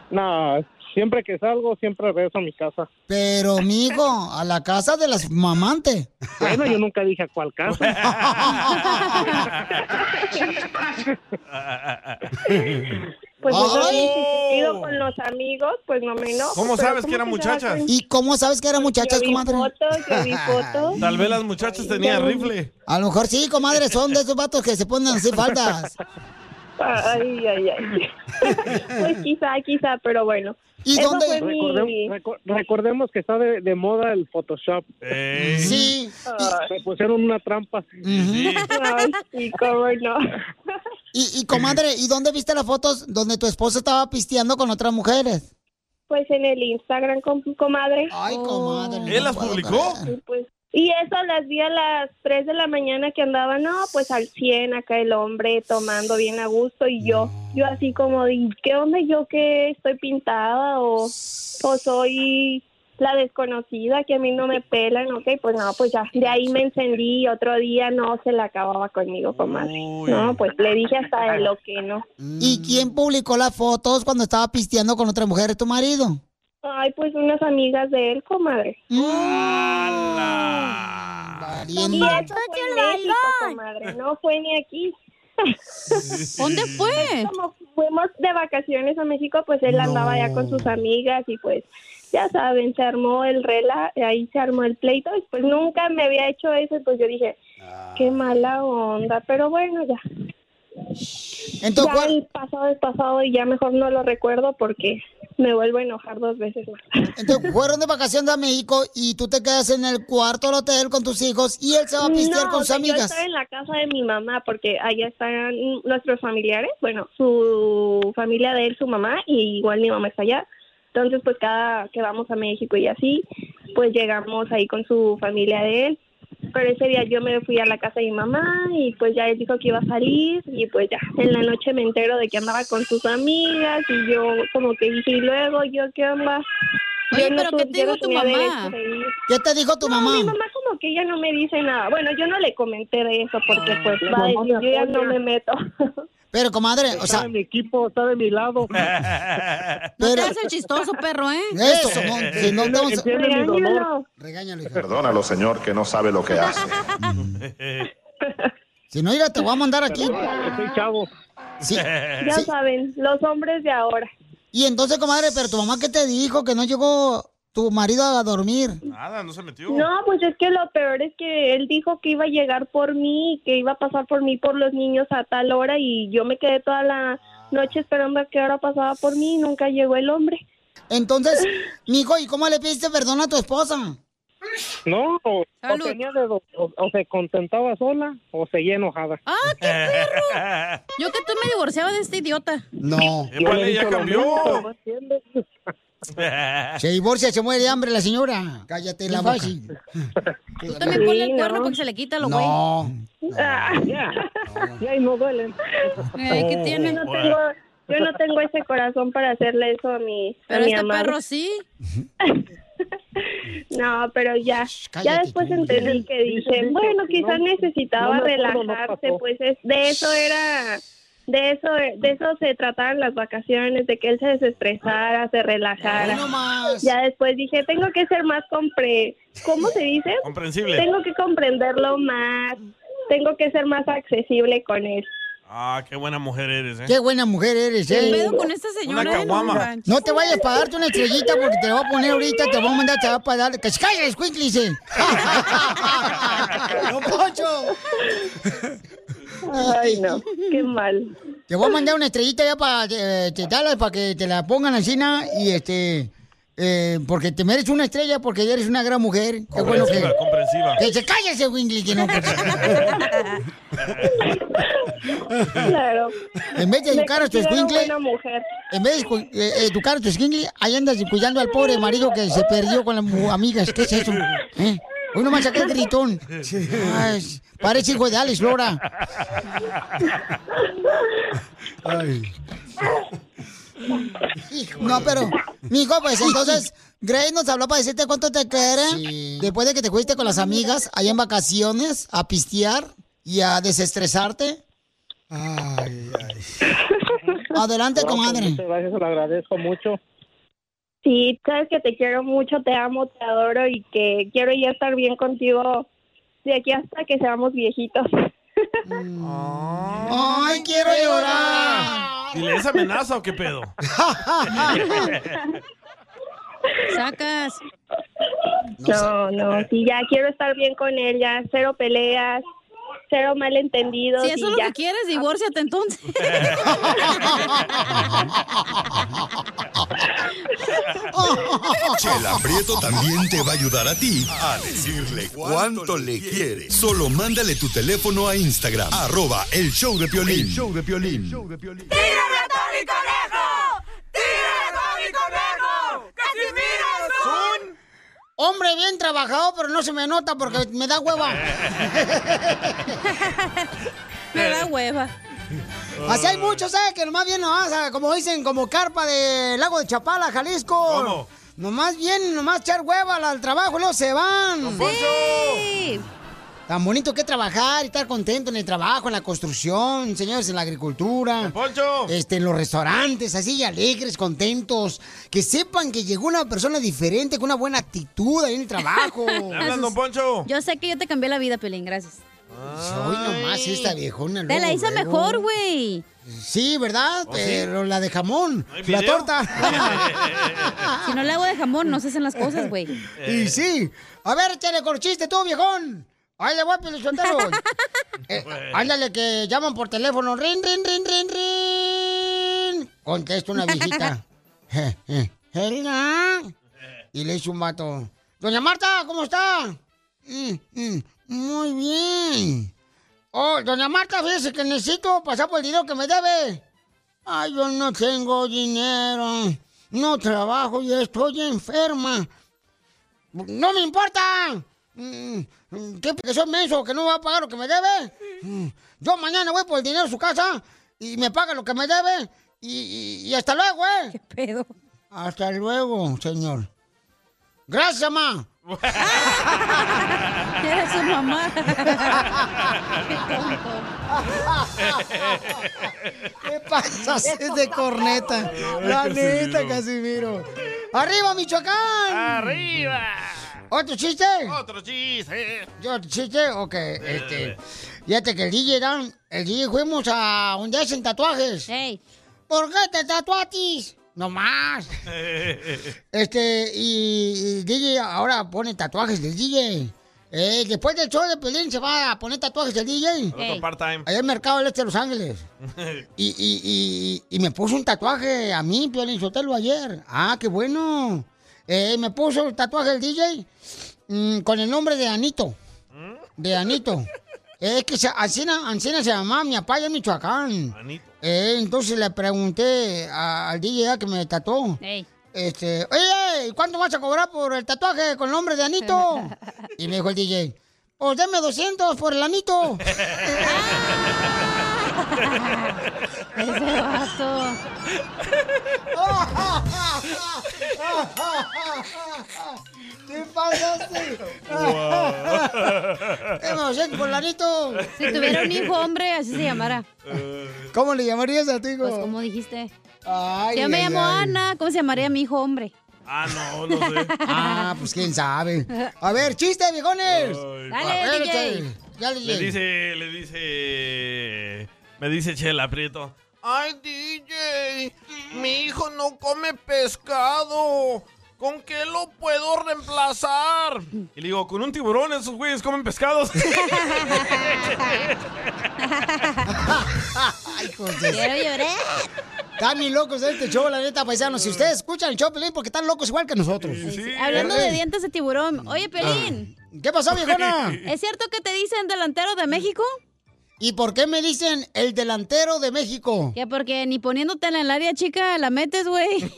No, siempre que salgo, siempre regreso a mi casa. Pero, mijo, a la casa de las mamantes. Bueno, yo nunca dije a cuál casa. Pues Ay. sí, si he ido con los amigos, pues no me enojo. ¿Cómo sabes que eran muchachas? ¿Y cómo sabes que eran muchachas, Yo vi comadre? fotos, yo vi fotos. Tal vez las muchachas tenían rifle. A lo mejor sí, comadre, son de esos vatos que se ponen así faldas. Ay, ay, ay. Pues quizá, quizá, pero bueno. ¿Y Eso dónde- Recordem- recordemos que está de, de moda el Photoshop. Sí. Me pusieron una trampa. Ay, sí, cómo no. Y, y, comadre, ¿y dónde viste las fotos donde tu esposo estaba pisteando con otras mujeres? Pues en el Instagram, com- comadre. Ay, comadre. ¿Él las publicó? Pues, Y eso las vi a las 3 de la mañana que andaba, no, pues al 100 acá el hombre tomando bien a gusto y yo, yo así como, de, ¿qué onda yo que estoy pintada o, o soy la desconocida que a mí no me pelan? Ok, pues no, pues ya, de ahí me encendí y otro día no se la acababa conmigo, comadre. No, pues le dije hasta de lo que no. ¿Y quién publicó las fotos cuando estaba pisteando con otra mujer? ¿Tu marido? Ay, pues unas amigas de él, comadre. Y Valiendo. eso fue en México, comadre, no fue ni aquí. ¿Dónde fue? Como fuimos de vacaciones a México, pues él andaba ya con sus amigas y pues ya saben, se armó el rela, ahí se armó el pleito y pues nunca me había hecho eso y pues yo dije, qué mala onda, pero bueno, ya. Entonces, ya el pasado es pasado y ya mejor no lo recuerdo porque me vuelvo a enojar dos veces más. Entonces, fueron de vacaciones a México y tú te quedas en el cuarto del hotel con tus hijos y él se va a pistear No, con sus sea, Yo amigas. estaba en la casa de mi mamá porque allá están nuestros familiares, bueno, su familia de él, su mamá, y igual mi mamá está allá. Entonces, pues cada que vamos a México y así, pues llegamos ahí con su familia de él. Pero ese día yo me fui a la casa de mi mamá y pues ya él dijo que iba a salir y pues ya en la noche me entero de que andaba con sus amigas y yo como que dije, y luego yo qué onda. Oye, Yo pero tu- ¿qué te dijo no tu mamá? ¿Qué te dijo tu No, mamá? Mi mamá como que ella no me dice nada. Bueno, yo no le comenté de eso porque pues La va yo ya no me meto. Pero, comadre, o sea... Está de mi equipo, está de mi lado. No te el chistoso, perro, ¿eh? Eso, no, si no dolor. Regáñalo. Regáñalo, hija. Perdónalo, señor, que no sabe lo que hace. Si no, mira, te voy a mandar aquí. Soy chavo. Sí. Ya sí. saben, los hombres de ahora. Y entonces, comadre, pero tu mamá, ¿qué te dijo? Que no llegó tu marido a dormir. Nada, no se metió. No, pues es que lo peor es que él dijo que iba a llegar por mí, que iba a pasar por mí por los niños a tal hora y yo me quedé toda la noche esperando a qué hora pasaba por mí y nunca llegó el hombre. Entonces, mijo, ¿y cómo le pediste perdón a tu esposa? No, o, tenía de dos, o, o se contentaba sola o seguía enojada. ¡Ah, qué perro! Yo que tú me divorciaba de este idiota. No. Dicho lo cambió. mismo, no. Se divorcia, se muere de hambre la señora. Cállate la boca. Tú también ponle el cuerno no. porque se le quita lo güey. No. Ya, ya y no duelen. Eh, ¿Qué yo tiene? no tengo, yo no tengo ese corazón para hacerle eso a mi, a Pero mi este amado. perro sí. No, pero ya, ya después entendí que Dicen, bueno, no, quizás necesitaba no relajarse, pues es, de eso era, de eso, de eso se trataban las vacaciones, de que él se desestresara, se relajara. No más. Ya después dije, tengo que ser más compre, ¿cómo se dice? Comprensible. Tengo que comprenderlo más, tengo que ser más accesible con él. Ah, qué buena mujer eres, ¿eh? Qué buena mujer eres, ¿Qué ¿eh? pedo con esta señora? Una eh? No caguama. manches. No te vayas para darte una estrellita porque te la voy a poner ahorita, te voy a mandar, te va a pagar. ¡Que se calle, escuínclice! ¡No, Pocho! Ay, no, qué mal. Te voy a mandar una estrellita ya para eh, te darla, para que te la pongan encima y este... eh, porque te mereces una estrella porque eres una gran mujer. Qué bueno que... Comprensiva, comprensiva. Que se calle ese Wingley, que no... pues. Claro. En vez de educar a tu escuincle, en vez de eh, educar a tu escuincle, ahí andas cuidando al pobre marido que se perdió con las amigas. ¿Qué es eso? ¿Eh? Hoy nomás saqué el gritón. Ay, parece hijo de Alex Lora. No, pero, mijo, pues entonces, Grace nos habló para decirte cuánto te quiere. Después de que te fuiste con las amigas allá en vacaciones a pistear y a desestresarte. Adelante, No, pues, comadre. muchas gracias, se lo agradezco mucho. Sí, sabes que te quiero mucho, te amo, te adoro y que quiero ya estar bien contigo de aquí hasta que seamos viejitos. Ay, quiero llorar. ¿Y le es amenaza o qué pedo? Sacas. No, no, sí, ya quiero estar bien con él, ya cero peleas, cero malentendidos. Si eso y es lo ya. que quieres, divórciate entonces. Chela Prieto también te va a ayudar a ti a decirle cuánto le quiere. Solo mándale tu teléfono a Instagram, arroba el show de Piolín. El show de Piolín. ¡Tírame a Tony Conejo! ¡Tírame a Tony Conejo! ¡Casimiro es un Hombre bien trabajador, pero no se me nota porque me da hueva. Me da hueva. Así hay muchos, ¿eh? Que nomás vienen, nomás, ah, como dicen, como carpa del lago de Chapala, Jalisco. ¿Cómo? Nomás vienen, nomás echar hueva al, trabajo y luego se van. Sí. Tan bonito que trabajar y estar contento en el trabajo, en la construcción, señores, en la agricultura. Poncho! Este, en los restaurantes, así alegres, contentos. Que sepan que llegó una persona diferente, con una buena actitud ahí en el trabajo. ¿Le hablan, don Poncho? Yo sé que yo te cambié la vida, Pelín, gracias. Hoy nomás esta viejona. Te la luego. mejor, güey. Sí, ¿verdad? ¿Oh, sí? Pero la de jamón, ¿Hay la torta. Si no le hago de jamón, no se hacen las cosas, güey. y sí. A ver, échale con chiste tú, viejón. Ahí le voy a eh, ándale, que llaman por teléfono. Rin, rin, rin, rin, rin. Contesta una viejita. Eh, eh, Helga. Y le dice un vato. Doña Marta, ¿cómo está? "Mm, mm, muy bien. Oh, doña Marta, fíjese que necesito pasar por el dinero que me debe. Ay, yo no tengo dinero. No trabajo y estoy enferma. ¡No me importa! Mm, ¿Qué soy menso que no me va a pagar lo que me debe? Mm, Yo mañana voy por el dinero a su casa y me paga lo que me debe y, y- y hasta luego, ¿eh? ¿Qué pedo? Hasta luego, señor. Gracias, mamá. Eres su mamá. ¿Qué pasa? Es de corneta. La neta, Casimiro. ¡Arriba, Michoacán! ¡Arriba! ¿Otro chiste? Otro chiste. ¿Yo otro chiste? Ok, este. Fíjate que el DJ, Dan, el DJ fuimos a donde hacen tatuajes. ¿Por qué te tatuatis? No más. Este, y, y DJ ahora pone tatuajes del DJ. Eh, después del show de Pelín se va a poner tatuajes del DJ. Otro part-time. Allá en Mercado del Este de Los Ángeles. Y, y, y, y me puso un tatuaje a mí, Piolín Sotelo, ayer. Ah, qué bueno. Eh, me puso el tatuaje del DJ mm, con el nombre de Anito. De Anito. Es que se, Ancina, Ancina se llamaba mi papá en Michoacán. Eh, entonces le pregunté a- al DJ que me tatuó. Este, oye, ¿cuánto vas a cobrar por el tatuaje con el nombre de Anito? Y me dijo el DJ, pues deme 200 por el Anito. Ese vato. ¿Qué pasaste? Deme 200 por el Anito. Si tuviera un hijo hombre, así se llamara. ¿Cómo le llamarías a tu hijo? Pues como dijiste. Ay, si yo me ay, llamo ay. Ana, ¿cómo se llamaría mi hijo hombre? Ah, no, no sé. Ah, pues quién sabe. A ver, chiste, viejones. Dale, A ver, DJ. Ya, Le DJ. dice, le dice, me dice Chela Prieto. Ay, DJ, mi hijo no come pescado. ¿Con qué lo puedo reemplazar? Y le digo, con un tiburón, esos güeyes comen pescados. Ay, de- Quiero llorar. Están bien locos este show, la neta, paisanos. Si ustedes escuchan el show, Pelín, porque están locos igual que nosotros. Hablando de Eh, dientes de tiburón. Oye, Pelín. ¿Qué pasó, viejona? ¿Es cierto que te dicen delantero de México? ¿Y por qué me dicen el delantero de México? Que porque ni poniéndotela en el área chica la metes, güey.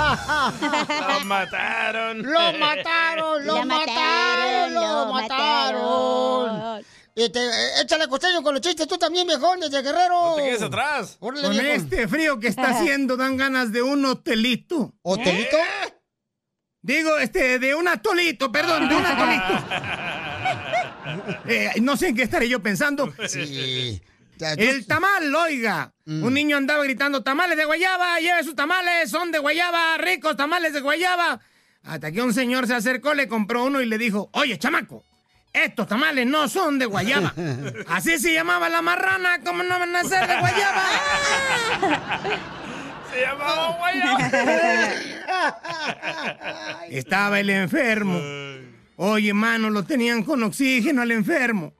Lo mataron. ¡Lo mataron! ¡Lo mataron! mataron, ¡Lo mataron! mataron. Este, eh, échale costeño con los chistes tú también, viejón, desde Guerrero. No te quedes atrás. Órale, Con viejón. este frío que está haciendo dan ganas de un hotelito. ¿Hotelito? Digo, este, de un atolito, perdón, de un atolito. Eh, no sé en qué estaré yo pensando. Sí. El tamal, oiga. Un niño andaba gritando, tamales de guayaba, lleve sus tamales, son de guayaba, ricos tamales de guayaba. Hasta que un señor se acercó, le compró uno y le dijo, oye, chamaco, estos tamales no son de guayaba. Así se llamaba la marrana, ¿cómo no van a ser de guayaba? Se llamaba guayaba. Estaba el enfermo. Oye, mano, lo tenían con oxígeno al enfermo.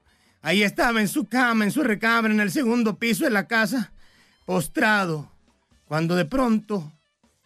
Ahí estaba en su cama, en su recámara, en el segundo piso de la casa, postrado. Cuando de pronto,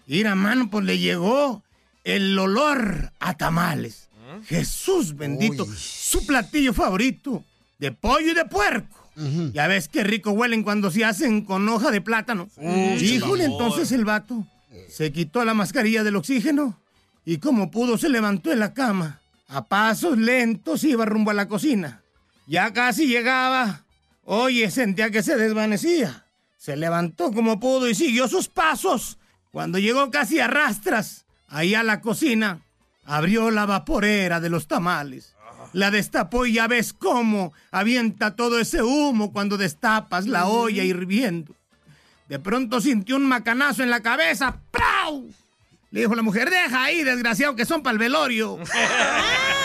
ir a mano, pues le llegó el olor a tamales. Jesús bendito, su platillo favorito, de pollo y de puerco. Ya ves qué rico huelen cuando se hacen con hoja de plátano. Mm, Híjole, entonces el vato se quitó la mascarilla del oxígeno y como pudo se levantó de la cama. A pasos lentos iba rumbo a la cocina. Ya casi llegaba. Oye, sentía que se desvanecía. Se levantó como pudo y siguió sus pasos. Cuando llegó casi a rastras, ahí a la cocina, abrió la vaporera de los tamales. La destapó y ya ves cómo avienta todo ese humo cuando destapas la olla hirviendo. De pronto sintió un macanazo en la cabeza. ¡Prau! Le dijo la mujer, deja ahí, desgraciado, que son para el velorio.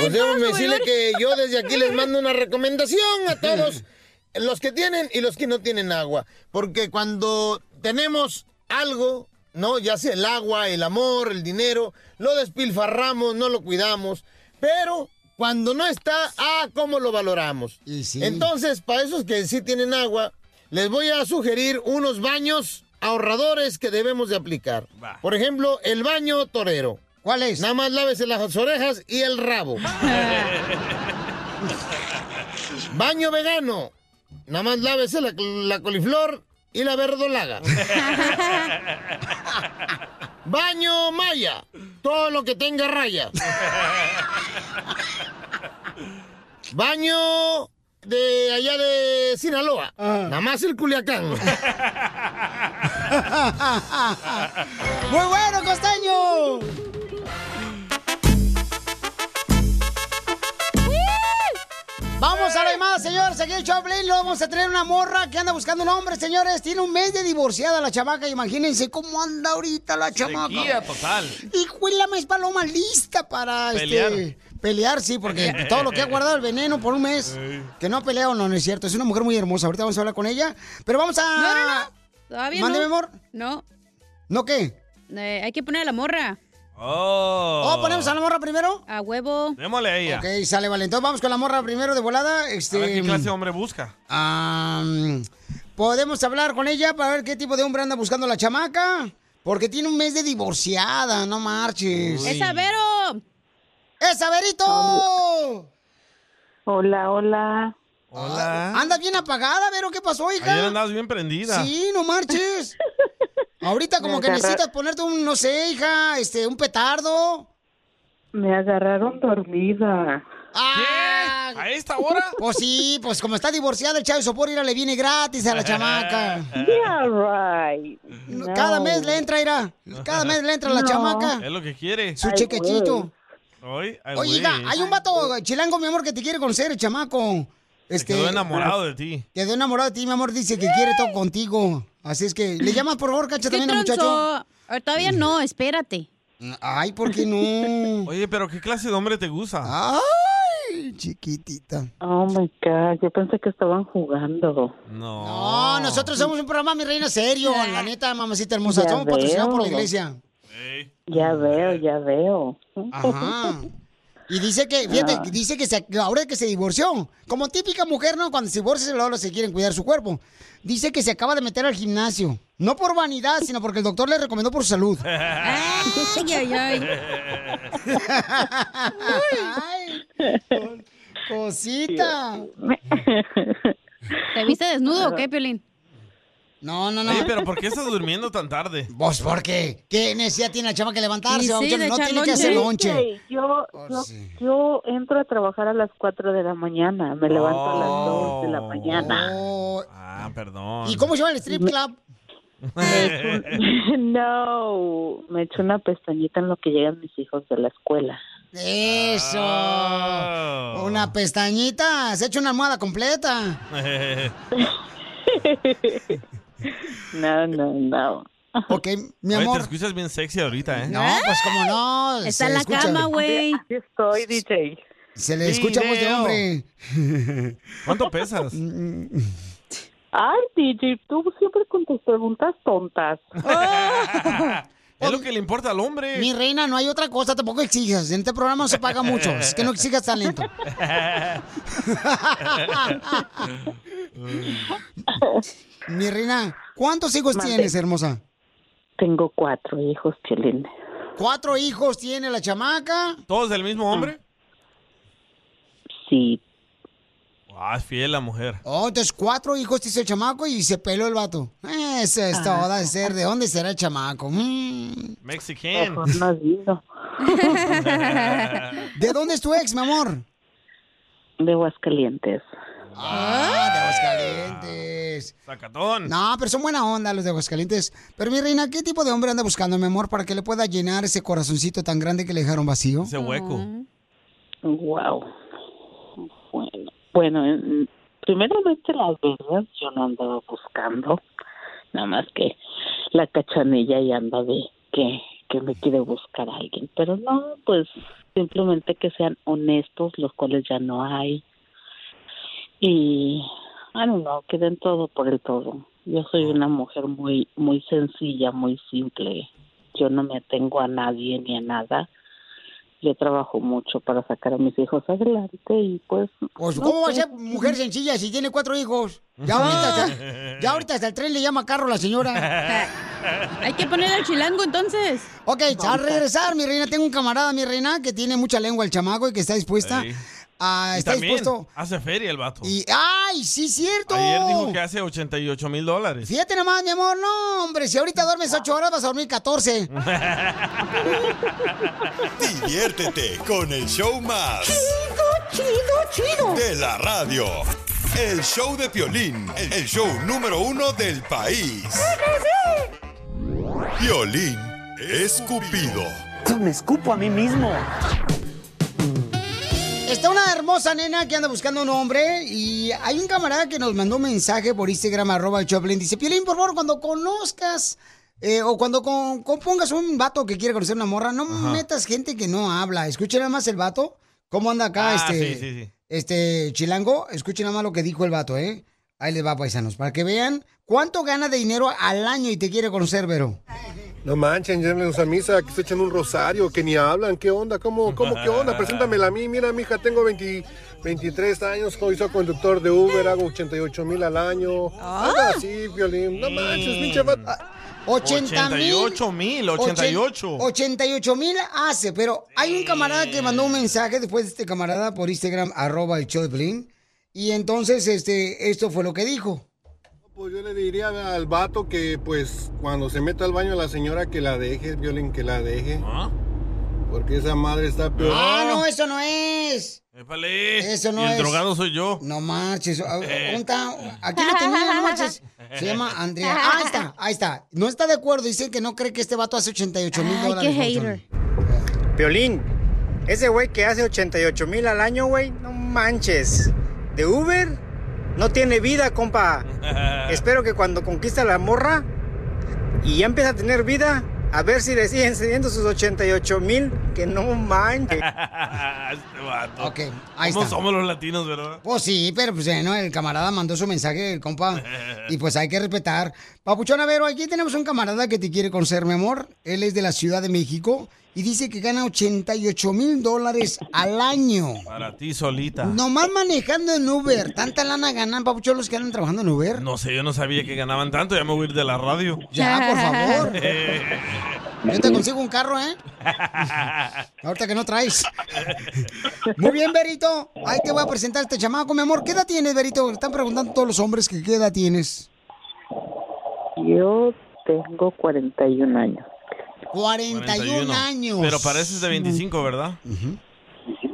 Pues déjame decirle que yo desde aquí les mando una recomendación a todos los que tienen y los que no tienen agua. Porque cuando tenemos algo, ¿no? Ya sea el agua, el amor, el dinero, lo despilfarramos, no lo cuidamos. Pero cuando no está, ah, ¿cómo lo valoramos? Entonces, para esos que sí tienen agua, les voy a sugerir unos baños ahorradores que debemos de aplicar. Por ejemplo, el baño torero. ¿Cuál es? Nada más lávese las orejas y el rabo. baño vegano. Nada más lávese la, la coliflor y la verdolaga. baño maya. Todo lo que tenga raya. Baño de allá de Sinaloa. Nada más el Culiacán. ¡Muy bueno, costeño! Vamos a la llamada, señores. Aquí el Choplin lo vamos a tener una morra que anda buscando un hombre, señores. Tiene un mes de divorciada la chamaca. Imagínense cómo anda ahorita la chamaca. Sequía total. Y la es paloma lista para Pelear. Este, pelear, sí, porque todo lo que ha guardado el veneno por un mes. Que no ha peleado, no, no es cierto. Es una mujer muy hermosa. Ahorita vamos a hablar con ella. Pero vamos a. No, no, no. Todavía Mándeme, no. amor. No. ¿No qué? Eh, hay que poner a la morra. Oh. ¿Oh, ponemos a la morra primero? A huevo. Démosle a ella. Ok, sale, vale. Entonces vamos con la morra primero de volada. Este, A ver qué clase de hombre busca. Podemos hablar con ella para ver qué tipo de hombre anda buscando la chamaca. Porque tiene un mes de divorciada, no marches. ¡Es Avero! ¡Es Averito! Hola, hola. Hola. Anda bien apagada, Vero, ¿qué pasó, hija? Ayer andabas bien prendida. Sí, no marches. Ahorita como que necesitas ponerte un, no sé, hija, este, un petardo. Me agarraron dormida. Ah, ¿A esta hora? Pues sí, pues como está divorciada, el chavo de sopor, ira, le viene gratis a la chamaca. Yeah, right. Cada mes le entra, ira. Cada mes le entra a la No. chamaca. Es lo que quiere. Su chequechito. Hoy, ay, Oye, hija, hay un vato chilango, mi amor, que te quiere conocer, el chamaco. Este, Quedó enamorado de ti. Quedó enamorado de ti, mi amor, dice que quiere todo contigo. Así es que, ¿le llamas, por favor, cacha, ¿Qué también al muchacho? Eh, Todavía no, espérate. Ay, ¿por qué no? Oye, pero ¿qué clase de hombre te gusta? Ay, chiquitita. Oh my God, yo pensé que estaban jugando. No. No, nosotros somos un programa, mi reina, serio. La neta, mamacita hermosa. Ya Somos patrocinados por la veo. Ya veo, ya veo. Ajá. Y dice que, fíjate, Ah. dice que se, ahora que se divorció, como típica mujer, ¿no? Cuando se divorcia, luego se quieren cuidar su cuerpo. Dice que se acaba de meter al gimnasio. No por vanidad, sino porque el doctor le recomendó por su salud. Ay, ay, ay. Ay, cosita. ¿Te viste desnudo o qué, Piolín? No, no, no. Oye, pero ¿por qué estás durmiendo tan tarde? ¿Vos por qué? ¿Qué necesidad tiene la chama que levantarse? Sí, sí, no tiene que hacer lonche. Sí, yo, yo, yo entro a trabajar a las 4 de la mañana. Me levanto a las 2 de la mañana. Ah, perdón. ¿Y cómo se llama el strip club? no, me echo una pestañita en lo que llegan mis hijos de la escuela. Eso. Oh. Una pestañita. Se ha hecho una almohada completa. No, no, no. Ok, mi Oye, amor. te escuchas bien sexy ahorita, ¿eh? No, pues como no. Está en la escucha- cama, güey. Aquí estoy, DJ. Se le escucha voz de hombre. ¿Cuánto pesas? Ay, DJ, tú siempre con tus preguntas tontas. Es lo que le importa al hombre. Mi reina, no hay otra cosa, tampoco exijas. En este programa no se paga mucho. Es que no exijas talento. Mi reina, ¿cuántos hijos tienes, hermosa? Tengo cuatro hijos, Chelín. ¿Cuatro hijos tiene la chamaca? ¿Todos del mismo hombre? Sí. Ah, es fiel la mujer. Oh, entonces cuatro hijos te hizo el chamaco y se peló el vato. Eso es todo, ha de ser. ¿De dónde será el chamaco? Mm. Mexican. ¿De dónde es tu ex, mi amor? De Aguascalientes. Ah, de Aguascalientes. Sacatón. No, pero son buena onda los de Aguascalientes. Pero mi reina, ¿qué tipo de hombre anda buscando, mi amor, para que le pueda llenar ese corazoncito tan grande que le dejaron vacío? Ese hueco. Wow. Bueno, bueno, en- primeramente las verdad yo no andaba buscando, nada más que la cachanilla y anda de que, que me quiere buscar a alguien, pero no, pues simplemente que sean honestos, los cuales ya no hay. Y, I don't know, que den todo por el todo. Yo soy una mujer muy, muy sencilla, muy simple. Yo no me atengo a nadie ni a nada. Yo trabajo mucho para sacar a mis hijos adelante y pues... Pues, no ¿cómo va a ser mujer sencilla si tiene cuatro hijos? Ya ahorita, hasta, ya ahorita hasta el tren le llama carro a la señora. Hay que poner al chilango entonces. Ok, al regresar, mi reina, tengo un camarada, mi reina, que tiene mucha lengua el chamaco y que está dispuesta. A Y está dispuesto. hace feria el vato. Y, ¡ay, sí, cierto! Ayer dijo que hace 88 mil dólares. Fíjate nomás, mi amor, no, hombre, si ahorita duermes ocho horas vas a dormir 14. Diviértete con el show más. Chido, chido, chido. De la radio. El show de Piolín, el show número uno del país. Piolín Escupido. Me escupo a mí mismo. Está una hermosa nena que anda buscando un hombre y hay un camarada que nos mandó un mensaje por Instagram, arroba Choplin. Dice, Piolín, por favor, cuando conozcas eh, o cuando con- compongas un vato que quiere conocer una morra, no Ajá. metas gente que no habla. Escuchen nada más el vato. ¿Cómo anda acá Ah, este, sí, sí, sí. este chilango? Escuchen nada más lo que dijo el vato, ¿eh? Ahí les va, paisanos, para que vean cuánto gana de dinero al año y te quiere conocer, Vero. No manchen, llévenlos a misa, que se echan un rosario, que ni hablan. ¿Qué onda? ¿Cómo, cómo qué onda? Preséntamela a mí. Mira, mija, tengo 20 23 años, soy conductor de Uber, hago 88 mil al año. Algo así, violín. No manches, pinche vato. 80 mil. 88 mil, 88. 88 mil hace, pero hay un camarada que mandó un mensaje después de este camarada por Instagram, arroba el show de Piolín, Y entonces, este, esto fue lo que dijo. Pues yo le diría al vato que, pues, cuando se meta al baño la señora que la deje, violín, que la deje. Porque esa madre está peor. Ah, no, eso no es. Épale. Eso no y el es. drogado soy yo. No marches. Ah, Eh. Aquí lo tenía, no marches. Se llama Andrea. Ah, ahí está, ahí está. No está de acuerdo. Dice que no cree que este vato hace 88 mil Ay, dólares. qué hater. Piolín, ese güey que hace 88 mil al año, güey, no manches. ¿De Uber? No tiene vida, compa. Espero que cuando conquista la morra y ya empieza a tener vida, a ver si le siguen cediendo sus 88 mil, que no manches. este vato. Ok, ahí ¿Cómo está. somos los latinos, verdad? Pues sí, pero pues eh, no, el camarada mandó su mensaje, el compa, y pues hay que respetar. Papuchón, a ver, aquí tenemos un camarada que te quiere conocer, mi amor. Él es de la Ciudad de México y dice que gana 88 mil dólares al año. Para ti solita. Nomás manejando en Uber. ¿Tanta lana ganan, Papuchón, los que andan trabajando en Uber? No sé, yo no sabía que ganaban tanto. Ya me voy a ir de la radio. Ya, por favor. Yo te consigo un carro, ¿eh? Ahorita que no traes. Muy bien, Berito. Ahí te voy a presentar a este chamaco, mi amor. ¿Qué edad tienes, Berito? Están preguntando todos los hombres que qué edad tienes. Yo tengo 41 años. 41, años. Pero pareces de 25, ¿verdad?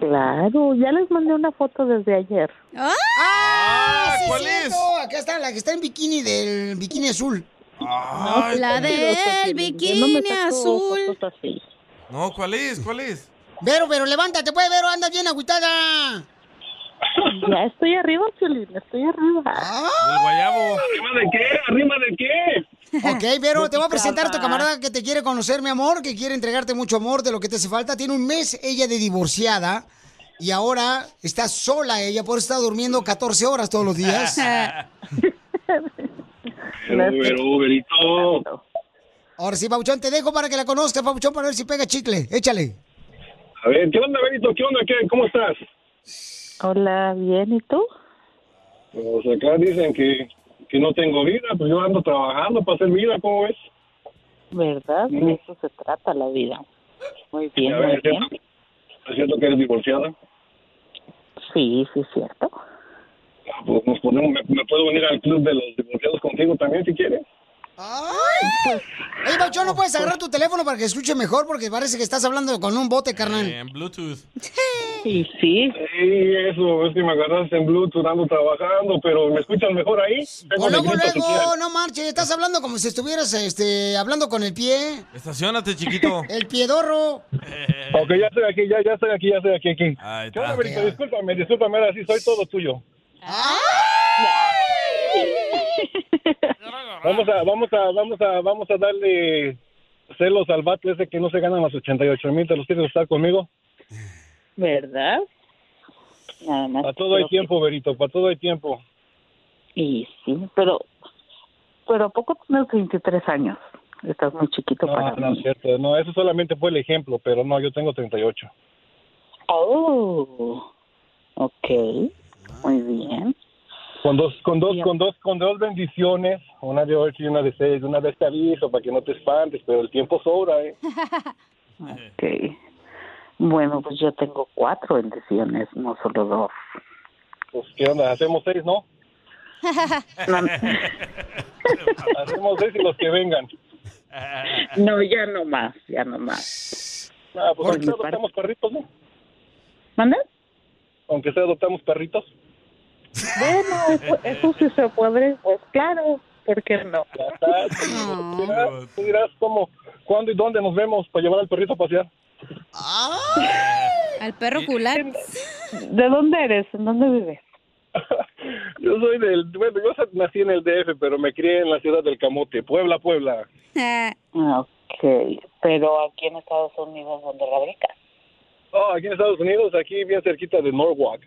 Claro, ya les mandé una foto desde ayer. ¡Ah! sí, ¿cuál cierto. Acá está, la que está en bikini, del bikini azul. la del bikini azul. No, ¿cuál es? ¿Cuál es? Vero, pero levántate, pues, Vero, andas bien agüitada. Ya estoy arriba, Piolín, estoy arriba. Del guayabo. ¿Arriba de qué? ¿Arriba de qué? Ok, Vero, te voy a presentar a tu camarada que te quiere conocer, mi amor, que quiere entregarte mucho amor de lo que te hace falta. Tiene un mes ella de divorciada y ahora está sola ella, por eso está durmiendo 14 horas todos los días. Uber, Uberito. Ahora sí, Pabuchón, te dejo para que la conozcas, Pabuchón, para ver si pega chicle. Échale. A ver, ¿qué onda, Berito? ¿Qué onda? ¿Qué? ¿Cómo estás? Hola, bien, ¿y tú? Pues acá dicen que, que no tengo vida, pues yo ando trabajando para hacer vida, ¿cómo ves? ¿Verdad? De eso se trata la vida. Muy bien, ver, muy ¿es bien. cierto? ¿Es cierto que eres divorciada? Sí, sí, es cierto. Pues nos podemos, me, me puedo unir al club de los divorciados contigo también si quieres. ¡Ay! Oye, Pauchón, ¿no puedes agarrar tu teléfono para que escuche mejor? Porque parece que estás hablando con un bote, carnal. En Bluetooth. Sí, sí. Sí, eso, es que me agarraste en Bluetooth, ando trabajando, pero ¿me escuchan mejor ahí? Tengo O luego, si luego, quieres. no marches, estás hablando como si estuvieras este, hablando con el pie, Estacionate, chiquito. el piedorro. Ok, ya estoy aquí, ya, ya estoy aquí, ya estoy aquí, aquí. Ahí ¿Qué onda, está. Berito? Discúlpame, discúlpame, ahora sí soy todo tuyo. Vamos a, vamos a, vamos a, vamos a darle celos al vato ese que no se ganan los 88 mil, ¿te los quieres estar conmigo? ¿Verdad? Nada más. Para todo hay tiempo, Berito, para todo hay tiempo. que- Y sí, pero, pero ¿a poco tienes 23 años? Estás muy chiquito No, para no mí. es cierto, no, eso solamente fue el ejemplo, pero no, yo tengo 38. Oh, ok, muy bien. Con dos, con dos, con dos, con dos bendiciones, una de ocho y una de seis, una vez te aviso para que no te espantes, pero el tiempo sobra, ¿eh? Ok. Bueno, pues yo tengo cuatro bendiciones, no solo dos. Pues, ¿qué onda? Hacemos seis, ¿no? Hacemos seis y los que vengan. No, ya no más, ya no más. Ah, pues aunque sea adoptamos perritos, ¿no? ¿Manda? Aunque sea adoptamos perritos. Bueno, eso, eso sí se puede, pues claro, ¿por qué no? Tú dirás, tú dirás cómo, cuándo y dónde nos vemos para llevar al perrito a pasear. Al perro cular. ¿De dónde eres? ¿En dónde vives? Yo soy del, bueno, yo nací en el DF, pero me crié en la ciudad del Camote, Puebla, Puebla. Ah, Ok, pero aquí en Estados Unidos, ¿dónde radicas? Oh, aquí en Estados Unidos, aquí bien cerquita de Norwalk.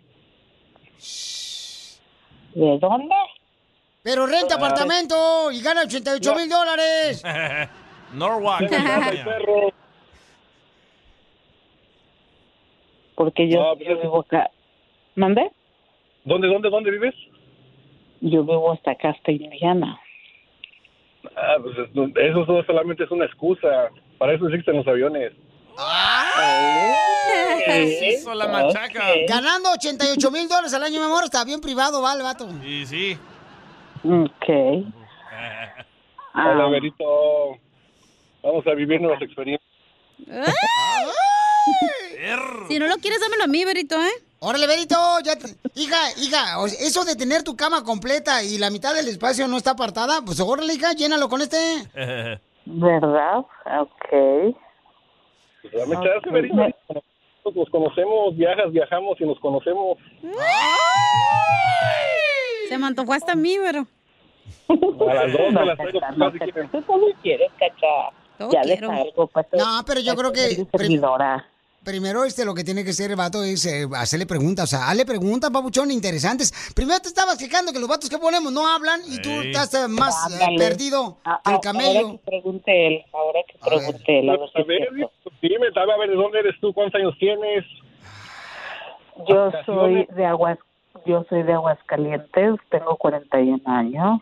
¿De dónde? Pero renta Ah. apartamento y gana 88 mil dólares. Norwalk. Porque yo, No, pues yo vivo acá. ¿Mande? ¿Dónde, dónde, dónde vives? Yo vivo hasta acá, hasta Indiana. Ah, pues es- eso solo- solamente es una excusa. Para eso existen los aviones. Hizo la machaca. Ganando 88 mil dólares al año, mi amor, está bien privado, vale, vato. Sí, sí. Ok. Hola, Berito. Vamos a vivir nuevas experiencias. Si no lo quieres, dámelo a mí, Berito, ¿eh? Órale, Berito, ya te- hija, hija, eso de tener tu cama completa y la mitad del espacio no está apartada, pues órale, hija, llénalo con este. ¿Verdad? Ok. Pues dame chance, Berito. Nosotros Nos conocemos, viajas, viajamos y nos conocemos. Se me antojó hasta a mí, pero. A las dos me las No, que- quieren. tú todo quieres, cacha. Todo ya quiero. algo. pues, No, pero yo creo que servidora. Primero este lo que tiene que hacer el vato es eh, hacerle preguntas, o sea, hazle preguntas, papuchón, interesantes. Primero te estabas quejando que los vatos que ponemos no hablan y tú Ey. estás eh, más eh, perdido Ah, que el camello. Ahora que pregunte él, ahora que pregunte él, a ver si A es ver, cierto. dime, a ver, ¿de dónde eres tú? ¿Cuántos años tienes? Yo soy de Aguas, yo soy de Aguascalientes, tengo 41 años.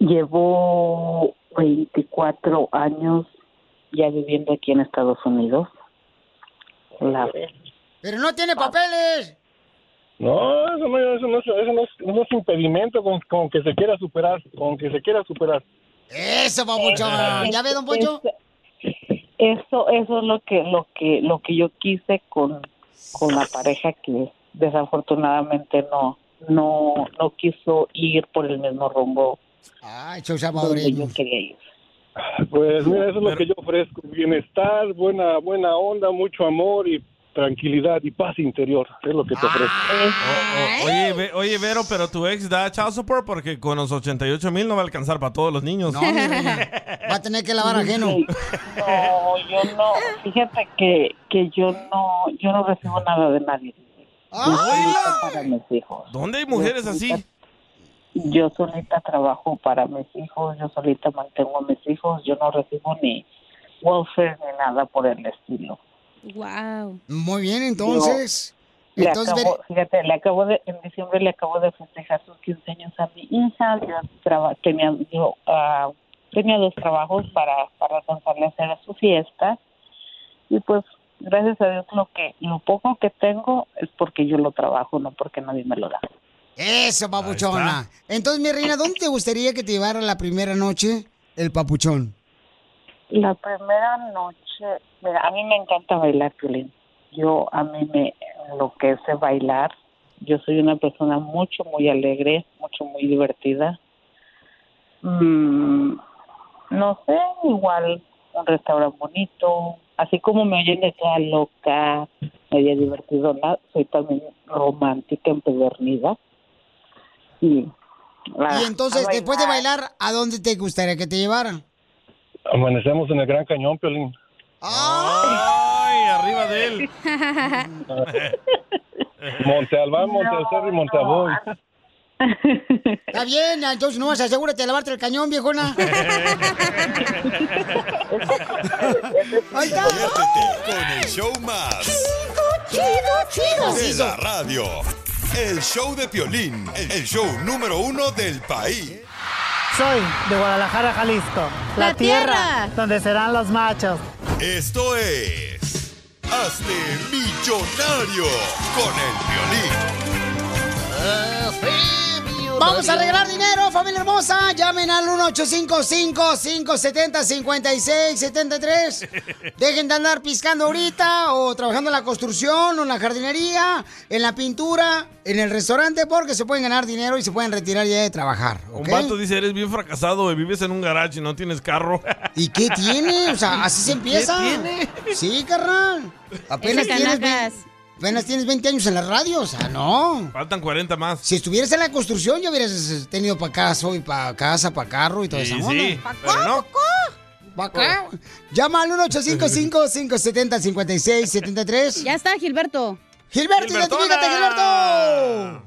Llevo 24 años ya viviendo aquí en Estados Unidos. La Pero no tiene papeles. No, eso no, eso no, es- eso no, es, no es impedimento con, con que se quiera superar, con que se quiera superar. Eso, papuchón. ¿Ya ve, don Poncho? Eso, eso es lo que, lo que, lo que yo quise con, con la pareja que desafortunadamente no, no, no quiso ir por el mismo rumbo salvadoreño. yo quería ir. Pues mira, eso es lo que yo ofrezco. Bienestar, buena, buena onda, mucho amor y tranquilidad y paz interior. Es lo que te ofrezco. O- oye, Ve- oye, Vero, pero tu ex da child support porque con los 88 mil no va a alcanzar para todos los niños. No, mi reina. Va a tener que lavar ajeno. No, yo no, fíjate que, que yo no, yo no recibo nada de nadie. Yo solita para mis hijos. ¿Dónde hay mujeres Yo así? Yo solita trabajo para mis hijos, yo solita mantengo a mis hijos, yo no recibo ni welfare ni nada por el estilo. Wow. Muy bien, entonces. Le entonces, acabo, fíjate, le acabo de, en diciembre le acabo de festejar sus 15 años a mi hija, yo traba- tenía, yo, ah, tenía dos trabajos para, para alcanzarle a hacer su fiesta, y pues, gracias a Dios, lo que, lo poco que tengo es porque yo lo trabajo, no porque nadie me lo da. Eso, papuchona. Entonces, mi reina, ¿dónde te gustaría que te llevara la primera noche el papuchón? La primera noche, mira, a mí me encanta bailar, Piolín. Yo, a mí me enloquece bailar. Yo soy una persona mucho, muy alegre, mucho, muy divertida. Mm, no sé, igual un restaurante bonito. Así como me oyen de toda loca, media divertidona, soy también romántica, empedernida. Y, Y entonces, después de bailar, ¿a dónde te gustaría que te llevaran? Amanecemos en el Gran Cañón, Piolín. ¡Ay, arriba de él! Monte Albán, Monte y Monte. Está bien, entonces no vas, asegúrate de lavarte el cañón, viejona. Ahí está. Diviértete con el show más. Chido, De la radio. El show de Piolín, el show número uno del país. Soy de Guadalajara, Jalisco. La tierra donde serán los machos. Esto es. Hazte millonario con el Piolín. Vamos a regalar dinero, familia hermosa. Llamen al 1-855-570-5673. Dejen de andar piscando ahorita o trabajando en la construcción o en la jardinería, en la pintura, en el restaurante, porque se pueden ganar dinero y se pueden retirar ya de trabajar. ¿ok? Un vato dice, eres bien fracasado, y vives en un garage y no tienes carro. ¿Y qué tiene? O sea, así se empieza. ¿Qué tiene? Sí, carnal. Apenas tienes. Apenas tienes 20 años en la radio, o sea, no. Faltan 40 más. Si estuvieras en la construcción, ya hubieras tenido para casa y para casa, para carro y toda Sí, esa onda. sí, pero no. Pa' acá. Llama al 1-855-570-5673. Ya está, Gilberto. Gilberto, identifícate, Gilberto.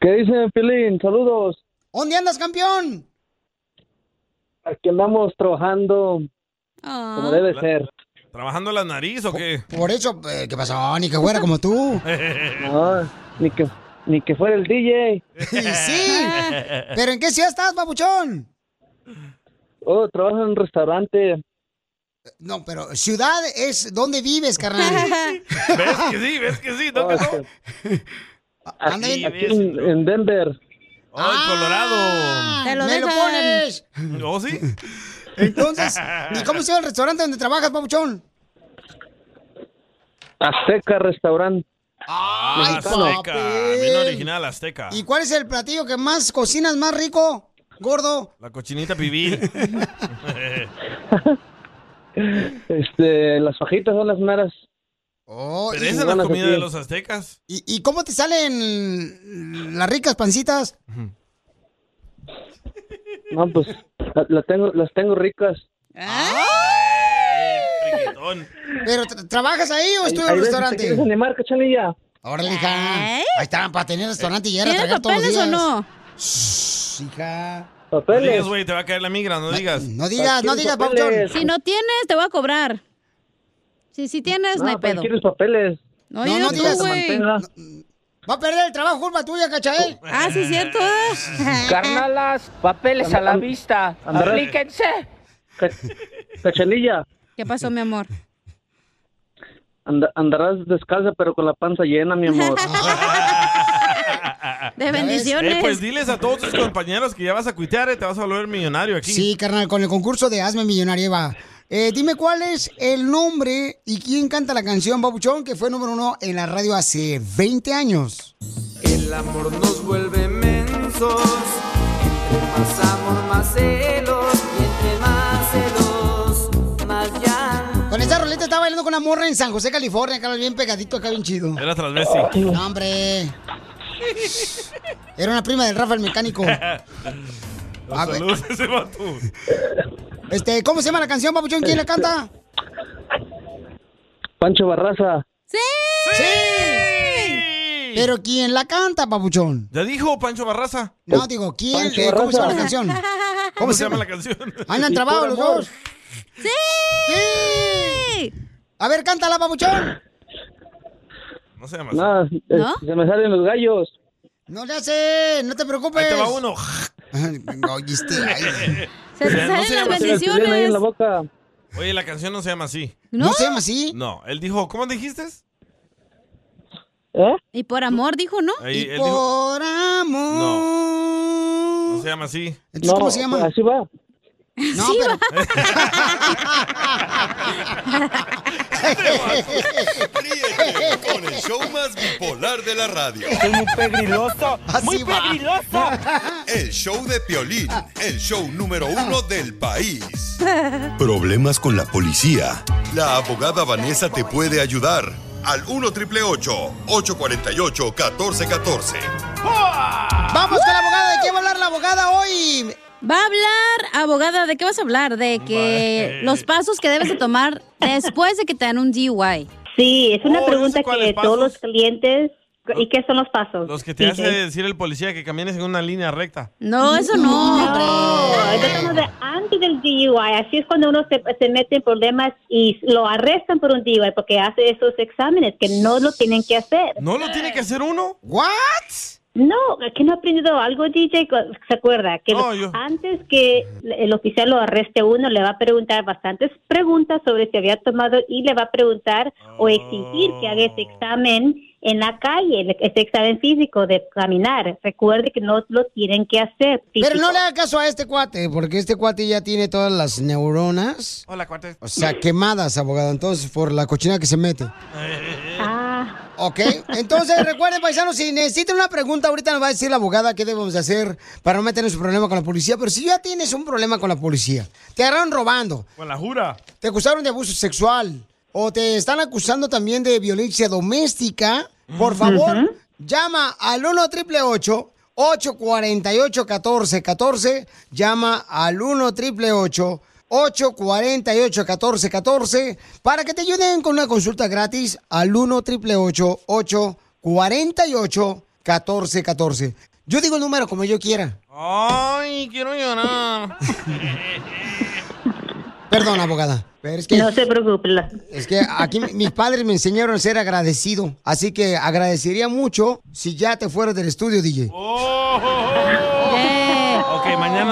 ¿Qué dice Pilín? Saludos. ¿Dónde andas, campeón? Aquí andamos trabajando Ah. como debe ser. ¿Trabajando la nariz o qué? Por eso, eh, ¿qué pasó? Ni que fuera como tú. No, ni que, ni que fuera el DJ. Sí. ¿Pero en qué ciudad estás, papuchón? Oh, trabajo en un restaurante. No, pero ciudad es donde vives, carnal. ¿Ves que sí? ¿Ves que sí? ¿No que no? Aquí, aquí en, en Denver. ¡Oh, en Colorado! Te lo ¡Me lo dejan. pones! ¿Oh, sí? Entonces, ¿y cómo se llama el restaurante donde trabajas, papuchón? Azteca Restaurant. Ay, Azteca. papel. Bien original, Azteca. ¿Y cuál es el platillo que más cocinas más rico, gordo? La cochinita pibil. Este, las fajitas son las meras. Oh, Pero esa es la comida de los aztecas. ¿Y, y cómo te salen las ricas pancitas? No, pues la, la tengo, las tengo ricas. ¿Pero tra- trabajas ahí o estudias en te restaurante? quieres animar, cachanilla? Órale, hija. Ahí están, para tener restaurante y ir a ¿Tienes tragar todos los papeles o días. no? Shh, hija. No digas, güey, te va a caer la migra, no digas. No digas, no digas, papuchón. Si no tienes, te voy a cobrar. Si sí tienes, no, hay pero pedo. quieres papeles. No, No, no no, digas. güey. Va a perder el trabajo culpa tuya, ¿cachai? Ah, sí, cierto. Carnalas, papeles a la vista. Aplíquense. Ca- Cachanilla, ¿Qué pasó, mi amor? anda- andarás descalza pero con la panza llena, mi amor. De bendiciones. Eh, pues diles a todos tus compañeros que ya vas a cuitear, eh, te vas a volver millonario aquí. Sí, carnal, con el concurso de Hazme Millonario va. Eh, dime cuál es el nombre y quién canta la canción Babuchón, que fue número uno en la radio hace 20 años. El amor nos vuelve mensos. Entre más amor, más celos. Y entre más celos, más ya. Con esta roleta estaba bailando con una morra en San José, California, carnal, bien pegadito acá, bien chido. Era transvesti. No, hombre. Era una prima del Rafa el mecánico. A ver. Saludos a ese vato. Este, ¿cómo se llama la canción, Babuchón? ¿Quién la canta? Pancho Barraza. ¡Sí! ¡Sí! Pero ¿quién la canta, Papuchón? ¿Ya dijo Pancho Barraza? No, digo, ¿quién? Pancho eh, ¿Cómo se llama la canción? ¿Cómo, se llama la canción? Andan trabajo los amor. dos. ¡Sí! A ver, cántala, Papuchón. No se llama así. No, eh, ¿No? se me salen los gallos. No le hace, no te preocupes. Ahí te va uno. Oíste, ay. Se te no salen las en bendiciones. la boca. Oye, la canción no se llama así. ¿No? se llama así? No, él dijo, ¿cómo dijiste? ¿Eh? Y por amor, dijo, ¿no? Ahí, y él dijo- Por amor. No. No se llama así. Entonces, ¿cómo se llama? pues, Así va. No, pero. Ríete con el show más bipolar de la radio. Es muy pegriloso. Así va. El show de Piolín, el show número uno del país. Problemas con la policía. La abogada Vanessa te puede ayudar. Al 1 triple 848 1414. Vamos con la abogada. ¿De qué va a hablar la abogada hoy? Va a hablar, abogada, ¿de qué vas a hablar? De que los pasos que debes de tomar después de que te dan un DUI. Sí, es una Oh, pregunta que todos los clientes... ¿Y qué son los pasos? Los que te DJ? hace decir el policía que camines en una línea recta. No, eso no. No, estamos de antes del DUI. Así es cuando uno se, se mete en problemas y lo arrestan por un DUI porque hace esos exámenes que no lo tienen que hacer. ¿No lo tiene que hacer uno? ¿What? No, que no ha aprendido algo, DJ. ¿Se acuerda? Que No, yo- antes que el oficial lo arreste uno, le va a preguntar bastantes preguntas sobre si había tomado y le va a preguntar o exigir que haga ese examen en la calle, ese examen físico de caminar. Recuerde que no lo tienen que hacer. Pero no le haga caso a este cuate, porque este cuate ya tiene todas las neuronas. Hola, cuate. O sea, quemadas, abogado. Entonces, por la cochina que se mete. Ah, Ok, entonces recuerden, paisanos, si necesitan una pregunta, ahorita nos va a decir la abogada qué debemos de hacer para no meternos en problema con la policía. Pero si ya tienes un problema con la policía, te agarraron robando, Con la jura. te acusaron de abuso sexual o te están acusando también de violencia doméstica, por favor, llama al 1 888 848 1414 Llama al 1 888 848 1414 para que te ayuden con una consulta gratis al 1 888 848 1414 Yo digo el número como yo quiera. Ay, quiero llorar. Perdón, abogada. Pero es que, no se preocupe. es que aquí mi- mis padres me enseñaron a ser agradecido. Así que agradecería mucho si ya te fueras del estudio, DJ. Ok, mañana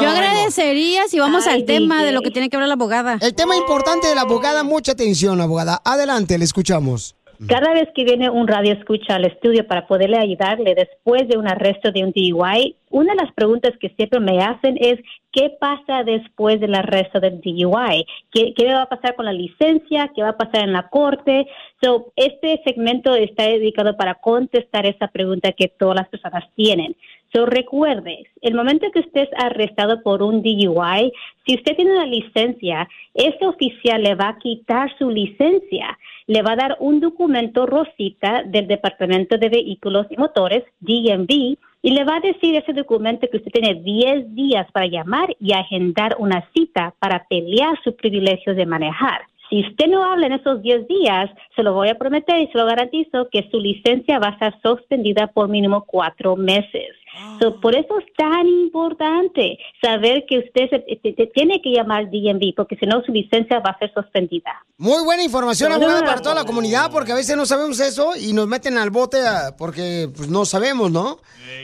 Yo agradecería si vamos Ay, al tema DJ. de lo que tiene que hablar la abogada. El tema importante de la abogada, mucha atención, abogada. Adelante, le escuchamos. Cada vez que viene un radio escucha al estudio para poderle ayudarle después de un arresto de un DUI, una de las preguntas que siempre me hacen es ¿qué pasa después del arresto del DUI? ¿Qué, qué va a pasar con la licencia? ¿Qué va a pasar en la corte? So, este segmento está dedicado para contestar esa pregunta que todas las personas tienen. So, recuerde, el momento que usted es arrestado por un DUI, si usted tiene una licencia, ese oficial le va a quitar su licencia, le va a dar un documento rosita del Departamento de Vehículos y Motores, DMV, y le va a decir ese documento que usted tiene 10 días para llamar y agendar una cita para pelear su privilegio de manejar. Si usted no habla en esos 10 días, se lo voy a prometer y se lo garantizo que su licencia va a estar suspendida por mínimo cuatro meses. So, por eso es tan importante saber que usted se- te- te tiene que llamar DMV, porque si no su licencia va a ser suspendida. Muy buena información, abogada, no, para toda la comunidad, porque a veces no sabemos eso y nos meten al bote ah, porque pues, no sabemos, ¿no?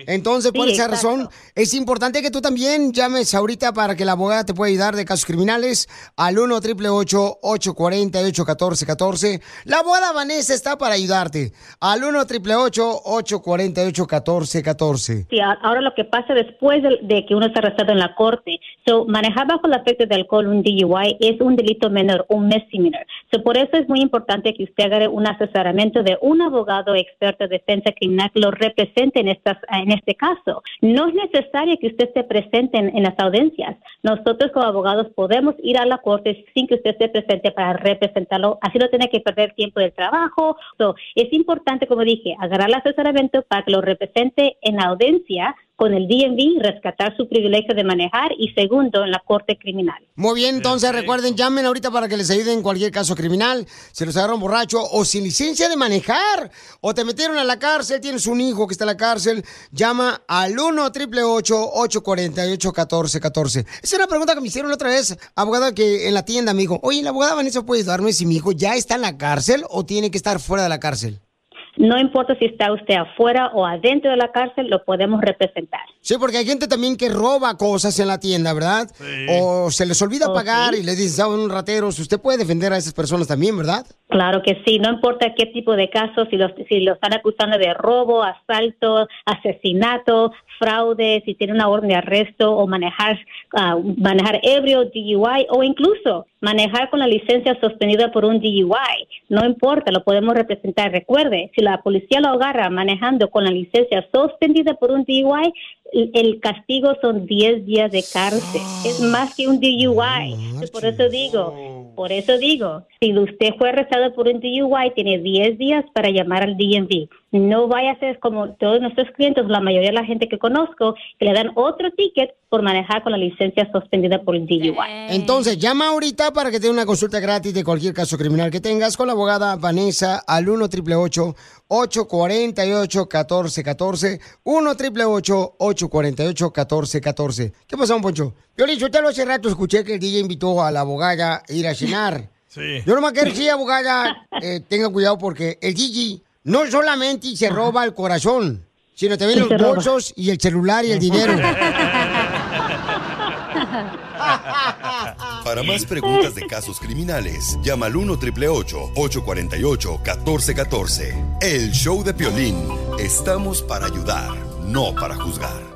Entonces, por Sí, esa exacto. razón, es importante que tú también llames ahorita para que la abogada te pueda ayudar de casos criminales al 1 888 848 1414 La abogada Vanessa está para ayudarte. Al 1 888 848 1414 Sí, ahora lo que pasa después de, de que uno está arrestado en la corte, so, manejar bajo el efecto de alcohol, un DUI, es un delito menor, un misdemeanor. So, por eso es muy importante que usted haga un asesoramiento de un abogado experto de defensa criminal que lo represente en, estas, en este caso. No es necesario que usted se presente en, en las audiencias. Nosotros como abogados podemos ir a la corte sin que usted esté presente para representarlo. Así no tiene que perder tiempo del trabajo. So, es importante, como dije, agarrar el asesoramiento para que lo represente en la audiencia con el y rescatar su privilegio de manejar y segundo en la corte criminal. Muy bien, entonces recuerden, llamen ahorita para que les ayuden en cualquier caso criminal. Se los agarraron borracho o sin licencia de manejar. O te metieron a la cárcel, tienes un hijo que está en la cárcel. Llama al 1 888 848 1414 Esa es una pregunta que me hicieron la otra vez, abogada, que en la tienda me dijo, oye, ¿la abogada Vanessa puede ayudarme si mi hijo ya está en la cárcel o tiene que estar fuera de la cárcel? No importa si está usted afuera o adentro de la cárcel, lo podemos representar. Sí, porque hay gente también que roba cosas en la tienda, ¿verdad? O se les olvida Oh, pagar sí. y les dicen, son rateros. Usted puede defender a esas personas también, ¿verdad? Claro que sí, no importa qué tipo de caso, si los, si lo están acusando de robo, asalto, asesinato, fraude, si tiene una orden de arresto o manejar, ah, manejar ebrio, DUI o incluso manejar con la licencia suspendida por un DUI. No importa, lo podemos representar. Recuerde, si la policía lo agarra manejando con la licencia suspendida por un DUI, el el castigo son 10 días de cárcel. Es más que un DUI. Por eso digo, por eso digo, si usted fue arrestado por un DUI, tiene 10 días para llamar al DMV. No vaya a ser como todos nuestros clientes, la mayoría de la gente que conozco, que le dan otro ticket por manejar con la licencia suspendida por el DUI. Entonces, llama ahorita para que te dé una consulta gratis de cualquier caso criminal que tengas con la abogada Vanessa al 1 888 848 1414 1 888 848 1414 ¿Qué pasó, Poncho? Yo le dije, hace rato escuché que el DJ invitó a la abogada a ir a cenar. Sí. Yo nomás quiero decir, abogada, eh, tenga cuidado porque el DJ no solamente se roba el corazón, sino también los bolsos y el celular y el dinero. Para más preguntas de casos criminales, llama al 1 848 1414 El show de Piolín. Estamos para ayudar, no para juzgar.